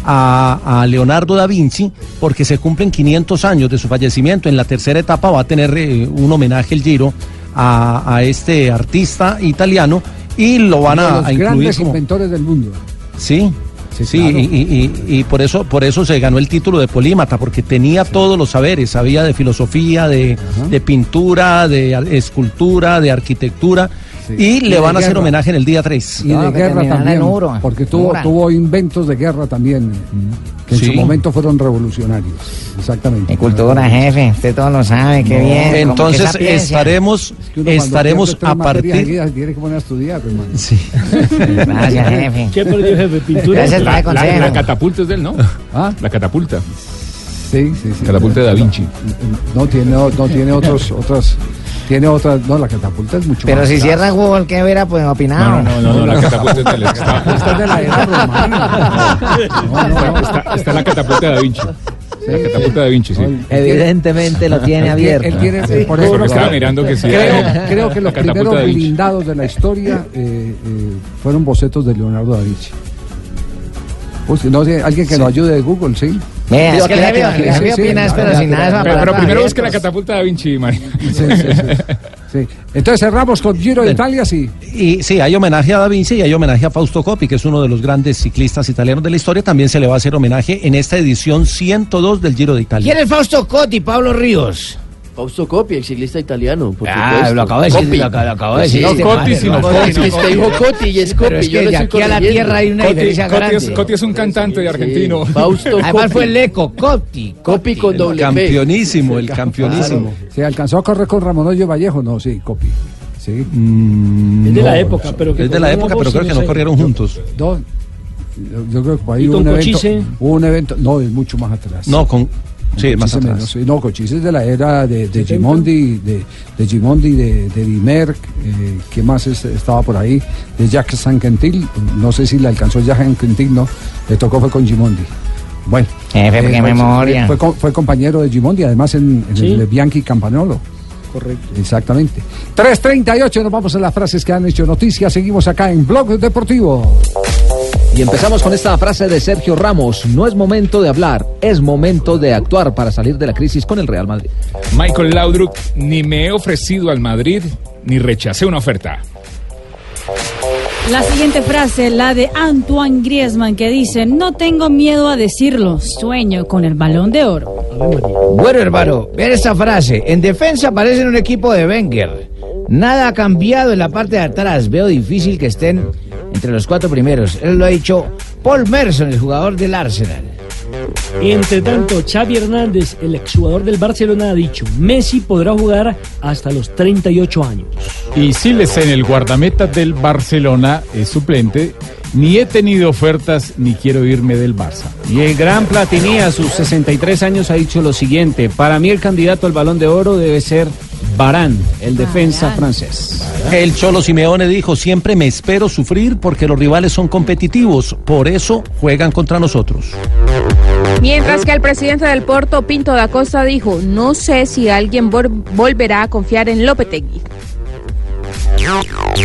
[SPEAKER 33] A, a Leonardo da Vinci porque se cumplen 500 años de su fallecimiento. En la tercera etapa va a tener eh, un homenaje el Giro a, a este artista italiano y lo van
[SPEAKER 6] Uno de
[SPEAKER 33] a,
[SPEAKER 6] los
[SPEAKER 33] a incluir
[SPEAKER 6] grandes
[SPEAKER 33] como,
[SPEAKER 6] inventores del mundo.
[SPEAKER 33] Sí, sí,
[SPEAKER 6] claro.
[SPEAKER 33] y, y- y- y por eso por eso se ganó el título de polímata, porque tenía todos los saberes, sabía de filosofía, de, de pintura, de escultura, de arquitectura, y
[SPEAKER 6] Y
[SPEAKER 33] le van a hacer
[SPEAKER 6] guerra.
[SPEAKER 33] homenaje en el día 3.
[SPEAKER 6] Y de guerra también, porque tuvo, tuvo inventos de guerra también, que en
[SPEAKER 33] Sí.
[SPEAKER 6] su momento fueron revolucionarios. Exactamente.
[SPEAKER 7] Mi cultura, jefe, usted todo lo sabe, qué
[SPEAKER 6] No.
[SPEAKER 7] bien.
[SPEAKER 33] Entonces estaremos,
[SPEAKER 6] Que uno cuando
[SPEAKER 33] estaremos a partir...
[SPEAKER 6] Tiene que poner a estudiar, hermano.
[SPEAKER 33] Sí. (laughs)
[SPEAKER 7] Gracias, jefe.
[SPEAKER 5] ¿Qué perdió, jefe? ¿Pintura?
[SPEAKER 7] Gracias,
[SPEAKER 24] La, la- la catapulta es de él, ¿no? La catapulta.
[SPEAKER 6] Sí, sí, sí.
[SPEAKER 24] Catapulta de Da Vinci.
[SPEAKER 6] No tiene, no tiene otros, otras, tiene otras, no, la catapulta es mucho
[SPEAKER 7] Pero
[SPEAKER 6] más.
[SPEAKER 7] si cierra Google, ¿qué hubiera pues opinado?
[SPEAKER 24] No, no, no, no, la catapulta es del
[SPEAKER 6] Esta es de la era romana.
[SPEAKER 24] Está, está la catapulta de Da Vinci. La catapulta de Da Vinci, sí.
[SPEAKER 7] Evidentemente lo tiene abierto. (laughs)
[SPEAKER 6] él tiene-
[SPEAKER 7] Sí.
[SPEAKER 6] por eso
[SPEAKER 24] estaba mirando que sí.
[SPEAKER 6] Creo, creo que los primeros
[SPEAKER 24] de
[SPEAKER 6] blindados de la historia eh, eh, fueron bocetos de Leonardo da Vinci. Pues, no sé, alguien que lo ayude de Google, ¿sí? Sí,
[SPEAKER 7] es que el
[SPEAKER 6] sí,
[SPEAKER 7] jefe-
[SPEAKER 6] sí,
[SPEAKER 7] el
[SPEAKER 6] sí,
[SPEAKER 7] jefe
[SPEAKER 6] sí,
[SPEAKER 7] opina,
[SPEAKER 6] sí,
[SPEAKER 7] pero sin nada
[SPEAKER 24] Pero, primero busque la catapulta de Da Vinci, María.
[SPEAKER 6] Sí, sí, sí. Sí. Entonces cerramos con Giro de Italia, sí.
[SPEAKER 33] Y sí, hay homenaje a Da Vinci y hay homenaje a Fausto Coppi, que es uno de los grandes ciclistas italianos de la historia. También se le va a hacer homenaje en esta edición 102 del Giro de Italia.
[SPEAKER 36] ¿Quién es Fausto Cotti, Pablo Ríos?
[SPEAKER 18] Fausto Coppi, el ciclista italiano. Por
[SPEAKER 36] Ah, lo acabo de decir,
[SPEAKER 18] Coppi.
[SPEAKER 36] lo acabo- lo acabo de decir.
[SPEAKER 18] Sí,
[SPEAKER 36] No Cotti, sino.
[SPEAKER 18] Es que usted dijo Coti y es Coppi.
[SPEAKER 36] Pero es
[SPEAKER 18] yo
[SPEAKER 36] que de aquí a la tierra hay una
[SPEAKER 24] Coti-
[SPEAKER 36] diferencia
[SPEAKER 24] Coti es-
[SPEAKER 36] grande.
[SPEAKER 24] Coti es un cantante de argentino.
[SPEAKER 18] Fausto
[SPEAKER 36] Además
[SPEAKER 18] Coppi.
[SPEAKER 36] fue el eco, Cotti.
[SPEAKER 18] Coppi con doble.
[SPEAKER 33] Campeonísimo, el campeonísimo.
[SPEAKER 6] ¿Se alcanzó a correr con Ramón Hoyo Vallejo? No, sí, Copi. Sí.
[SPEAKER 5] Es de la época, pero que
[SPEAKER 33] Es de la época, pero creo que
[SPEAKER 5] no sé.
[SPEAKER 33] corrieron juntos.
[SPEAKER 6] Dos. Yo, yo creo que ahí
[SPEAKER 5] ¿Y
[SPEAKER 6] hubo un evento. Hubo un evento. No, es mucho más atrás.
[SPEAKER 33] No, con. Sí, más atrás.
[SPEAKER 6] menos. No, Cochise es de la era de, de Gimondi, de, de Gimondi, de, de Dimer, eh, ¿qué más es- estaba por ahí? De Jacques Sanquentil, no sé si le alcanzó Jacques Sanquentil, no, le tocó fue con Gimondi. Bueno.
[SPEAKER 7] Jefe, qué
[SPEAKER 6] fue-
[SPEAKER 7] memoria.
[SPEAKER 6] Fue, co- fue compañero de Gimondi, además en, en
[SPEAKER 5] Sí.
[SPEAKER 6] el Bianchi Campanolo.
[SPEAKER 5] Correcto.
[SPEAKER 6] Exactamente. 3.38, nos vamos a las frases que han hecho noticias. Seguimos acá en Blog Deportivo.
[SPEAKER 10] Y empezamos con esta frase de Sergio Ramos. No es momento de hablar, es momento de actuar para salir de la crisis con el Real Madrid.
[SPEAKER 24] Michael Laudrup, ni me he ofrecido al Madrid, ni rechacé una oferta.
[SPEAKER 9] La siguiente frase, la de Antoine Griezmann, que dice, no tengo miedo a decirlo, sueño con el balón de oro.
[SPEAKER 36] Bueno, hermano, ver esta frase. En defensa parecen un equipo de Wenger. Nada ha cambiado en la parte de atrás. Veo difícil que estén entre los cuatro primeros. Él lo ha dicho Paul Merson, el jugador del Arsenal.
[SPEAKER 5] Entre tanto, Xavi Hernández, el exjugador del Barcelona, ha dicho, Messi podrá jugar hasta los 38 años.
[SPEAKER 25] Y Silesen, el guardameta del Barcelona, es suplente. Ni he tenido ofertas ni quiero irme del Barça.
[SPEAKER 20] Y el gran Platini a sus 63 años ha dicho lo siguiente, para mí el candidato al balón de oro debe ser Barán, el defensa francés.
[SPEAKER 33] El Cholo Simeone dijo, siempre me espero sufrir porque los rivales son competitivos, por eso juegan contra nosotros.
[SPEAKER 27] Mientras que el presidente del Porto, Pinto da Costa, dijo, no sé si alguien vol- volverá a confiar en Lopetegui.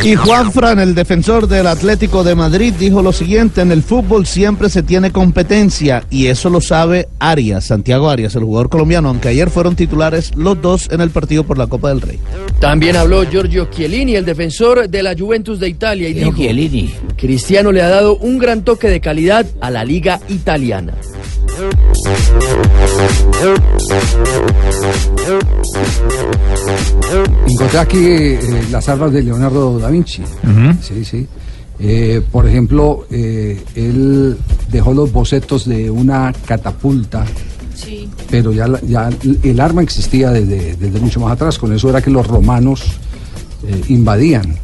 [SPEAKER 28] Y Juan Fran, el defensor del Atlético de Madrid, dijo lo siguiente, en el fútbol siempre se tiene competencia y eso lo sabe Arias, Santiago Arias, el jugador colombiano, aunque ayer fueron titulares los dos en el partido por la Copa del Rey.
[SPEAKER 18] También habló Giorgio Chiellini, el defensor de la Juventus de Italia, y dijo,
[SPEAKER 36] Chiellini.
[SPEAKER 18] Cristiano le ha dado un gran toque de calidad a la liga italiana.
[SPEAKER 6] Encontré aquí eh, las armas de Leonardo da Vinci. Sí, sí. Eh, por ejemplo, eh, él dejó los bocetos de una catapulta, pero ya, la- ya el arma existía desde, desde mucho más atrás. Con eso era que los romanos eh, invadían,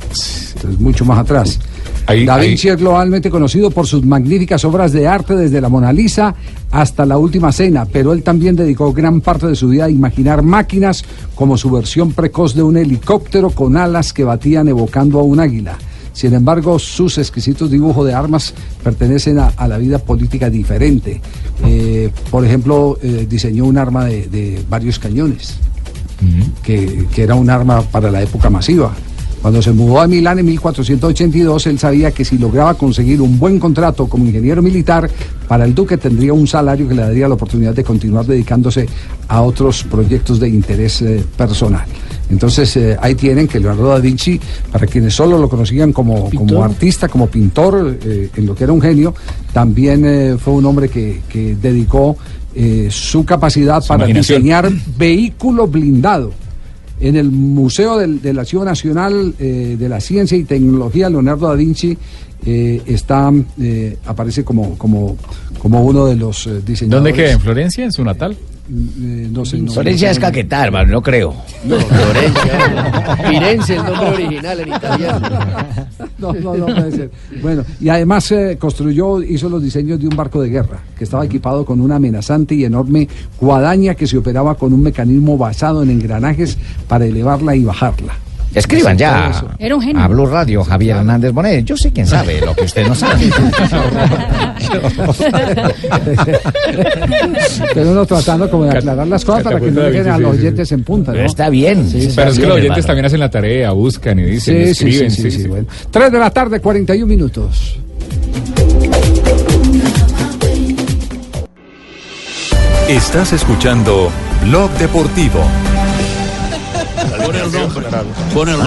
[SPEAKER 6] entonces mucho más atrás. Da
[SPEAKER 24] ahí-
[SPEAKER 6] Vinci es globalmente conocido por sus magníficas obras de arte desde la Mona Lisa hasta la Última Cena, pero él también dedicó gran parte de su vida a imaginar máquinas como su versión precoz de un helicóptero con alas que batían evocando a un águila. Sin embargo, sus exquisitos dibujos de armas pertenecen a, a la vida política diferente. Eh, por ejemplo, eh, diseñó un arma de, de varios cañones, que, que era un arma para la época masiva. Cuando se mudó a Milán en 1482, él sabía que si lograba conseguir un buen contrato como ingeniero militar, para el duque tendría un salario que le daría la oportunidad de continuar dedicándose a otros proyectos de interés eh, personal. Entonces eh, ahí tienen que Leonardo da Vinci, para quienes solo lo conocían como, como artista, como pintor, eh, en lo que era un genio, también eh, fue un hombre que, que dedicó eh, su capacidad para diseñar vehículo blindado. En el Museo del, del Archivo Nacional eh, de la Ciencia y Tecnología, Leonardo da Vinci eh, está, eh, aparece como, como, como uno de los eh, diseñadores.
[SPEAKER 25] ¿Dónde queda? ¿En Florencia? ¿En su natal?
[SPEAKER 6] Eh, no sé, no-
[SPEAKER 36] Florencia
[SPEAKER 6] no
[SPEAKER 36] es. Caquetá, hermano, no creo.
[SPEAKER 18] No, Florencia. Firenze, el nombre original en italiano.
[SPEAKER 6] No, no, no puede ser. Bueno, y además eh, construyó, hizo los diseños de un barco de guerra que estaba equipado con una amenazante y enorme guadaña que se operaba con un mecanismo basado en engranajes para elevarla y bajarla.
[SPEAKER 36] Escriban ya.
[SPEAKER 9] Era un genio.
[SPEAKER 36] A Blue Radio, Javier Hernández Bonet. Yo sé quién sabe lo que usted no sabe. (laughs)
[SPEAKER 6] Pero uno tratando como de aclarar las cosas para que no dejen a los oyentes en punta. ¿no?
[SPEAKER 36] Está bien.
[SPEAKER 6] Sí,
[SPEAKER 24] Pero es que
[SPEAKER 36] bien,
[SPEAKER 24] los oyentes también hacen la tarea, buscan y dicen,
[SPEAKER 6] Sí, sí,
[SPEAKER 24] escriben.
[SPEAKER 6] sí, sí,
[SPEAKER 24] sí,
[SPEAKER 6] sí,
[SPEAKER 24] sí.
[SPEAKER 6] bueno. Tres de la tarde, 41 minutos.
[SPEAKER 1] Estás escuchando Blog Deportivo.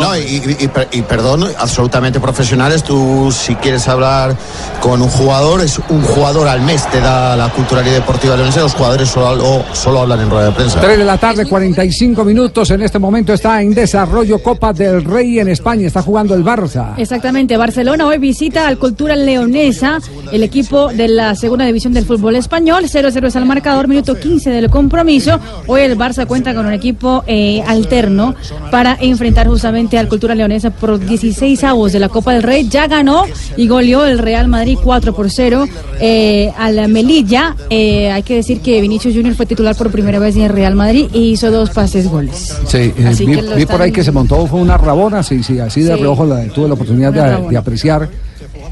[SPEAKER 37] No, y, y- y per- y perdón, absolutamente profesionales. Tú, si quieres hablar con un jugador, es un jugador al mes, te da la culturalidad deportiva leonesa. Los jugadores solo, solo hablan en rueda de prensa.
[SPEAKER 6] 3 de la tarde, 45 minutos. En este momento está en desarrollo Copa del Rey en España. Está jugando el Barça.
[SPEAKER 9] Exactamente, Barcelona hoy visita al Cultura Leonesa, el equipo de la segunda división del fútbol español. 0-0 es el marcador, minuto 15 del compromiso. Hoy el Barça cuenta con un equipo eh, alterno para enfrentar justamente al Cultura Leonesa por 16 avos de la Copa del Rey. Ya ganó y goleó el Real Madrid 4 por 0 eh, al Melilla. Eh, hay que decir que Vinicius Junior fue titular por primera vez en el Real Madrid y hizo dos pases goles.
[SPEAKER 6] Sí, eh, vi, vi por ahí que se montó fue una rabona, sí, sí, así de
[SPEAKER 9] Sí.
[SPEAKER 6] reojo la, tuve la oportunidad de, de apreciar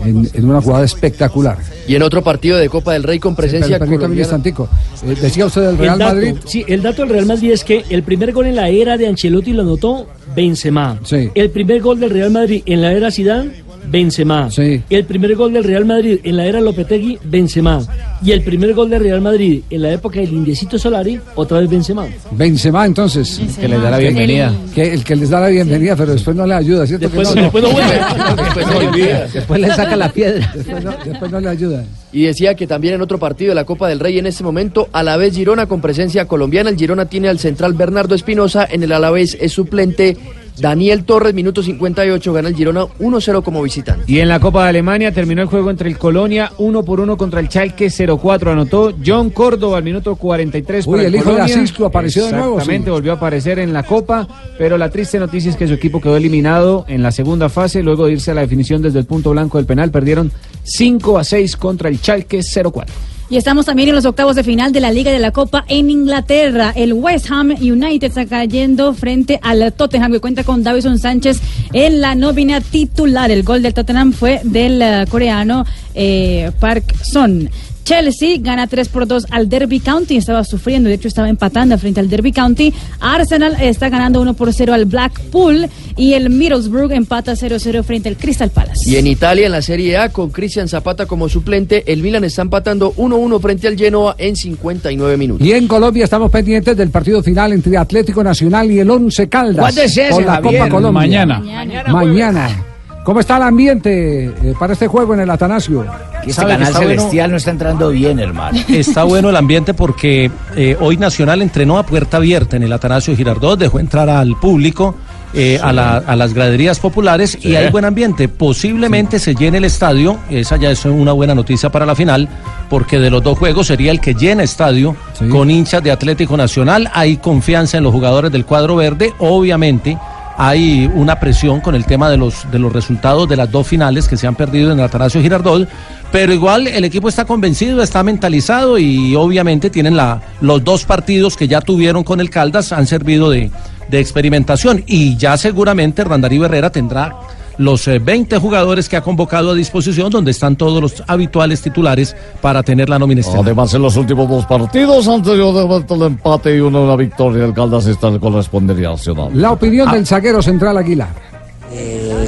[SPEAKER 6] en, en una jugada espectacular.
[SPEAKER 18] Y en otro partido de Copa del Rey con presencia
[SPEAKER 6] un
[SPEAKER 18] colombiana.
[SPEAKER 6] Eh, decía usted del Real
[SPEAKER 5] el dato,
[SPEAKER 6] Madrid.
[SPEAKER 5] Sí, el dato del Real Madrid es que el primer gol en la era de Ancelotti lo anotó Benzema. El primer gol del Real Madrid en la era Zidane, Benzema. El primer gol del Real Madrid en la era Lopetegui, Benzema. Y el primer gol del Real Madrid en la época del Indiecito Solari, otra vez Benzema.
[SPEAKER 6] Benzema, entonces.
[SPEAKER 5] Que les da la bienvenida.
[SPEAKER 6] Que, el que les da la bienvenida, pero después no le ayuda, ¿cierto?
[SPEAKER 18] Después-
[SPEAKER 6] que no?
[SPEAKER 18] después no vuelve. (laughs) Después no.
[SPEAKER 28] Después le saca la piedra.
[SPEAKER 6] Después no, después no le ayuda.
[SPEAKER 18] Y decía que también en otro partido de la Copa del Rey en este momento, Alavés Girona con presencia colombiana. El Girona tiene al central Bernardo Espinosa, en el Alavés es suplente Daniel Torres, minuto 58, gana el Girona 1-0 como visitante.
[SPEAKER 20] Y en la Copa de Alemania terminó el juego entre el Colonia, uno por uno contra el Schalke 0-4. Anotó John Córdoba al minuto 43
[SPEAKER 6] Uy,
[SPEAKER 20] para
[SPEAKER 6] el hijo de. Asisco apareció de nuevo,
[SPEAKER 20] Exactamente,
[SPEAKER 6] sí.
[SPEAKER 20] volvió a aparecer en la Copa, pero la triste noticia es que su equipo quedó eliminado en la segunda fase, luego de irse a la definición desde el punto blanco del penal, perdieron 5 a 6 contra el Schalke 0-4.
[SPEAKER 9] Y estamos también en los octavos de final de la Liga de la Copa en Inglaterra. El West Ham United está cayendo frente al Tottenham que cuenta con Davison Sánchez en la nómina titular. El gol del Tottenham fue del eh, coreano eh, Park Son. Chelsea gana 3 por 2 al Derby County, estaba sufriendo, de hecho estaba empatando frente al Derby County. Arsenal está ganando 1 por 0 al Blackpool y el Middlesbrough empata 0-0 frente al Crystal Palace.
[SPEAKER 18] Y en Italia, en la Serie A, con Cristian Zapata como suplente, el Milan está empatando 1-1 frente al Genoa en 59 minutos.
[SPEAKER 6] Y en Colombia estamos pendientes del partido final entre Atlético Nacional y el Once Caldas.
[SPEAKER 36] ¿Cuándo es ese,
[SPEAKER 6] por la
[SPEAKER 36] Javier?
[SPEAKER 6] Copa Colombia.
[SPEAKER 25] Mañana.
[SPEAKER 6] Mañana. ¿Cómo está el ambiente eh, para este juego en el Atanasio?
[SPEAKER 36] Que este
[SPEAKER 33] ¿Sabe que
[SPEAKER 36] canal
[SPEAKER 33] bueno?
[SPEAKER 36] celestial no está entrando bien, hermano. (laughs)
[SPEAKER 33] Está bueno el ambiente porque eh, hoy Nacional entrenó a puerta abierta en el Atanasio Girardot, dejó entrar al público. eh, a, la- a las graderías populares y hay buen ambiente. Posiblemente se llene el estadio, esa ya es una buena noticia para la final, porque de los dos juegos sería el que llena estadio con hinchas de Atlético Nacional. Hay confianza en los jugadores del cuadro verde, obviamente. Hay una presión con el tema de los, de los resultados de las dos finales que se han perdido en el Atanasio Girardot, pero igual el equipo está convencido, está mentalizado y obviamente tienen la, los dos partidos que ya tuvieron con el Caldas han servido de, de experimentación y ya seguramente Randarío Herrera tendrá los eh, 20 jugadores que ha convocado a disposición, donde están todos los habituales titulares para tener la nómina.
[SPEAKER 34] Además, en los últimos dos partidos anteriormente el empate y una, una victoria del Caldas está le correspondería Nacional.
[SPEAKER 6] La opinión del zaguero central Aguilar.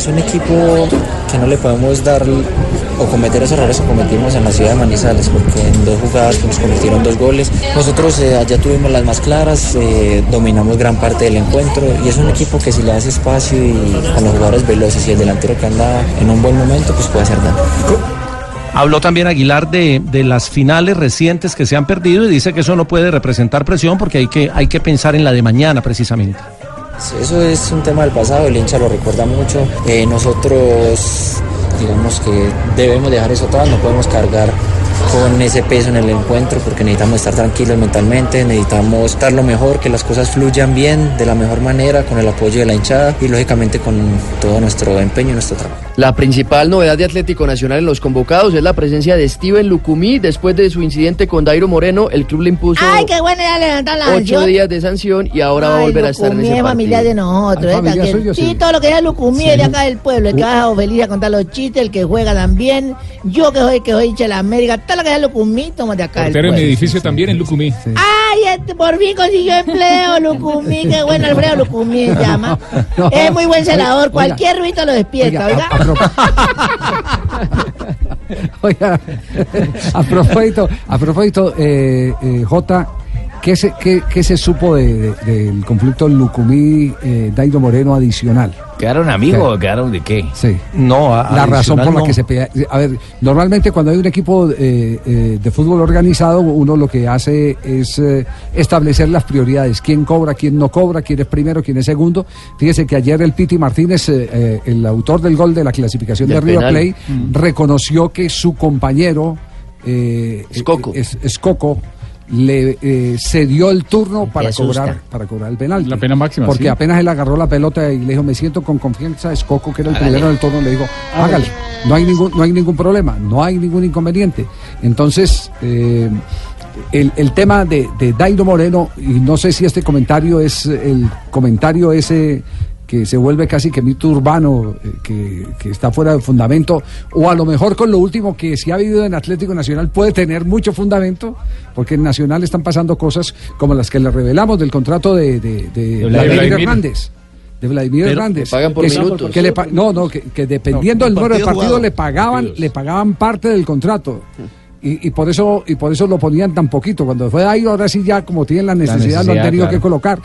[SPEAKER 38] Es un equipo que no le podemos dar o cometer esos errores que cometimos en la ciudad de Manizales, porque en dos jugadas que nos convirtieron dos goles. Nosotros eh, allá tuvimos las más claras, eh, dominamos gran parte del encuentro y es un equipo que si le das espacio y con los jugadores veloces y el delantero que anda en un buen momento, pues puede hacer daño.
[SPEAKER 33] Habló también Aguilar de, de las finales recientes que se han perdido y dice que eso no puede representar presión porque hay que, hay que pensar en la de mañana precisamente.
[SPEAKER 38] Eso es un tema del pasado, el hincha lo recuerda mucho. Eh, nosotros, digamos que debemos dejar eso atrás, no podemos cargar con ese peso en el encuentro porque necesitamos estar tranquilos mentalmente, necesitamos estar lo mejor, que las cosas fluyan bien, de la mejor manera, con el apoyo de la hinchada y lógicamente con todo nuestro empeño y nuestro trabajo.
[SPEAKER 18] La principal novedad de Atlético Nacional en los convocados es la presencia de Steven Lucumí. Después de su incidente con Dairo Moreno, el club le impuso
[SPEAKER 39] Ay, qué bueno levantar la
[SPEAKER 18] ocho
[SPEAKER 39] sanción.
[SPEAKER 18] días de sanción y ahora va a volver a estar en ese
[SPEAKER 39] es familia de nosotros,
[SPEAKER 18] Ah,
[SPEAKER 39] ¿eh?
[SPEAKER 18] suyo,
[SPEAKER 39] sí,
[SPEAKER 18] sí.
[SPEAKER 39] todo lo que es Lucumí
[SPEAKER 18] Sí.
[SPEAKER 39] es de acá del pueblo, el que baja feliz a contar los chistes, el que juega también, yo que soy que soy hincha de la América, todo lo que es Lucumí, somos de acá del
[SPEAKER 24] Portero en mi edificio también en Lucumí.
[SPEAKER 39] Ay, este, por fin consiguió empleo, Lucumí, qué bueno, Alfredo Lucumí se llama. (laughs) es muy buen senador,
[SPEAKER 6] Oiga,
[SPEAKER 39] cualquier ruido lo despierta,
[SPEAKER 6] oiga,
[SPEAKER 39] oiga. (laughs) (laughs)
[SPEAKER 6] Oiga, a propósito, a propósito eh, eh, J, ¿qué se, qué, qué se supo de- de- del conflicto Lucumí-Dairo Moreno adicional?
[SPEAKER 36] ¿Quedaron amigos o quedaron de qué?
[SPEAKER 6] Sí.
[SPEAKER 33] No, a-
[SPEAKER 6] la razón por la
[SPEAKER 33] no.
[SPEAKER 6] que se pelea. A ver, normalmente cuando hay un equipo eh, eh, de fútbol organizado, uno lo que hace es eh, establecer las prioridades. ¿Quién cobra, quién no cobra, quién es primero, quién es segundo? Fíjese que ayer el Piti Martínez, eh, eh, el autor del gol de la clasificación
[SPEAKER 18] Del
[SPEAKER 6] de River. Play,
[SPEAKER 18] Mm.
[SPEAKER 6] reconoció que su compañero eh,
[SPEAKER 18] Escoco.
[SPEAKER 6] eh, es- Escoco le eh, cedió el turno para
[SPEAKER 25] asusta.
[SPEAKER 6] cobrar para cobrar el penal.
[SPEAKER 25] La pena máxima,
[SPEAKER 6] Porque
[SPEAKER 25] sí.
[SPEAKER 6] apenas él agarró la pelota y le dijo, me siento con confianza, Escoco, que era el
[SPEAKER 25] Hágale.
[SPEAKER 6] primero en el turno, le dijo,
[SPEAKER 25] Hágale.
[SPEAKER 6] hágale. No hay ningún, no hay ningún problema, no hay ningún inconveniente. Entonces, eh, el, el tema de, de Dairo Moreno, y no sé si este comentario es el comentario ese que se vuelve casi que mito urbano, eh, que, que está fuera de fundamento, o a lo mejor con lo último que se ha vivido en Atlético Nacional puede tener mucho fundamento, porque en Nacional están pasando cosas como las que le revelamos del contrato de, de, de
[SPEAKER 18] Vladimir.
[SPEAKER 6] Vladimir Hernández. De Vladimir
[SPEAKER 18] Pero
[SPEAKER 6] Hernández.
[SPEAKER 18] pagan por
[SPEAKER 6] que,
[SPEAKER 18] minutos.
[SPEAKER 6] que le no, no, que, que dependiendo
[SPEAKER 18] No,
[SPEAKER 6] del número de
[SPEAKER 18] partido jugado.
[SPEAKER 6] le pagaban, le pagaban parte del contrato. Y, y por eso y por eso lo ponían tan poquito. Cuando fue ahí, ahora sí ya como tienen la necesidad, lo han tenido
[SPEAKER 25] claro.
[SPEAKER 6] que colocar.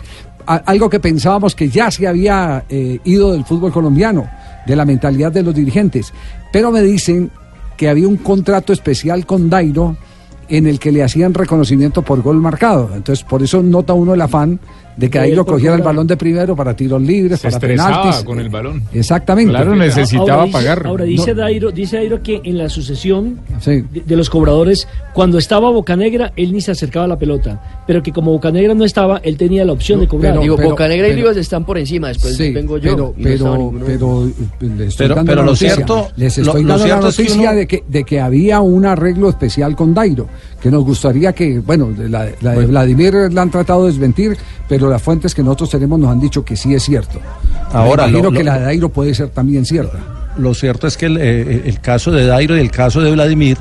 [SPEAKER 6] Algo que pensábamos que ya se había eh, ido del fútbol colombiano, de la mentalidad de los dirigentes. Pero me dicen que había un contrato especial con Dairo en el que le hacían reconocimiento por gol marcado. Entonces, por eso nota uno el afán de que Dairo
[SPEAKER 24] por
[SPEAKER 6] cogiera el balón de primero para tiros libres,
[SPEAKER 24] Se
[SPEAKER 6] para penaltis.
[SPEAKER 24] con el balón.
[SPEAKER 6] Exactamente.
[SPEAKER 25] Claro, necesitaba
[SPEAKER 5] ahora dice,
[SPEAKER 25] pagar.
[SPEAKER 5] Ahora dice,
[SPEAKER 6] No.
[SPEAKER 5] Dairo, dice Dairo que en la sucesión
[SPEAKER 6] Sí.
[SPEAKER 5] de, de los cobradores, cuando estaba Bocanegra, él ni se acercaba a la pelota. Pero que como Bocanegra no estaba, él tenía la opción de cobrar.
[SPEAKER 18] Digo,
[SPEAKER 6] pero-
[SPEAKER 18] Bocanegra y Rivas están por encima, después
[SPEAKER 6] Sí,
[SPEAKER 18] vengo yo.
[SPEAKER 6] pero,
[SPEAKER 18] no
[SPEAKER 6] eh, les estoy
[SPEAKER 33] Pero-
[SPEAKER 6] dando
[SPEAKER 33] pero
[SPEAKER 6] la
[SPEAKER 33] lo
[SPEAKER 6] noticia,
[SPEAKER 33] cierto-
[SPEAKER 6] les
[SPEAKER 33] lo-
[SPEAKER 6] estoy
[SPEAKER 33] lo
[SPEAKER 6] dando la
[SPEAKER 33] cierto es que
[SPEAKER 6] noticia
[SPEAKER 33] uno-
[SPEAKER 6] de, que, de que había un arreglo especial con Dairo, que nos gustaría que, bueno, la, la de Vladimir la han tratado de desmentir, pero las fuentes que nosotros tenemos nos han dicho que sí es cierto.
[SPEAKER 33] Ahora,
[SPEAKER 6] Me
[SPEAKER 33] lo-
[SPEAKER 6] que
[SPEAKER 33] lo-
[SPEAKER 6] la de Dairo puede ser también cierta.
[SPEAKER 33] Lo cierto es que el, eh, el caso de Dairo y el caso de Vladimir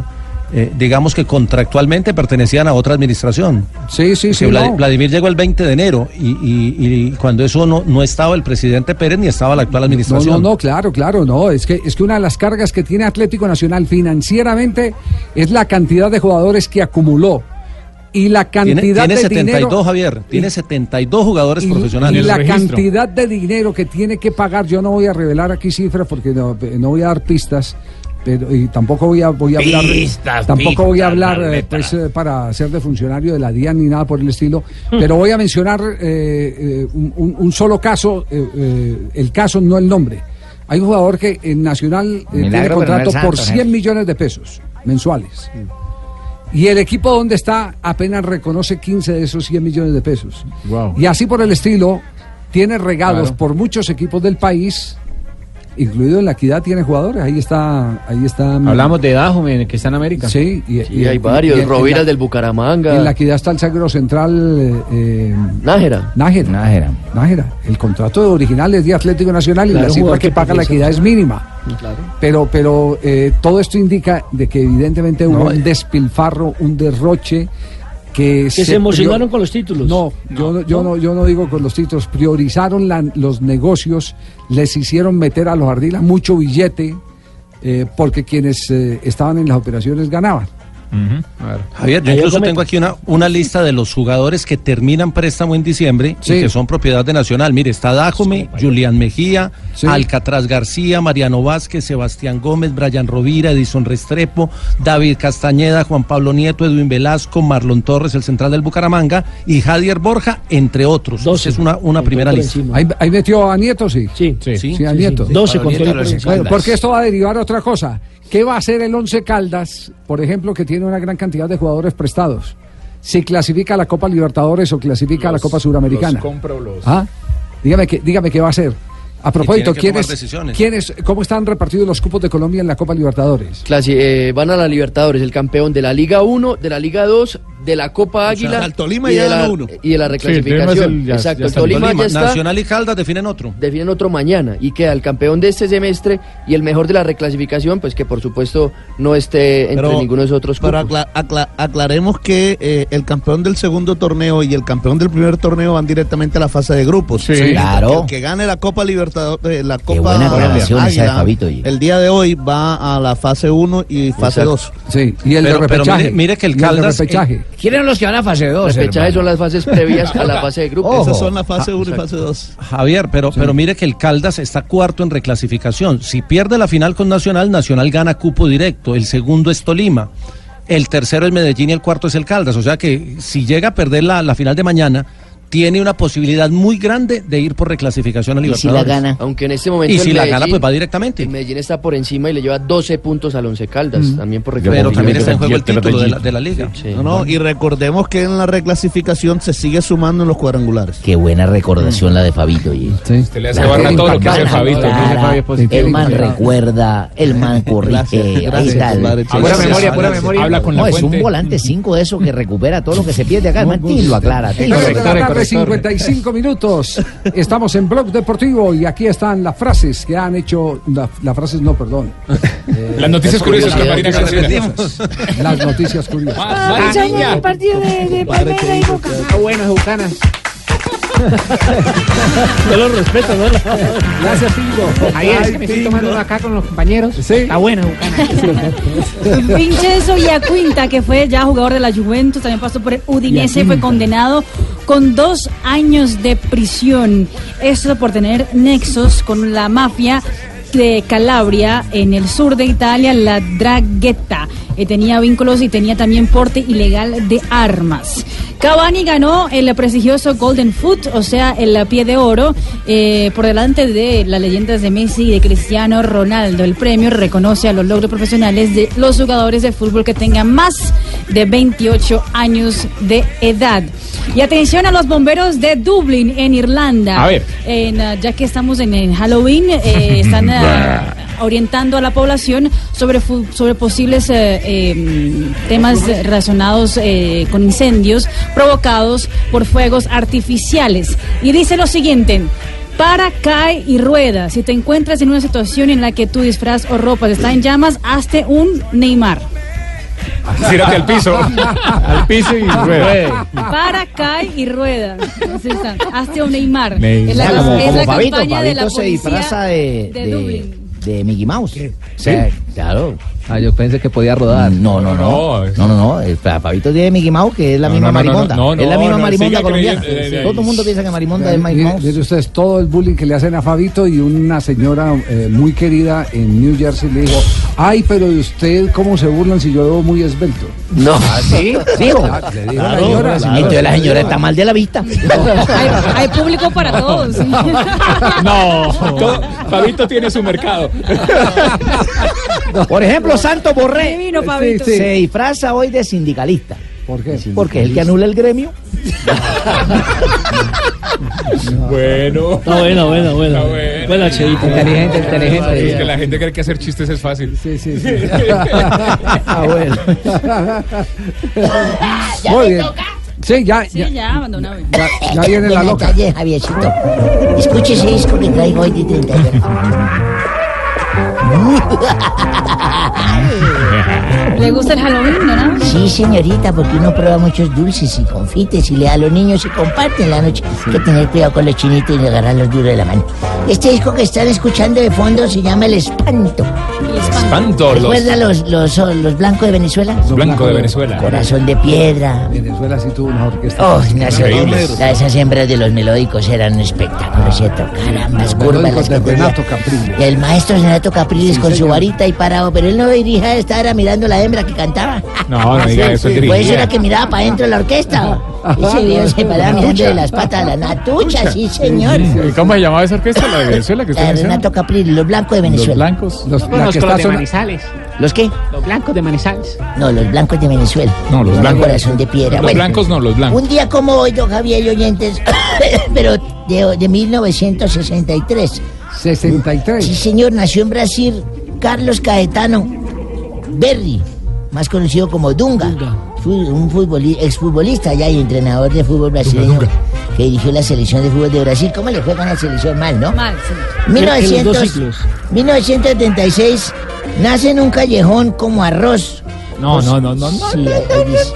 [SPEAKER 33] eh, digamos que contractualmente pertenecían a otra administración.
[SPEAKER 6] Sí, sí, sí.
[SPEAKER 33] Porque Vlad-
[SPEAKER 6] no.
[SPEAKER 33] Vladimir llegó el 20 de enero y, y- y cuando eso no, no estaba el presidente Pérez ni estaba la actual administración.
[SPEAKER 6] no, no, claro, claro, no. Es que, es que una de las cargas que tiene Atlético Nacional financieramente es la cantidad de jugadores que acumuló. Y la
[SPEAKER 33] Tiene,
[SPEAKER 6] cantidad
[SPEAKER 33] tiene
[SPEAKER 6] de
[SPEAKER 33] 72,
[SPEAKER 6] dinero.
[SPEAKER 33] Javier. Tiene 72 jugadores
[SPEAKER 6] y,
[SPEAKER 33] profesionales.
[SPEAKER 6] y la cantidad de dinero que tiene que pagar, yo no voy a revelar aquí cifras porque no, no voy a dar pistas. Pero, y tampoco voy a, voy a hablar
[SPEAKER 36] Pistas,
[SPEAKER 6] tampoco voy a
[SPEAKER 36] pistas,
[SPEAKER 6] hablar
[SPEAKER 36] la
[SPEAKER 6] eh, pues, eh, para ser de funcionario de la DIAN ni nada por el estilo pero voy a mencionar eh, eh, un, un- solo caso eh, el caso no el nombre hay un jugador que en Nacional tiene contrato por
[SPEAKER 36] Santos,
[SPEAKER 6] 100
[SPEAKER 36] ¿eh?
[SPEAKER 6] millones de pesos mensuales y el equipo donde está apenas reconoce 15 de esos 100 millones de pesos. Y así por el estilo, tiene regalos
[SPEAKER 20] Claro.
[SPEAKER 6] por muchos equipos del país, incluido en la equidad tiene jugadores. Ahí está, ahí está.
[SPEAKER 20] Hablamos de Dajume, que está en América.
[SPEAKER 6] Sí, y,
[SPEAKER 18] Sí, hay varios.
[SPEAKER 6] y
[SPEAKER 18] la-
[SPEAKER 6] del
[SPEAKER 18] Bucaramanga.
[SPEAKER 6] En la equidad está el sagro central. eh, eh,
[SPEAKER 18] Nájera.
[SPEAKER 6] Nájera.
[SPEAKER 36] Nájera.
[SPEAKER 6] Nájera. El contrato original es de Atlético Nacional y
[SPEAKER 18] Claro,
[SPEAKER 6] la
[SPEAKER 18] un
[SPEAKER 6] cifra que
[SPEAKER 18] que
[SPEAKER 6] paga la equidad es mínima.
[SPEAKER 18] Claro.
[SPEAKER 6] Pero, pero eh, todo esto indica de que evidentemente hubo
[SPEAKER 5] No, eh.
[SPEAKER 6] un despilfarro, un derroche que,
[SPEAKER 5] Que se emocionaron con los
[SPEAKER 6] títulos. No, yo no, yo no, yo no digo con los títulos. Priorizaron la- los negocios, les hicieron meter a los Ardila mucho billete eh, porque quienes eh, estaban en las operaciones ganaban.
[SPEAKER 33] Javier, yo incluso tengo aquí una, una lista de los jugadores que terminan préstamo en diciembre
[SPEAKER 6] Sí.
[SPEAKER 33] y que son propiedad de Nacional. Mire, está Dájome, Julián Mejía,
[SPEAKER 6] Sí.
[SPEAKER 33] Alcatraz García, Mariano Vázquez, Sebastián Gómez, Brian Rovira, Edison Restrepo, David Castañeda, Juan Pablo Nieto, Edwin Velasco, Marlon Torres, el central del Bucaramanga, y Jadier Borja, entre otros. Esa es una, una primera lista.
[SPEAKER 6] Ahí, ahí metió a Nieto, sí.
[SPEAKER 5] Sí,
[SPEAKER 6] sí, a Nieto.
[SPEAKER 5] 12 con todo y por encima.
[SPEAKER 6] Bueno, porque esto va a derivar a otra cosa. ¿Qué va a hacer el Once Caldas, por ejemplo, que tiene una gran cantidad de jugadores prestados? Si clasifica a la Copa Libertadores o clasifica a la Copa Suramericana.
[SPEAKER 24] Los compra o los-
[SPEAKER 6] ¿Ah? Dígame, que, dígame qué va a hacer. A propósito, ¿quiénes, quiénes, ¿cómo están repartidos los cupos de Colombia en la Copa Libertadores?
[SPEAKER 18] Clasi- eh, van a la Libertadores, el campeón de la Liga 1, de la Liga 2, de la Copa
[SPEAKER 33] sea,
[SPEAKER 18] Águila
[SPEAKER 33] al Tolima
[SPEAKER 18] y,
[SPEAKER 33] ya
[SPEAKER 18] de la,
[SPEAKER 33] uno.
[SPEAKER 18] y de la reclasificación.
[SPEAKER 33] es el- ya-
[SPEAKER 18] Exacto,
[SPEAKER 33] ya
[SPEAKER 18] el Tolima,
[SPEAKER 33] Tolima.
[SPEAKER 18] ya está.
[SPEAKER 33] Nacional y Caldas definen otro.
[SPEAKER 18] Definen otro mañana y queda el campeón de este semestre y el mejor de la reclasificación, pues que por supuesto no esté entre
[SPEAKER 28] Pero-
[SPEAKER 18] ninguno de esos otros
[SPEAKER 28] Pero acla- acla- aclaremos que eh, el campeón del segundo torneo y el campeón del primer torneo van directamente a la fase de grupos.
[SPEAKER 36] Sí. Claro.
[SPEAKER 28] El que gane la Copa Libertadores, la Copa
[SPEAKER 36] buena aclaración esa de
[SPEAKER 28] Águila,
[SPEAKER 36] Fabito,
[SPEAKER 28] el día de hoy va a la fase 1 y fase
[SPEAKER 18] Exacto.
[SPEAKER 28] 2.
[SPEAKER 6] Sí, y el
[SPEAKER 33] Pero-
[SPEAKER 6] de
[SPEAKER 33] pero
[SPEAKER 6] repechaje.
[SPEAKER 33] mire- mire que el Caldas-
[SPEAKER 6] repechaje.
[SPEAKER 36] ¿Quiénes son los que van a fase 2?
[SPEAKER 18] Repechaje son las fases previas a la fase de grupos.
[SPEAKER 28] Esas son la fase
[SPEAKER 33] Ah,
[SPEAKER 28] 1 y fase 2.
[SPEAKER 33] Javier, pero, pero mire que el Caldas está cuarto en reclasificación. Si pierde la final con Nacional, Nacional gana cupo directo. El segundo es Tolima. El tercero es Medellín y el cuarto es el Caldas. O sea que si llega a perder la, la final de mañana, tiene una posibilidad muy grande de ir por reclasificación a Libertadores. Y si la gana.
[SPEAKER 18] Aunque en este momento.
[SPEAKER 33] Y si la gana, pues va directamente.
[SPEAKER 18] Medellín está por encima y le lleva 12 puntos al Once Caldas,
[SPEAKER 33] mm.
[SPEAKER 18] también por reclasificación.
[SPEAKER 33] Pero también está en juego el título de la, liga. Sí.
[SPEAKER 28] No, no, y recordemos que en la reclasificación se sigue sumando en los cuadrangulares.
[SPEAKER 36] Qué buena recordación mm. la de Fabito. Sí.
[SPEAKER 24] Usted le hace barra todo lo que hace Fabito.
[SPEAKER 36] El man recuerda, el man (laughs) corrige.
[SPEAKER 28] Eh,
[SPEAKER 36] ahí.
[SPEAKER 28] Buena
[SPEAKER 36] memoria,
[SPEAKER 28] buena
[SPEAKER 36] memoria.
[SPEAKER 24] Habla con la
[SPEAKER 36] Es un volante 5 de eso que recupera todo lo que se pierde acá. El man lo aclara.
[SPEAKER 6] 55 minutos. Estamos en Blog Deportivo y aquí están las frases que han hecho. Las frases, no, perdón. (laughs)
[SPEAKER 24] Las eh, noticias curiosas con Marina
[SPEAKER 6] Las noticias curiosas.
[SPEAKER 39] Ah, de, de y Boca. (laughs)
[SPEAKER 5] Yo lo respeto, ¿no?
[SPEAKER 6] Gracias, Pingo.
[SPEAKER 20] Ahí es que me estoy tomando acá con los compañeros.
[SPEAKER 6] Sí.
[SPEAKER 20] Está bueno, Bucanas. (laughs)
[SPEAKER 9] Vincenzo Iacuinta, que fue ya jugador de la Juventus, también pasó por el Udinese, fue condenado con dos años de prisión. Esto por tener nexos con la mafia de Calabria en el sur de Italia, la Draghetta. Eh, tenía vínculos y tenía también porte ilegal de armas. Cavani ganó el prestigioso Golden Foot, o sea, el pie de oro, eh, por delante de las leyendas de Messi y de Cristiano Ronaldo. El premio reconoce a los logros profesionales de los jugadores de fútbol que tengan más de 28 años de edad. Y atención a los bomberos de Dublín, en Irlanda.
[SPEAKER 24] A ver.
[SPEAKER 9] En, ah, ya que estamos en, en Halloween, eh, están (laughs) ah, orientando a la población sobre, sobre posibles eh, eh, temas relacionados eh, con incendios provocados por fuegos artificiales. Y dice lo siguiente. Para, cae y rueda. Si te encuentras en una situación en la que tu disfraz o ropa está en llamas, hazte un Neymar.
[SPEAKER 24] Tírate al piso. (laughs)
[SPEAKER 25] al piso y rueda.
[SPEAKER 9] Para, cae y rueda. Está, hazte un Neymar.
[SPEAKER 25] Neymar.
[SPEAKER 9] Es la,
[SPEAKER 7] como,
[SPEAKER 9] es
[SPEAKER 7] como
[SPEAKER 9] la
[SPEAKER 7] Fabito,
[SPEAKER 9] campaña de la
[SPEAKER 7] Fabito se
[SPEAKER 9] policía
[SPEAKER 7] disfraza de,
[SPEAKER 9] de
[SPEAKER 7] de,
[SPEAKER 9] Dublín.
[SPEAKER 7] de Mickey Mouse.
[SPEAKER 10] ¿Sí?
[SPEAKER 7] claro.
[SPEAKER 10] Ah, yo pensé que podía rodar.
[SPEAKER 7] No, no, no. No, no, no. El Fa- Fabito tiene Mickey Mouse, que es la
[SPEAKER 10] No,
[SPEAKER 7] misma
[SPEAKER 10] no, no, no,
[SPEAKER 7] marimonda.
[SPEAKER 10] no, no,
[SPEAKER 7] es la misma
[SPEAKER 10] no,
[SPEAKER 7] marimonda colombiana.
[SPEAKER 10] creyendo, eh,
[SPEAKER 7] Todo el mundo piensa que marimonda es Mickey Mouse.
[SPEAKER 6] mire ustedes todo el bullying que le hacen a Fabito y una señora eh, muy querida en New Jersey le dijo, ay, pero de usted cómo se burlan si yo veo muy esbelto.
[SPEAKER 7] No. (laughs) ¿Ah, sí?
[SPEAKER 6] Ah, le dijo
[SPEAKER 7] Claro,
[SPEAKER 6] la señora.
[SPEAKER 7] claro. Entonces la señora está mal de la vista. (laughs)
[SPEAKER 9] Hay, hay público para todos.
[SPEAKER 24] No. (laughs) Todo- Fabito tiene su mercado. (laughs)
[SPEAKER 7] Por ejemplo, Santo Borré
[SPEAKER 9] Divino, Fabito.
[SPEAKER 7] se disfraza hoy de sindicalista.
[SPEAKER 6] ¿Por qué?
[SPEAKER 7] Porque es el que anula el gremio. (laughs)
[SPEAKER 24] Bueno.
[SPEAKER 5] Está bueno, bueno, bueno.
[SPEAKER 24] Está bueno.
[SPEAKER 5] Buena, Cheito.
[SPEAKER 10] Inteligente, inteligente.
[SPEAKER 24] Es que la gente cree que hacer chistes es fácil.
[SPEAKER 6] Sí, sí, sí. (laughs)
[SPEAKER 7] Ah, bueno.
[SPEAKER 6] Muy bien. Sí, ya,
[SPEAKER 9] Sí,
[SPEAKER 6] ya,
[SPEAKER 9] ya, abandona. güey.
[SPEAKER 6] ya, ya viene la loca.
[SPEAKER 39] tardes, Javiercito. Escuche ese disco que traigo hoy de 31. Hahaha.
[SPEAKER 9] ¿Le gusta el Halloween, no?
[SPEAKER 39] Sí, señorita, porque uno prueba muchos dulces y confites y le da a los niños y comparte en la noche. Hay que tener cuidado con los chinitos y agarrarlos duro de la mano. Este disco que están escuchando de fondo se llama El Espanto.
[SPEAKER 24] Espanto. Los
[SPEAKER 39] ¿Recuerda los, los, los blancos de Venezuela?
[SPEAKER 24] blancos de Venezuela.
[SPEAKER 39] Corazón de piedra.
[SPEAKER 6] Venezuela sí tuvo una orquesta.
[SPEAKER 39] Oh,
[SPEAKER 24] Increíbles.
[SPEAKER 39] la- esas hembras de los melódicos eran un espectáculo, ¿cierto? Carambas, curvas las que
[SPEAKER 6] de
[SPEAKER 39] tenía.
[SPEAKER 6] Renato Capriles.
[SPEAKER 39] El maestro Renato Capriles
[SPEAKER 6] Sí,
[SPEAKER 39] con su varita y parado, pero él no dirigía, estaba mirando la hembra que cantaba.
[SPEAKER 24] No, no diga eso,
[SPEAKER 39] Pues era que miraba para adentro de la orquesta. (laughs) Ese viejo se paraba mirando de las patas a la natucha, sí, señor.
[SPEAKER 25] ¿Y ¿Cómo se llamaba esa orquesta? La de Venezuela que
[SPEAKER 39] La
[SPEAKER 25] usted
[SPEAKER 39] de
[SPEAKER 25] menciona?
[SPEAKER 39] Renato Capriles, los blancos de
[SPEAKER 25] Los
[SPEAKER 39] Venezuela.
[SPEAKER 25] blancos.
[SPEAKER 6] Los, la que está sona-
[SPEAKER 39] ¿Los qué?
[SPEAKER 20] Los blancos de Manizales.
[SPEAKER 39] No, los blancos de Venezuela.
[SPEAKER 24] No, los blancos.
[SPEAKER 39] Corazón de piedra.
[SPEAKER 24] Los
[SPEAKER 39] Bueno,
[SPEAKER 24] blancos no, los blancos.
[SPEAKER 39] Un día como hoy, don Javier y oyentes, (coughs) pero de, de 1963.
[SPEAKER 6] 63.
[SPEAKER 39] Sí, señor, nació en Brasil Carlos Caetano Berry, más conocido como Dunga. Fu- Un futboli- exfutbolista ya y entrenador de fútbol brasileño que dirigió la selección de fútbol de Brasil. ¿Cómo le fue con la selección? Mal, ¿no?
[SPEAKER 9] Mal, sí.
[SPEAKER 39] 1900
[SPEAKER 5] dos ciclos.
[SPEAKER 39] 1976 nace en un callejón como arroz.
[SPEAKER 24] No, no, no, no, no.
[SPEAKER 39] Sí, ahí dice.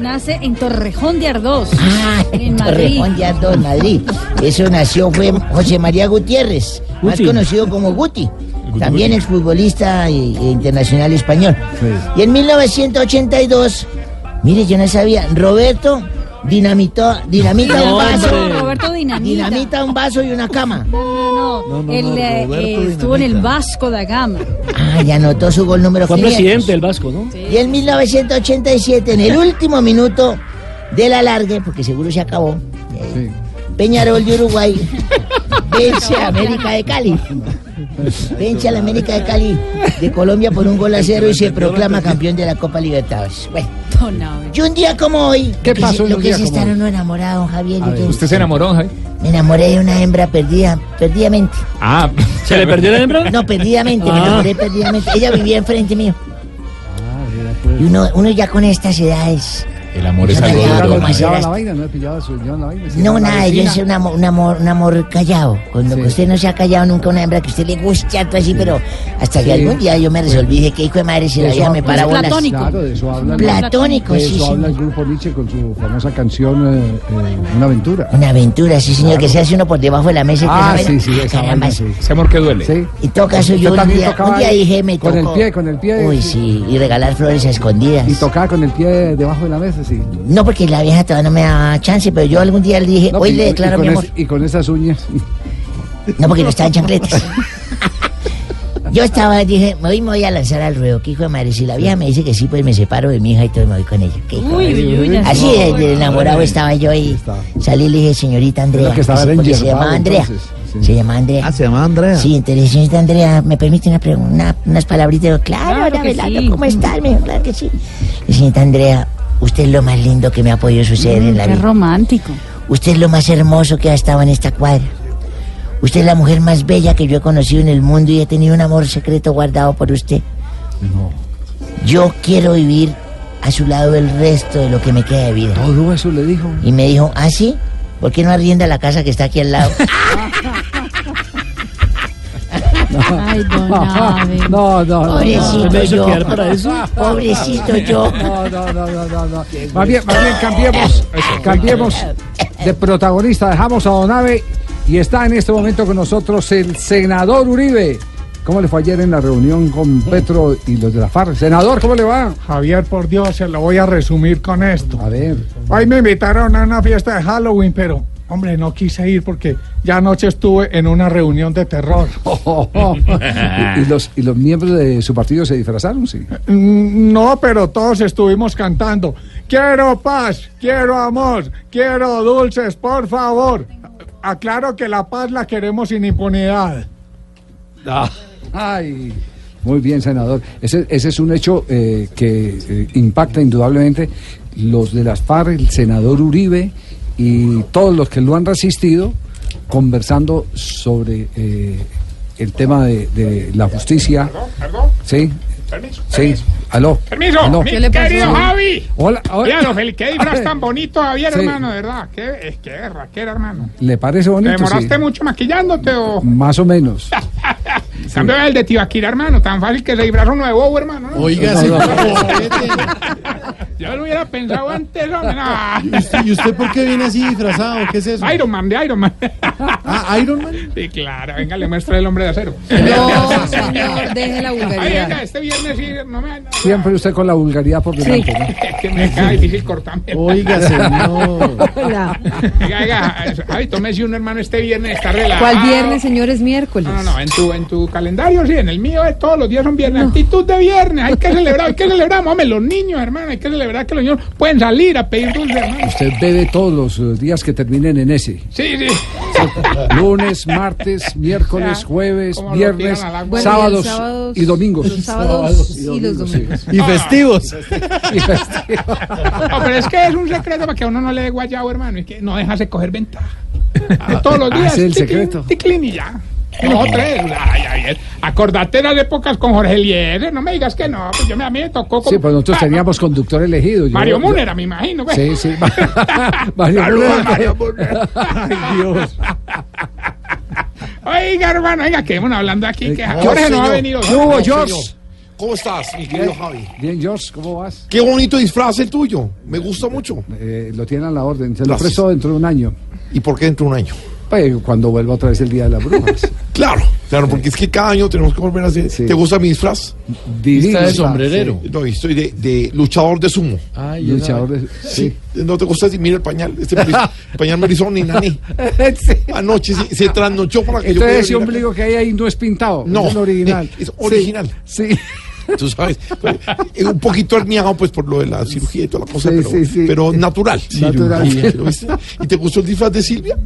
[SPEAKER 9] Nace en Torrejón de Ardós,
[SPEAKER 39] Ah,
[SPEAKER 9] en Madrid.
[SPEAKER 39] Torrejón de Ardós, Madrid. Eso nació fue José María Gutiérrez, más conocido como Guti. También es futbolista y- e internacional español. Y en 1982, mire, yo no sabía, Roberto dinamitó, dinamita un
[SPEAKER 9] No,
[SPEAKER 39] vaso.
[SPEAKER 9] Roberto Dinamita.
[SPEAKER 39] Dinamita un vaso y una cama.
[SPEAKER 9] No, no, no. Él eh, eh, estuvo en el Vasco da Gama.
[SPEAKER 39] Ah, ya anotó su gol número
[SPEAKER 5] Fue
[SPEAKER 39] 500.
[SPEAKER 5] presidente del Vasco, ¿no?
[SPEAKER 39] Y en 1987, en el último minuto del alargue, porque seguro se acabó, eh, Peñarol de Uruguay (laughs) vence a América de Cali. Vence a la América de Cali de Colombia por un gol a cero y se proclama campeón de la Copa Libertadores. Bueno, y un día como hoy,
[SPEAKER 6] ¿Qué
[SPEAKER 39] lo que
[SPEAKER 6] pasó
[SPEAKER 39] lo que es estar uno enamorado, don Javier. yo te-
[SPEAKER 24] ¿Usted se enamoró, Javi?
[SPEAKER 39] Me enamoré de una hembra perdida, perdidamente.
[SPEAKER 24] Ah.
[SPEAKER 5] ¿Se le perdió la hembra?
[SPEAKER 39] No, perdidamente, me
[SPEAKER 5] Ah.
[SPEAKER 39] enamoré perdidamente. Ella vivía enfrente mío.
[SPEAKER 6] pues.
[SPEAKER 39] Y uno, uno ya con estas edades.
[SPEAKER 24] El amor es
[SPEAKER 39] Yo
[SPEAKER 24] algo duro. ¿no?
[SPEAKER 6] pillaba la vaina, no he pillado su pillaba la vaina.
[SPEAKER 39] No, nada, yo es un amor, un amor, un amor callado. Cuando usted no se ha callado nunca una hembra que a usted le guste harto así, pero hasta que algún día yo me resolví de que hijo de madre si
[SPEAKER 6] De
[SPEAKER 39] la
[SPEAKER 6] eso
[SPEAKER 39] vieja me para bolas.
[SPEAKER 6] Claro, de eso habla.
[SPEAKER 39] Platónico,
[SPEAKER 6] de
[SPEAKER 39] sí,
[SPEAKER 6] eso
[SPEAKER 39] sí.
[SPEAKER 6] habla el grupo Nietzsche con su famosa canción eh, eh, Una aventura.
[SPEAKER 39] Una aventura, sí señor, que se hace uno por debajo de la mesa. y que
[SPEAKER 6] Ah, sí, sí, esa
[SPEAKER 39] Caramba,
[SPEAKER 6] vaina, sí.
[SPEAKER 24] Ese amor que duele.
[SPEAKER 6] Sí.
[SPEAKER 39] Todo caso,
[SPEAKER 6] Usted
[SPEAKER 39] yo un
[SPEAKER 6] también
[SPEAKER 39] día, un día dije, me
[SPEAKER 6] con el
[SPEAKER 39] tocó-
[SPEAKER 6] pie, con el pie.
[SPEAKER 39] Uy, sí, y regalar flores a escondidas.
[SPEAKER 6] Y tocaba con el pie debajo de la mesa,
[SPEAKER 39] No, porque la vieja todavía no me da chance, pero yo algún día le dije,
[SPEAKER 6] No,
[SPEAKER 39] hoy
[SPEAKER 6] y-
[SPEAKER 39] le declaro
[SPEAKER 6] con
[SPEAKER 39] mi amor.
[SPEAKER 6] es- y con esas uñas.
[SPEAKER 39] No, porque no estaba en chancletas. (laughs) Yo estaba, dije, hoy me voy a lanzar al ruedo, que hijo de madre. Si la vieja me dice que sí, pues me separo de mi hija y todo y me voy con ella. ¿Qué hijo
[SPEAKER 9] Uy, uy, uy,
[SPEAKER 39] Así de, de enamorado estaba yo y salí y le dije, señorita Andrea.
[SPEAKER 6] Que estaba
[SPEAKER 39] porque se llamaba Andrea.
[SPEAKER 6] entonces, sí.
[SPEAKER 39] Se llama Andrea.
[SPEAKER 28] Ah, se llama Andrea.
[SPEAKER 39] Sí, entonces, señorita Andrea, ¿me permite una pregu- una- unas palabritas? Claro,
[SPEAKER 9] Claro sí.
[SPEAKER 39] ¿cómo estás? Me dijo, claro que sí. Y, señorita Andrea, usted es lo más lindo que me ha podido suceder en la
[SPEAKER 9] Qué
[SPEAKER 39] vida.
[SPEAKER 9] romántico.
[SPEAKER 39] Usted es lo más hermoso que ha estado en esta cuadra. Usted es la mujer más bella que yo he conocido en el mundo y he tenido un amor secreto guardado por usted. Yo quiero vivir a su lado el resto de lo que me queda de vida.
[SPEAKER 6] Todo eso le dijo.
[SPEAKER 39] Y me dijo, ¿ah, sí? ¿Por qué no arrienda la casa que está aquí al lado? (laughs)
[SPEAKER 9] Ay, don (laughs) Abe.
[SPEAKER 6] No, no, no.
[SPEAKER 39] Pobrecito
[SPEAKER 6] ¿Me hizo
[SPEAKER 39] yo.
[SPEAKER 6] quedar para eso?
[SPEAKER 39] Pobrecito yo.
[SPEAKER 6] No, no, no, no, no, no. Más bien, más bien cambiemos, cambiemos de protagonista. Dejamos a Don Abe y está en este momento con nosotros el senador Uribe. ¿Cómo le fue ayer en la reunión con Petro y los de la FARC? Senador, ¿cómo le va?
[SPEAKER 40] Javier, por Dios, se lo voy a resumir con esto.
[SPEAKER 6] A ver.
[SPEAKER 40] Hoy me invitaron a una fiesta de Halloween, pero, hombre, no quise ir porque ya anoche estuve en una reunión de terror. (laughs)
[SPEAKER 6] ¿Y, y los, ¿Y los miembros de su partido se disfrazaron? Sí.
[SPEAKER 40] Mm, No, pero todos estuvimos cantando. Quiero paz, quiero amor, quiero dulces, por favor. Aclaro que la paz la queremos sin impunidad.
[SPEAKER 6] Ay. Muy bien, senador. Ese, ese es un hecho eh, que eh, impacta indudablemente los de las FARC, el senador Uribe y todos los que lo han resistido, conversando sobre eh, el tema de, de la justicia. Sí,
[SPEAKER 41] Permiso.
[SPEAKER 6] sí. Aló.
[SPEAKER 41] Permiso,
[SPEAKER 6] Aló.
[SPEAKER 41] mi querido Javi.
[SPEAKER 6] Hola, hola.
[SPEAKER 41] Mira, Felipe, qué disfraz (laughs) tan bonito, Javier,
[SPEAKER 6] Sí.
[SPEAKER 41] hermano, de verdad. Qué, es que guerra, qué era, hermano.
[SPEAKER 6] ¿Le parece
[SPEAKER 41] ¿Te
[SPEAKER 6] bonito?
[SPEAKER 41] demoraste
[SPEAKER 6] Sí.
[SPEAKER 41] mucho maquillándote o...?
[SPEAKER 6] Más o menos. (laughs)
[SPEAKER 41] Cambio el de Tibaquira, hermano, tan fácil que se disfraza uno de bobo, hermano. ¿no?
[SPEAKER 6] Oiga, sí, (laughs)
[SPEAKER 41] Yo lo hubiera pensado antes, hombre, no.
[SPEAKER 42] ¿Y usted, y usted por qué viene así disfrazado? ¿Qué es eso?
[SPEAKER 41] Iron Man, de Iron Man.
[SPEAKER 42] Ah, Iron Man.
[SPEAKER 41] Sí, claro, venga, le muestra el hombre de acero.
[SPEAKER 27] No, señor, deje la
[SPEAKER 41] Ay, venga,
[SPEAKER 27] vulgaridad.
[SPEAKER 41] este viernes no me... no,
[SPEAKER 6] Siempre usted con la vulgaridad por delante, ¿no?
[SPEAKER 41] es (laughs) que me queda difícil cortarme.
[SPEAKER 42] Oiga, señor.
[SPEAKER 41] Venga, venga, Javi, tómese un hermano este viernes, está relajado.
[SPEAKER 27] ¿Cuál viernes, señor? Es miércoles.
[SPEAKER 41] No, no, no, en tu, en tu calendario sí, en el mío eh, todos los días son viernes. Actitud de viernes, hay que (laughs) celebrar, hay que celebrar, mame, los niños, hermano, hay que celebrar que los niños pueden salir a pedir dulce, hermano.
[SPEAKER 6] Usted bebe todos los eh, días que terminen en ese.
[SPEAKER 41] Sí, sí. (laughs)
[SPEAKER 6] Lunes, martes, miércoles, jueves, viernes, sábados,
[SPEAKER 27] sábados-
[SPEAKER 6] y domingos.
[SPEAKER 27] los sábados y domingos.
[SPEAKER 42] Y (laughs) festivos.
[SPEAKER 6] Y festivos.
[SPEAKER 41] No, pero es que es un secreto para que a uno no le dé guayabo, hermano, y que no dejarse coger ventaja. De todos los
[SPEAKER 6] Ah,
[SPEAKER 41] días.
[SPEAKER 6] es el
[SPEAKER 41] ticlin,
[SPEAKER 6] secreto.
[SPEAKER 41] ticlin y ya. No, tres. Ay, ay, ay. Acordate de las épocas con Jorge Eliezer, no me digas que no, pues yo me, a mí me tocó con
[SPEAKER 6] Sí, pues nosotros
[SPEAKER 41] Ah,
[SPEAKER 6] teníamos conductor elegido. Yo-
[SPEAKER 41] Mario
[SPEAKER 6] yo-
[SPEAKER 41] Múnera, me imagino.
[SPEAKER 6] Sí, sí. Mario (laughs)
[SPEAKER 41] Saludos,
[SPEAKER 6] Múnera.
[SPEAKER 41] Mario Múnera.
[SPEAKER 42] Ay, Dios.
[SPEAKER 41] Oiga, hermano, oiga, quedemos hablando aquí, que
[SPEAKER 6] Eh,
[SPEAKER 41] Jorge no ha venido.
[SPEAKER 43] ¿Cómo estás, mi querido Javi?
[SPEAKER 6] Bien, George, ¿cómo vas?
[SPEAKER 43] Qué bonito disfraz el tuyo. Me gusta mucho.
[SPEAKER 6] Eh, lo tiene a la orden. Se lo
[SPEAKER 43] Gracias.
[SPEAKER 6] presto dentro de un año.
[SPEAKER 43] ¿Y por qué dentro de un año?
[SPEAKER 6] Pues cuando vuelva otra vez el Día de las Brujas. (laughs)
[SPEAKER 43] Claro, claro, porque es que cada año tenemos que volver a hacer. ¿Te gusta mi disfraz?
[SPEAKER 6] Divino,
[SPEAKER 42] de sombrerero.
[SPEAKER 43] No, y estoy de, de luchador de sumo.
[SPEAKER 42] Ay,
[SPEAKER 6] sí. Luchador de-
[SPEAKER 43] Sí. ¿No te gusta? Mira el pañal. Este (laughs) pañal me lo hizo ni nani. (laughs) Anoche se, se trasnochó para que yo
[SPEAKER 6] Entonces
[SPEAKER 43] pudiera
[SPEAKER 6] ese ombligo que hay ahí no es pintado.
[SPEAKER 43] No,
[SPEAKER 6] es el original.
[SPEAKER 43] es original.
[SPEAKER 6] Sí. sí. (laughs)
[SPEAKER 43] Tú sabes, eh, un poquito herniado pues por lo de la cirugía y toda la cosa,
[SPEAKER 6] Sí,
[SPEAKER 43] pero,
[SPEAKER 6] sí, sí.
[SPEAKER 43] pero natural.
[SPEAKER 6] Natural.
[SPEAKER 43] ¿Y te gustó el disfraz de Silvia?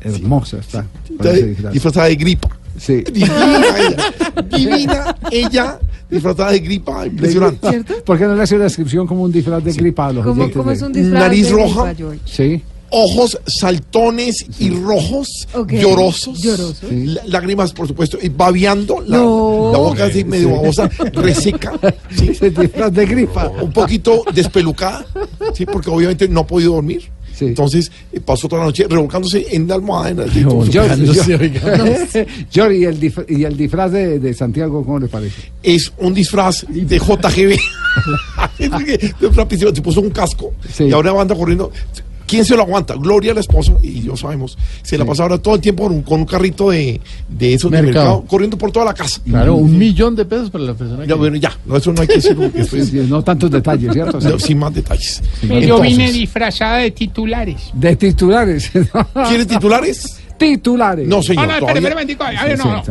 [SPEAKER 6] Hermosa está.
[SPEAKER 43] Está
[SPEAKER 6] disfraz.
[SPEAKER 43] disfrazada de gripa.
[SPEAKER 6] Sí.
[SPEAKER 43] Divina ella. Divina ella, disfrazada de gripa, impresionante.
[SPEAKER 6] ¿Por qué no le hace una descripción como un disfraz de gripa a los
[SPEAKER 27] ¿Cómo, cómo es un disfraz
[SPEAKER 43] Nariz
[SPEAKER 27] de
[SPEAKER 43] roja.
[SPEAKER 27] gripa?
[SPEAKER 6] Sí.
[SPEAKER 43] Ojos saltones y rojos,
[SPEAKER 27] Ok.
[SPEAKER 43] llorosos,
[SPEAKER 27] Llorosos.
[SPEAKER 43] lá- lágrimas, por supuesto, y babeando, la,
[SPEAKER 27] No.
[SPEAKER 43] la boca así medio babosa, reseca, ¿sí? (laughs)
[SPEAKER 6] Disfraz de gripa.
[SPEAKER 43] un poquito despelucada, ¿sí? porque obviamente no ha podido dormir.
[SPEAKER 6] Sí.
[SPEAKER 43] Entonces eh, pasó toda la noche revolcándose en la almohada. En la, (laughs)
[SPEAKER 6] No,
[SPEAKER 42] no
[SPEAKER 6] ¿y el, dif- y el disfraz de, de Santiago, ¿cómo le parece?
[SPEAKER 43] es un disfraz de (laughs) JGB. (laughs) Se puso un casco
[SPEAKER 6] Sí.
[SPEAKER 43] y ahora anda corriendo. ¿Quién se lo aguanta? Gloria, la esposa, y yo sabemos. Se la pasa ahora todo el tiempo con un, con un carrito de, de esos de
[SPEAKER 42] Mercado.
[SPEAKER 43] corriendo por toda la casa.
[SPEAKER 42] Claro, un millón de pesos para la persona que...
[SPEAKER 43] Ya, bueno, ya, no, eso no hay que decirlo. (laughs) porque después-
[SPEAKER 6] Sí, no tantos detalles, ¿cierto?
[SPEAKER 43] no, sin más detalles.
[SPEAKER 41] Yo
[SPEAKER 43] Entonces,
[SPEAKER 41] vine disfrazada de titulares.
[SPEAKER 6] De titulares. (laughs)
[SPEAKER 43] ¿Quieres titulares?
[SPEAKER 6] titulares.
[SPEAKER 43] No, señor.
[SPEAKER 41] no, espere, espere. A ver, no,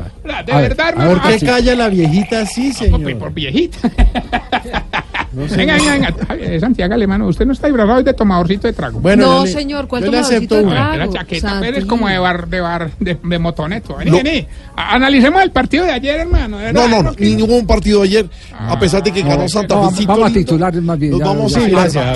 [SPEAKER 41] De
[SPEAKER 6] A
[SPEAKER 41] verdad,
[SPEAKER 42] ver, ¿qué
[SPEAKER 41] ah,
[SPEAKER 42] calla la viejita así,
[SPEAKER 41] por,
[SPEAKER 42] señor?
[SPEAKER 41] por viejita. (laughs) venga, venga, venga. Ay, Santiago Alemano, usted no está disfrazado de tomadorcito de trago.
[SPEAKER 42] Bueno,
[SPEAKER 27] no, señor, ¿cuál
[SPEAKER 42] yo le
[SPEAKER 27] tomadorcito
[SPEAKER 42] acepto
[SPEAKER 27] de
[SPEAKER 42] una.
[SPEAKER 41] La
[SPEAKER 27] trago?
[SPEAKER 41] chaqueta,
[SPEAKER 27] Santi.
[SPEAKER 41] pero es como de bar, de bar, de, de motoneto. Vení,
[SPEAKER 43] No.
[SPEAKER 41] vení. Analicemos el partido de ayer, hermano. de
[SPEAKER 43] No, no, no, ningún partido ayer, a pesar de que ganó Santa
[SPEAKER 6] No,
[SPEAKER 43] Fe.
[SPEAKER 6] vamos a titulares más bien.
[SPEAKER 43] Nos
[SPEAKER 6] ya,
[SPEAKER 43] vamos
[SPEAKER 6] ya.
[SPEAKER 43] a
[SPEAKER 42] gracias.